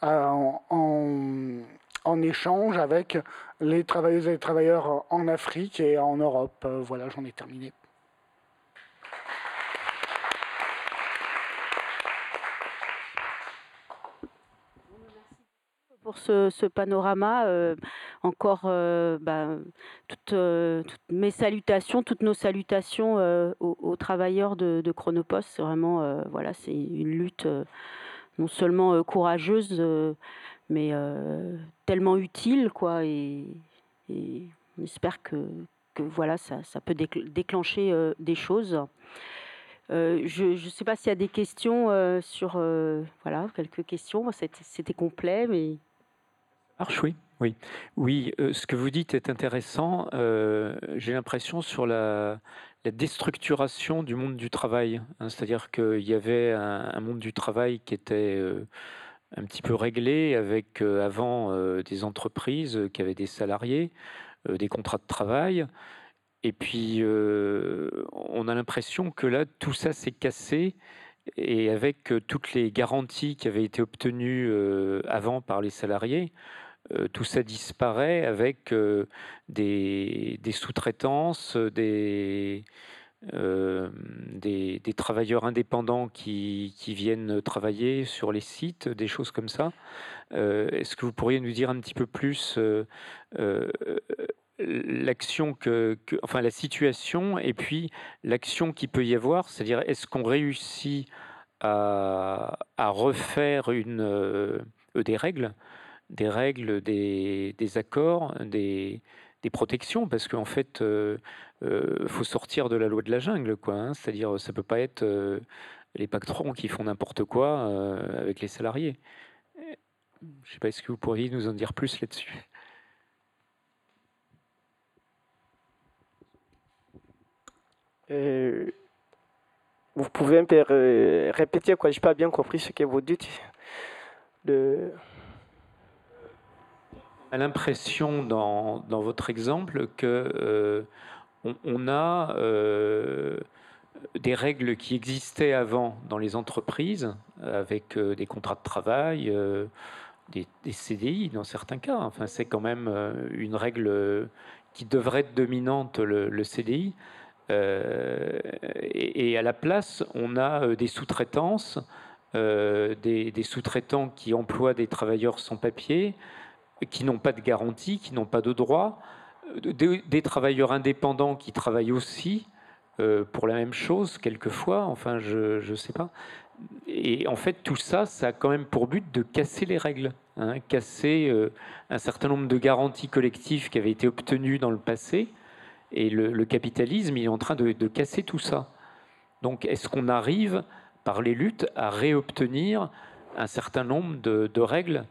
en, en, échange avec les travailleuses et les travailleurs en Afrique et en Europe. voilà, j'en ai terminé. Pour ce, panorama. encore bah, toutes, mes salutations, toutes nos salutations aux, travailleurs de, Chronopost. C'est vraiment, voilà, c'est une lutte non seulement courageuse, mais tellement utile, quoi. Et, on espère que, voilà, ça, peut déclencher des choses. Euh, je ne sais pas s'il y a des questions euh, sur. Euh, voilà, quelques questions. C'était complet, mais. Marche, oui. Oui, oui ce que vous dites est intéressant. J'ai l'impression sur la, déstructuration du monde du travail. Hein. C'est-à-dire qu'il y avait un, monde du travail qui était un petit peu réglé avec avant des entreprises qui avaient des salariés, des contrats de travail. Et puis, euh, on a l'impression que là, tout ça s'est cassé. Et avec euh, toutes les garanties qui avaient été obtenues euh, avant par les salariés, tout ça disparaît avec des, sous-traitances, des, des, travailleurs indépendants qui, viennent travailler sur les sites, des choses comme ça. Est-ce que vous pourriez nous dire un petit peu plus l'action que, enfin la situation et puis l'action qui peut y avoir, c'est-à-dire est-ce qu'on réussit à, refaire euh, des règles, des règles, des, accords, des, protections, parce qu'en fait, il euh, euh, faut sortir de la loi de la jungle, quoi. Hein. c'est-à-dire, ça peut pas être les patrons qui font n'importe quoi avec les salariés. Je sais pas, est-ce que vous pourriez nous en dire plus là-dessus? Euh, vous pouvez un peu répéter quoi? Je n'ai pas bien compris ce que vous dites. De... l'impression dans, votre exemple que euh, on, a euh, des règles qui existaient avant dans les entreprises avec des contrats de travail, des, CDI dans certains cas. Enfin, c'est quand même une règle qui devrait être dominante, le CDI. Euh, et, à la place, on a euh, des sous-traitances, euh, des, sous-traitants qui emploient des travailleurs sans papier, qui n'ont pas de garantie, qui n'ont pas de droit, des, travailleurs indépendants qui travaillent aussi pour la même chose, quelquefois, enfin, je ne sais pas. Et en fait, tout ça, ça a quand même pour but de casser les règles, hein, casser un certain nombre de garanties collectives qui avaient été obtenues dans le passé, et le, capitalisme, il est en train de, casser tout ça. Donc, est-ce qu'on arrive, par les luttes, à réobtenir un certain nombre de, règles,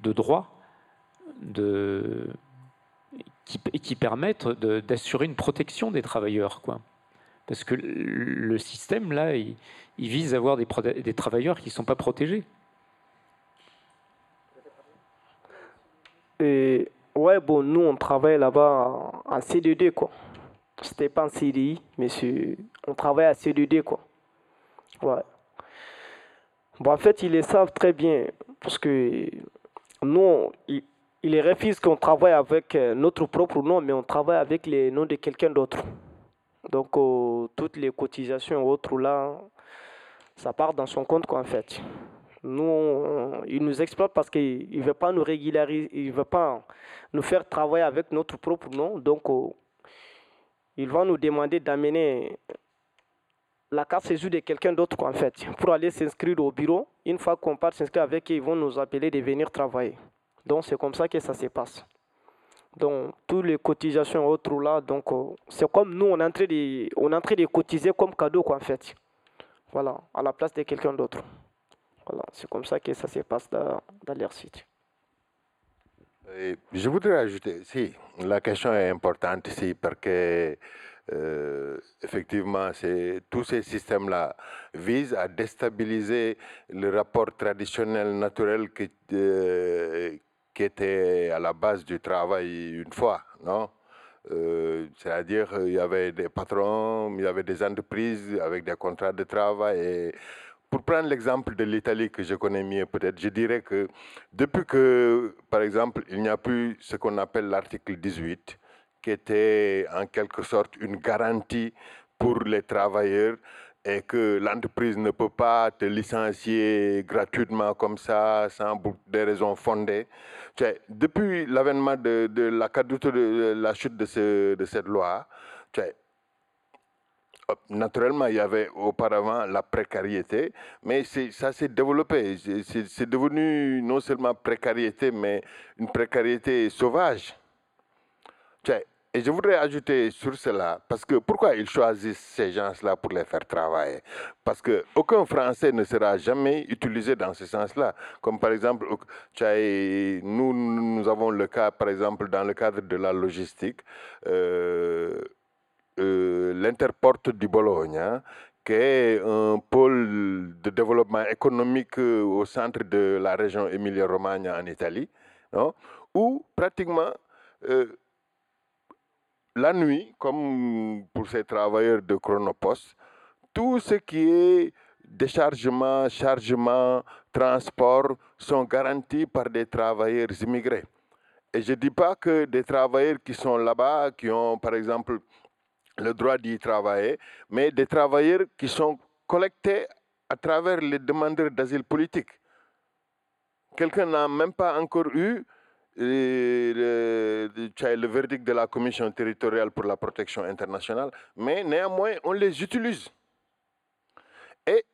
de droits, de, qui, permettent d'assurer une protection des travailleurs, quoi Parce que le système, là, il, vise à avoir des, des travailleurs qui ne sont pas protégés. Et ouais, bon, nous, on travaille là-bas en CDD, quoi. C'était pas en CDI, mais on travaille à CDD, quoi. Ouais. Bon, en fait, ils le savent très bien, parce que nous, ils, ils refusent qu'on travaille avec euh, notre propre nom, mais on travaille avec les noms de quelqu'un d'autre. Donc, euh, toutes les cotisations autres là, ça part dans son compte, quoi, en fait. Nous, ils nous exploitent parce qu'ils ne veulent pas nous régulariser, ils ne veulent pas nous faire travailler avec notre propre nom. Donc, euh, ils vont nous demander d'amener la carte séjour de quelqu'un d'autre en fait, pour aller s'inscrire au bureau. Une fois qu'on part s'inscrire avec eux, ils vont nous appeler de venir travailler. Donc c'est comme ça que ça se passe. Donc toutes les cotisations autres là, donc euh, c'est comme nous on est en train de, on est en train de cotiser comme cadeau quoi en fait. Voilà, à la place de quelqu'un d'autre. Voilà, c'est comme ça que ça se passe dans, dans leur site. Je voudrais ajouter, si, la question est importante ici parce que euh, effectivement, tous ces systèmes-là visent à déstabiliser le rapport traditionnel, naturel euh, qui était à la base du travail une fois, non? Euh, C'est-à-dire, il y avait des patrons, il y avait des entreprises avec des contrats de travail et pour prendre l'exemple de l'Italie que je connais mieux, peut-être, je dirais que depuis que, par exemple, il n'y a plus ce qu'on appelle l'article 18, qui était en quelque sorte une garantie pour les travailleurs et que l'entreprise ne peut pas te licencier gratuitement comme ça, sans des raisons fondées. depuis l'avènement de, la, de la chute de, de cette loi, naturellement, il y avait auparavant la précarité, mais ça s'est développé. C'est devenu non seulement précarité, mais une précarité sauvage. Et je voudrais ajouter sur cela, parce que pourquoi ils choisissent ces gens-là pour les faire travailler? Parce qu'aucun Français ne sera jamais utilisé dans ce sens-là. Comme par exemple, nous, avons le cas, par exemple, dans le cadre de la logistique, euh, euh, l'Interporte du Bologne, hein, qui est un pôle de développement économique euh, au centre de la région Emilia-Romagna en Italie, non, où pratiquement la nuit, comme pour ces travailleurs de Chronopost, tout ce qui est déchargement, chargement, transport sont garantis par des travailleurs immigrés. Et je ne dis pas que des travailleurs qui sont là-bas, qui ont par exemple le droit d'y travailler, mais des travailleurs qui sont collectés à travers les demandeurs d'asile politique. Quelqu'un n'a même pas encore eu le, le, verdict de la Commission territoriale pour la protection internationale, mais néanmoins, on les utilise. Et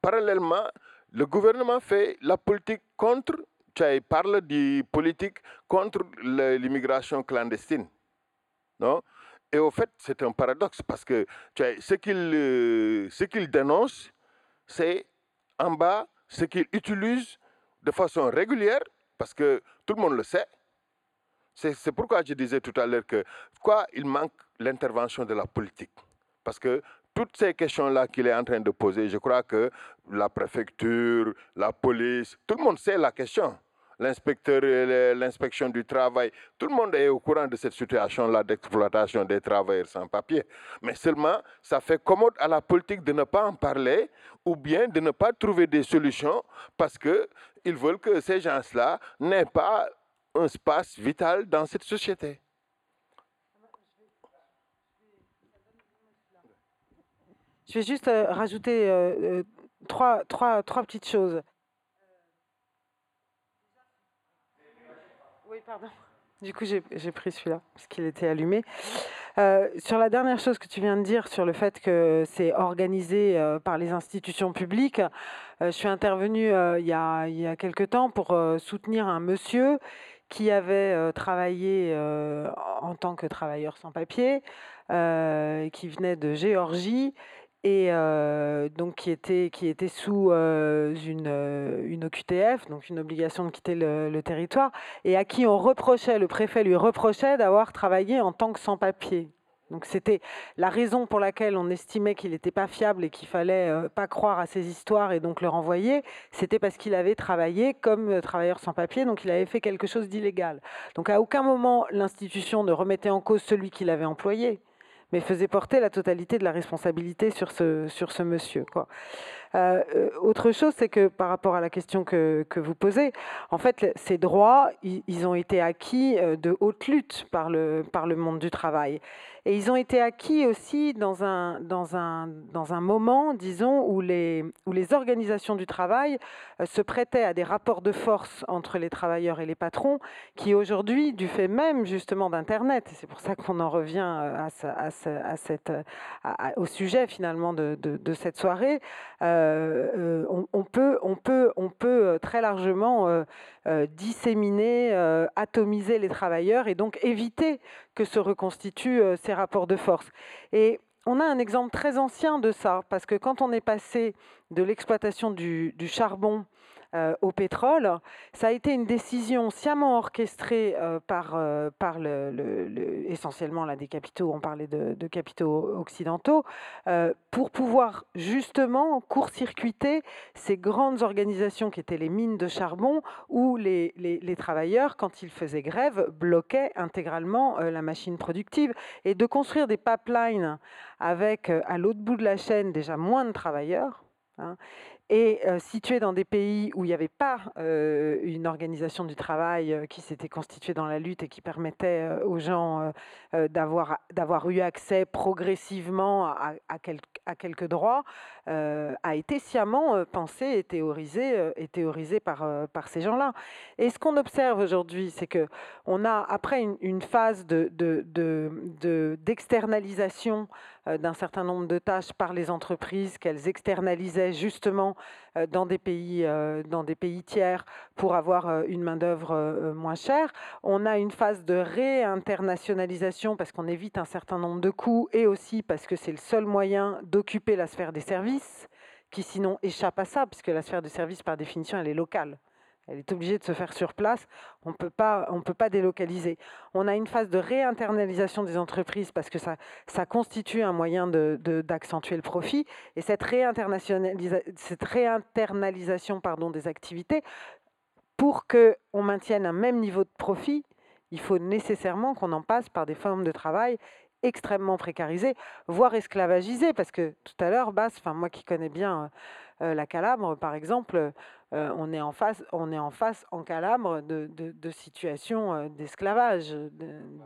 parallèlement, le gouvernement fait la politique contre, il parle de politique contre l'immigration clandestine. Non? Et au fait, c'est un paradoxe parce que ce qu'il euh, qu'il dénonce, c'est en bas ce qu'il utilise de façon régulière parce que tout le monde le sait. C'est pourquoi je disais tout à l'heure que quoi il manque l'intervention de la politique. Parce que toutes ces questions-là qu'il est en train de poser, je crois que la préfecture, la police, tout le monde sait la question. L'inspecteur, l'inspection du travail, tout le monde est au courant de cette situation-là d'exploitation des travailleurs sans papier. Mais seulement, ça fait commode à la politique de ne pas en parler ou bien de ne pas trouver des solutions parce que ils veulent que ces gens-là n'aient pas un espace vital dans cette société. Je vais juste euh, rajouter euh, euh, trois, trois, trois petites choses. Du coup, j'ai pris celui-là, parce qu'il était allumé. Euh, sur la dernière chose que tu viens de dire, sur le fait que c'est organisé euh, par les institutions publiques, euh, je suis intervenue il, y a, il y a quelque temps pour soutenir un monsieur qui avait travaillé en tant que travailleur sans papier, qui venait de Géorgie et donc qui était, qui était sous une, une OQTF, donc une obligation de quitter le, territoire, et à qui on reprochait, le préfet lui reprochait d'avoir travaillé en tant que sans-papier. Donc c'était la raison pour laquelle on estimait qu'il n'était pas fiable et qu'il fallait pas croire à ces histoires et donc le renvoyer, c'était parce qu'il avait travaillé comme travailleur sans papier, donc il avait fait quelque chose d'illégal. Donc à aucun moment l'institution ne remettait en cause celui qui l'avait employé mais faisait porter la totalité de la responsabilité sur ce, monsieur. Euh, euh, autre chose, c'est que par rapport à la question que, vous posez, en fait, ces droits, ils, ont été acquis euh, de haute lutte par le monde du travail. Et ils ont été acquis aussi dans un, dans un, dans un moment, disons, où les, où les organisations du travail euh, se prêtaient à des rapports de force entre les travailleurs et les patrons, qui aujourd'hui, du fait même justement d'Internet, et c'est pour ça qu'on en revient euh, à, à, cette, au sujet finalement de, de, cette soirée, euh, on, peut, on, peut, on peut très largement disséminer, atomiser les travailleurs et donc éviter que se reconstituent euh, ces rapports de force. Et on a un exemple très ancien de ça, parce que quand on est passé de l'exploitation du, charbon au pétrole. Ça a été une décision sciemment orchestrée euh, par, euh, essentiellement là, des capitaux, on parlait de, capitaux occidentaux, pour pouvoir justement court-circuiter ces grandes organisations qui étaient les mines de charbon, où les, les, travailleurs, quand ils faisaient grève, bloquaient intégralement la machine productive. Et de construire des pipelines avec à l'autre bout de la chaîne déjà moins de travailleurs, hein, et situés dans des pays où il n'y avait pas une organisation du travail qui s'était constituée dans la lutte et qui permettait aux gens d'avoir, eu accès progressivement à, quelques droits, a été sciemment pensé et théorisé, et théorisé par, par ces gens-là. Et ce qu'on observe aujourd'hui, c'est que on a, après une, phase de, de, de, d'externalisation d'un certain nombre de tâches par les entreprises qu'elles externalisaient justement euh, dans des pays, euh, dans des pays tiers pour avoir euh, une main-d'œuvre moins chère. On a une phase de réinternationalisation parce qu'on évite un certain nombre de coûts et aussi parce que c'est le seul moyen d'occuper la sphère des services qui sinon échappe à ça, puisque la sphère des services, par définition, elle est locale. Elle est obligée de se faire sur place. On ne peut pas délocaliser. On a une phase de réinternalisation des entreprises parce que ça, constitue un moyen d'accentuer le profit. Et cette, cette réinternalisation pardon, des activités, pour qu'on maintienne un même niveau de profit, il faut nécessairement qu'on en passe par des formes de travail extrêmement précarisées, voire esclavagisées. Parce que tout à l'heure, Basse, moi qui connais bien euh, la Calabre, par exemple, euh, on, est en face, on est en face en Calabre de, situations euh, d'esclavage,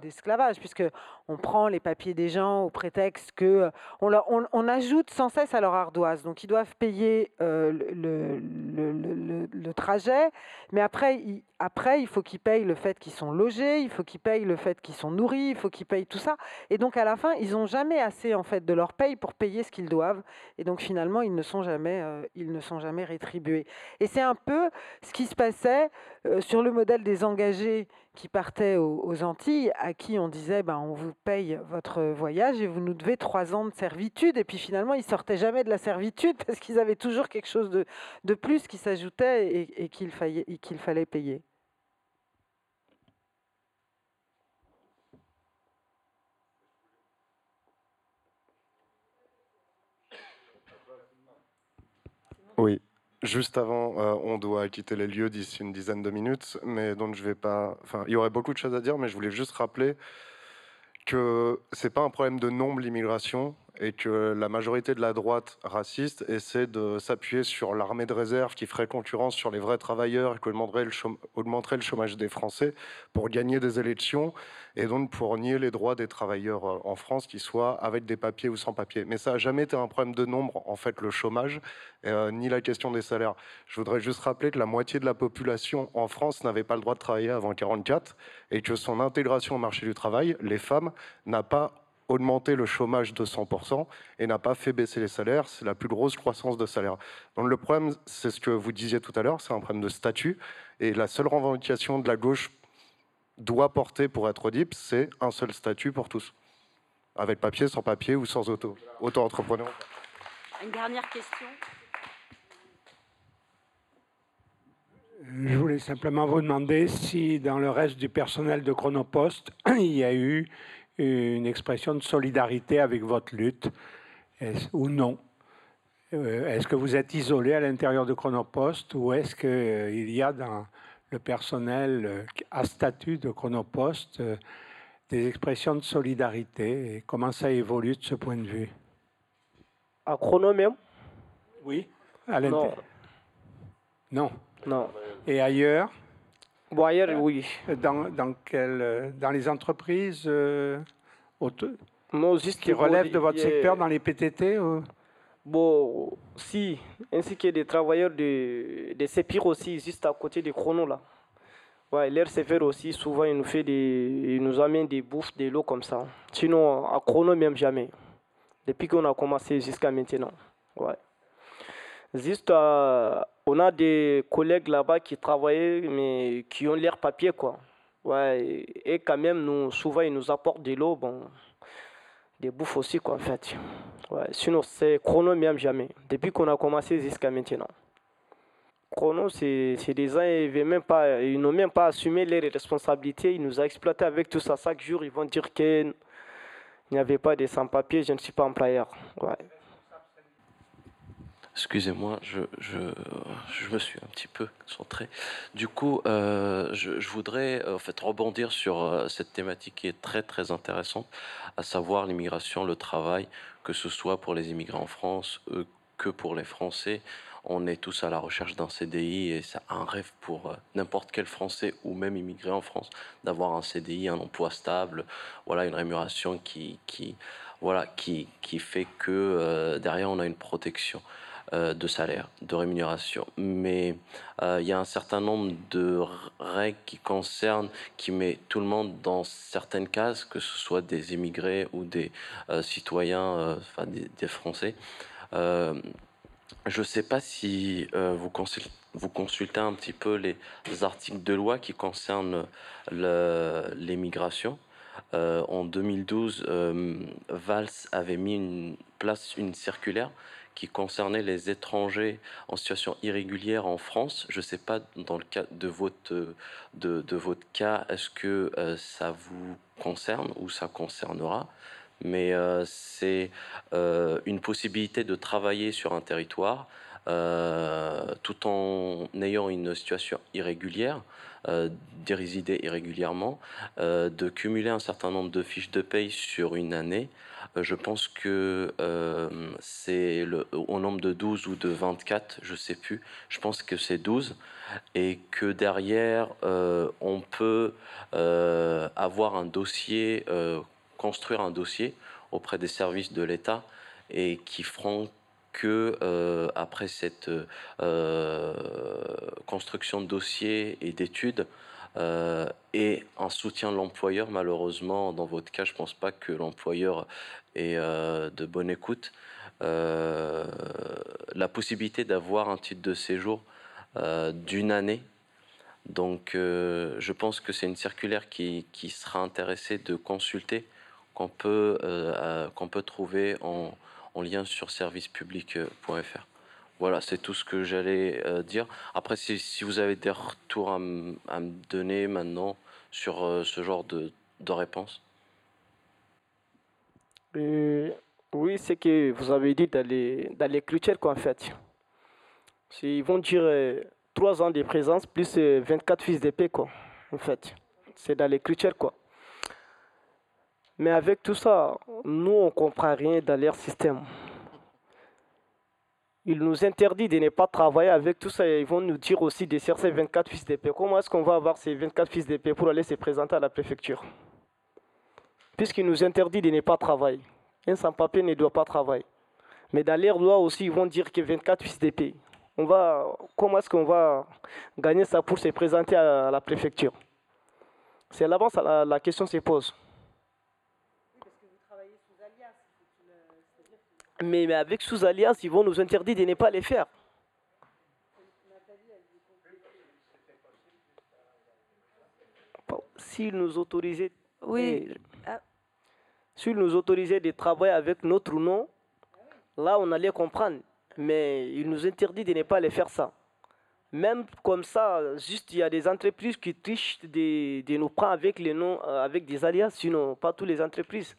d'esclavage, puisque on prend les papiers des gens au prétexte que euh, on, leur, on, ajoute sans cesse à leur ardoise. Donc ils doivent payer le, trajet, mais après, il, après, il faut qu'ils payent le fait qu'ils sont logés, il faut qu'ils payent le fait qu'ils sont nourris, il faut qu'ils payent tout ça. Et donc à la fin, ils n'ont jamais assez en fait de leur paye pour payer ce qu'ils doivent. Et donc finalement, ils ne sont jamais, ils ne sont jamais rétribués. Et c'est un peu ce qui se passait euh, sur le modèle des engagés qui partaient aux, Antilles, à qui on disait ben, on vous paye votre voyage et vous nous devez trois ans de servitude. Et puis finalement, ils sortaient jamais de la servitude [LAUGHS] parce qu'ils avaient toujours quelque chose de, de plus qui s'ajoutait et, et qu'il fallait payer. Oui, Juste avant, euh, on doit quitter les lieux d'ici une dizaine de minutes, mais donc je vais pas. Enfin, il y aurait beaucoup de choses à dire, mais je voulais juste rappeler que c'est pas un problème de nombre l'immigration et que la majorité de la droite raciste essaie de s'appuyer sur l'armée de réserve qui ferait concurrence sur les vrais travailleurs et qui augmenterait le, chômage des Français pour gagner des élections et donc pour nier les droits des travailleurs euh, en France, qu'ils soient avec des papiers ou sans papiers. Mais ça n'a jamais été un problème de nombre, en fait, le chômage, euh, ni la question des salaires. Je voudrais juste rappeler que la moitié de la population en France n'avait pas le droit de travailler avant 1944 et que son intégration au marché du travail, les femmes, n'a pas augmenté le chômage de 100% et n'a pas fait baisser les salaires. C'est la plus grosse croissance de salaire. Donc le problème, c'est ce que vous disiez tout à l'heure, c'est un problème de statut. Et la seule revendication de la gauche doit porter pour être audible, c'est un seul statut pour tous. Avec papier, sans papier ou sans auto. Auto-entrepreneur. Une dernière question. Je voulais simplement vous demander si dans le reste du personnel de Chronopost, [CLEARS THROAT] il y a eu une expression de solidarité avec votre lutte ou non? Euh, Est-ce que vous êtes isolé à l'intérieur de Chronopost ou est-ce qu'il euh, y a dans le personnel euh, à statut de Chronopost des expressions de solidarité? Et comment ça évolue de ce point de vue? À Chrono même? Oui. À non. non. Non. Et ailleurs? Bon, ailleurs, oui. Dans, dans, quel, dans les entreprises euh, qui relèvent de votre secteur, dans les PTT Bon, si, ainsi que des travailleurs de, de CEPIR aussi, juste à côté des chronos là. Ouais, l'air sévère aussi, souvent, il nous, fait des, il nous amène des bouffes, des lots comme ça. Sinon, à chrono, même jamais. Depuis qu'on a commencé jusqu'à maintenant. Ouais. Juste, euh, on a des collègues là-bas qui travaillent, mais qui ont l'air papier, quoi. Ouais, et quand même, nous, souvent, ils nous apportent de l'eau, bon, des bouffes aussi, quoi, en fait. Ouais, sinon, c'est chrono, même jamais. Depuis qu'on a commencé jusqu'à maintenant. Chrono, c'est des gens, ils même pas, ils n'ont même pas assumé leurs responsabilités. Ils nous ont exploité avec tout ça. Chaque jour, ils vont dire qu'il n'y avait pas de sans-papiers, je ne suis pas employeur. Excusez-moi, je, je, je, me suis un petit peu centré. Du coup, euh, je, voudrais en fait rebondir sur euh, cette thématique qui est très très intéressante, à savoir l'immigration, le travail, que ce soit pour les immigrants en France euh, que pour les Français on est tous à la recherche d'un CDI et c'est un rêve pour euh, n'importe quel Français ou même immigré en France d'avoir un CDI, un emploi stable, voilà, une rémunération qui, qui, voilà, qui, qui fait que euh, derrière on a une protection. Euh, de salaire, de rémunération. Mais il y a un certain nombre de règles qui concernent, qui met tout le monde dans certaines cases, que ce soit des immigrés ou des citoyens, enfin des, Français. Je ne sais pas si euh, vous, consultez, un petit peu les, articles de loi qui concernent l'émigration. Euh, en 2012, euh, Valls avait mis en place une circulaire qui concernait les étrangers en situation irrégulière en France. Je ne sais pas dans le cas de votre, de, de votre cas, est-ce que ça vous concerne ou ça concernera mais euh, c'est euh, une possibilité de travailler sur un territoire euh, tout en ayant une situation irrégulière, d'y résider irrégulièrement, de cumuler un certain nombre de fiches de paye sur une année. Je pense que c'est au nombre de 12 ou de 24, je ne sais plus, je pense que c'est 12, et que derrière, on peut avoir un dossier construire un dossier auprès des services de l'État et qui feront que euh, après cette euh, construction de dossier et d'études euh, et un soutien de l'employeur, malheureusement, dans votre cas, je ne pense pas que l'employeur est de bonne écoute. la possibilité d'avoir un titre de séjour d'une année donc, je pense que c'est une circulaire qui, qui, sera intéressée de consulter qu'on peut, euh, qu'on peut trouver en, en, lien sur servicepublic.fr. Voilà, c'est tout ce que j'allais euh, dire. Après, si, vous avez des retours à, me donner maintenant sur euh, ce genre de, de réponse? oui, c'est que vous avez dit dans les, dans critères fait. Ils vont dire 3 ans de présence plus 24 fils d'épée, quoi, en fait. C'est dans les critères, quoi. Mais avec tout ça, nous, on comprend rien dans leur système. Ils nous interdisent de ne pas travailler avec tout ça. Ils vont nous dire aussi de chercher 24 fils d'épée. Comment est-ce qu'on va avoir ces 24 fils d'épée pour aller se présenter à la préfecture? Puisqu'ils nous interdisent de ne pas travailler. Un sans-papier ne doit pas travailler. Mais dans leur loi aussi, ils vont dire que 24 fils d'épée. On va, comment est-ce qu'on va gagner ça pour se présenter à la préfecture? C'est là-bas la, la question se pose. Mais, avec sous-alliance, ils vont nous interdire de ne pas les faire. S'ils nous autorisaient, oui. Ah. s'ils nous autorisaient de travailler avec notre nom, là on allait comprendre. Mais ils nous interdisent de ne pas les faire ça. Même comme ça, juste il y a des entreprises qui trichent de, de nous prendre avec les noms, euh, avec des alias, sinon pas toutes les entreprises.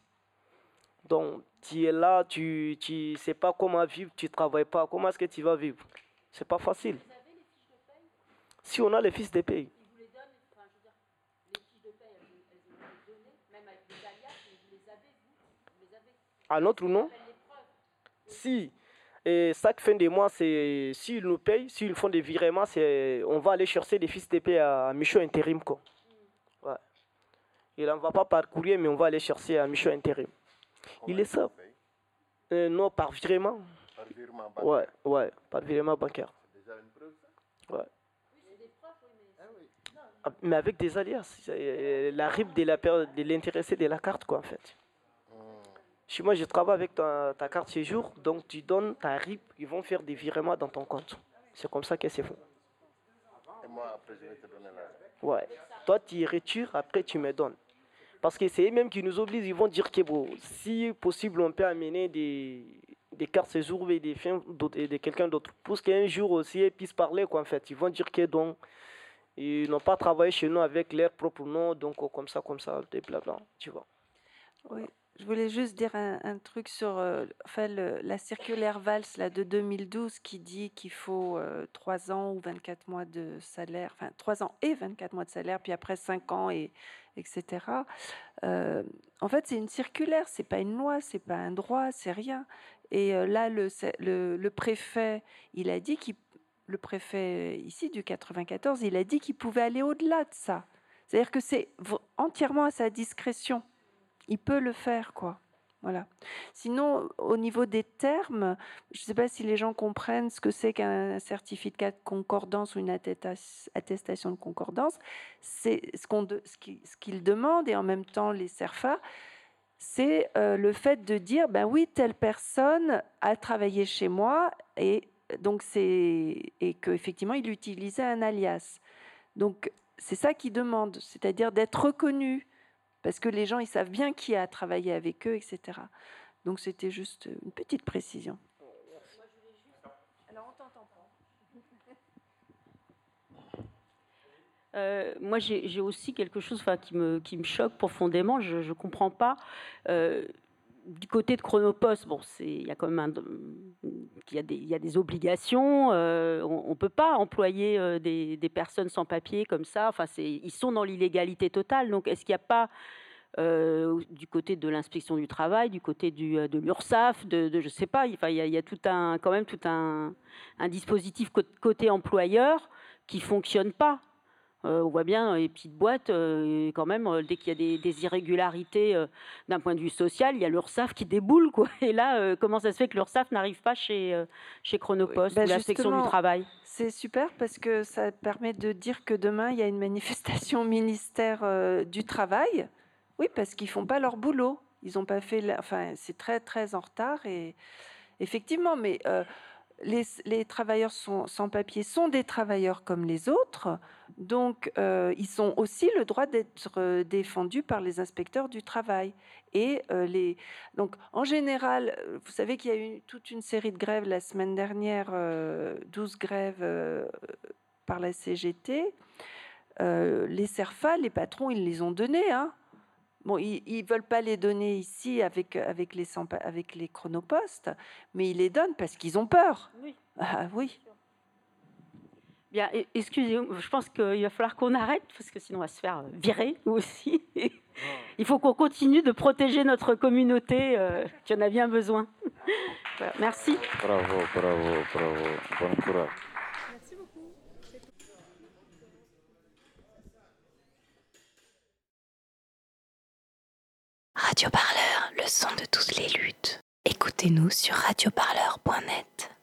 Donc tu es là, tu ne sais pas comment vivre, tu ne travailles pas, comment est-ce que tu vas vivre? C'est pas facile. Si on a les fiches de paye. À notre nom? Si. Et chaque fin de mois, c'est s'ils nous payent, s'ils font des virements, on va aller chercher des fiches de paye à Mission Intérim. Quoi. Ouais. Il n'en va pas par courrier, mais on va aller chercher à Mission Intérim. Il est ça. Euh, non, par virement. Par virement bancaire. Ouais, ouais, par virement bancaire. C'est déjà une preuve, ça? Ouais. Ah, mais avec des alias, euh, la RIB de l'intéressé de, de la carte, quoi, en fait. Hmm. Chez moi, je travaille avec ta, ta carte séjour, donc tu donnes ta RIB, ils vont faire des virements dans ton compte. C'est comme ça que c'est fait. Et moi, après, je vais te donner la Ouais. Toi, tu retires, après, tu me donnes. Parce que c'est eux-mêmes qui nous obligent, ils vont dire que si possible, on peut amener des, des cartes séjour et des fins de quelqu'un d'autre. Pour qu'un jour aussi, ils puissent parler, quoi, en fait. Ils vont dire que donc, ils n'ont pas travaillé chez nous avec leur propre nom, donc comme ça, comme ça, des blabla, tu vois. Oui, je voulais juste dire un, truc sur euh, la circulaire VALS là, de 2012 qui dit qu'il faut 3 ans ou 24 mois de salaire, enfin 3 ans et 24 mois de salaire, puis après 5 ans, et, etc. en fait, c'est une circulaire, c'est pas une loi, c'est pas un droit, c'est rien. Et là, le, le, le, préfet, il a dit qu'il le préfet ici du 94, il a dit qu'il pouvait aller au-delà de ça. C'est-à-dire que c'est entièrement à sa discrétion. Il peut le faire, quoi. Voilà. Sinon, au niveau des termes, je ne sais pas si les gens comprennent ce que c'est qu'un certificat de concordance ou une attestation de concordance. C'est ce qu'ils ce demandent et en même temps les CERFA, c'est euh, le fait de dire, ben oui, telle personne a travaillé chez moi et donc c'est et qu'effectivement il utilisait un alias. Donc c'est ça qu'ils demandent, c'est-à-dire d'être reconnu, parce que les gens ils savent bien qui a travaillé avec eux, etc. Donc c'était juste une petite précision. Euh, moi, j'ai aussi quelque chose qui me, qui me choque profondément. Je ne comprends pas. Euh, du côté de Chronopost, bon, il y a quand même il y des, obligations. Euh, on ne peut pas employer euh, des, personnes sans papier comme ça. Enfin, ils sont dans l'illégalité totale. Donc, est-ce qu'il n'y a pas euh, du côté de l'inspection du travail, du côté de l'URSSAF, de, de, je sais pas, enfin, il y, a, il y a tout un, quand même tout un, un dispositif côté employeur qui fonctionne pas. Euh, on voit bien les petites boîtes, euh, quand même, euh, dès qu'il y a des, irrégularités d'un point de vue social, il y a l'URSSAF qui déboule. Quoi. Et là, comment ça se fait que l'URSSAF n'arrive pas chez, chez Chronopost bah, ou la section du travail? C'est super parce que ça permet de dire que demain, il y a une manifestation au [LAUGHS] ministère du Travail. Oui, parce qu'ils font pas leur boulot. Ils ont pas fait. Enfin, c'est très, très en retard. Et effectivement, mais les, travailleurs sans papier sont des travailleurs comme les autres, donc euh, ils ont aussi le droit d'être euh, défendus par les inspecteurs du travail. Et euh, les, donc en général, vous savez qu'il y a eu toute une série de grèves la semaine dernière, 12 grèves par la CGT. les CERFA, les patrons, ils les ont donnés. Hein. Bon, ils ne veulent pas les donner ici avec, avec, les, avec les chronopostes, mais ils les donnent parce qu'ils ont peur. Oui. Ah, oui. Bien, excusez-moi, je pense qu'il va falloir qu'on arrête parce que sinon on va se faire virer nous [LAUGHS] aussi. Il faut qu'on continue de protéger notre communauté euh, qui en a bien besoin. Merci. Bravo, bravo, bravo. Bon courage. Radio Parleur, le son de toutes les luttes. Écoutez-nous sur radioparleur.net.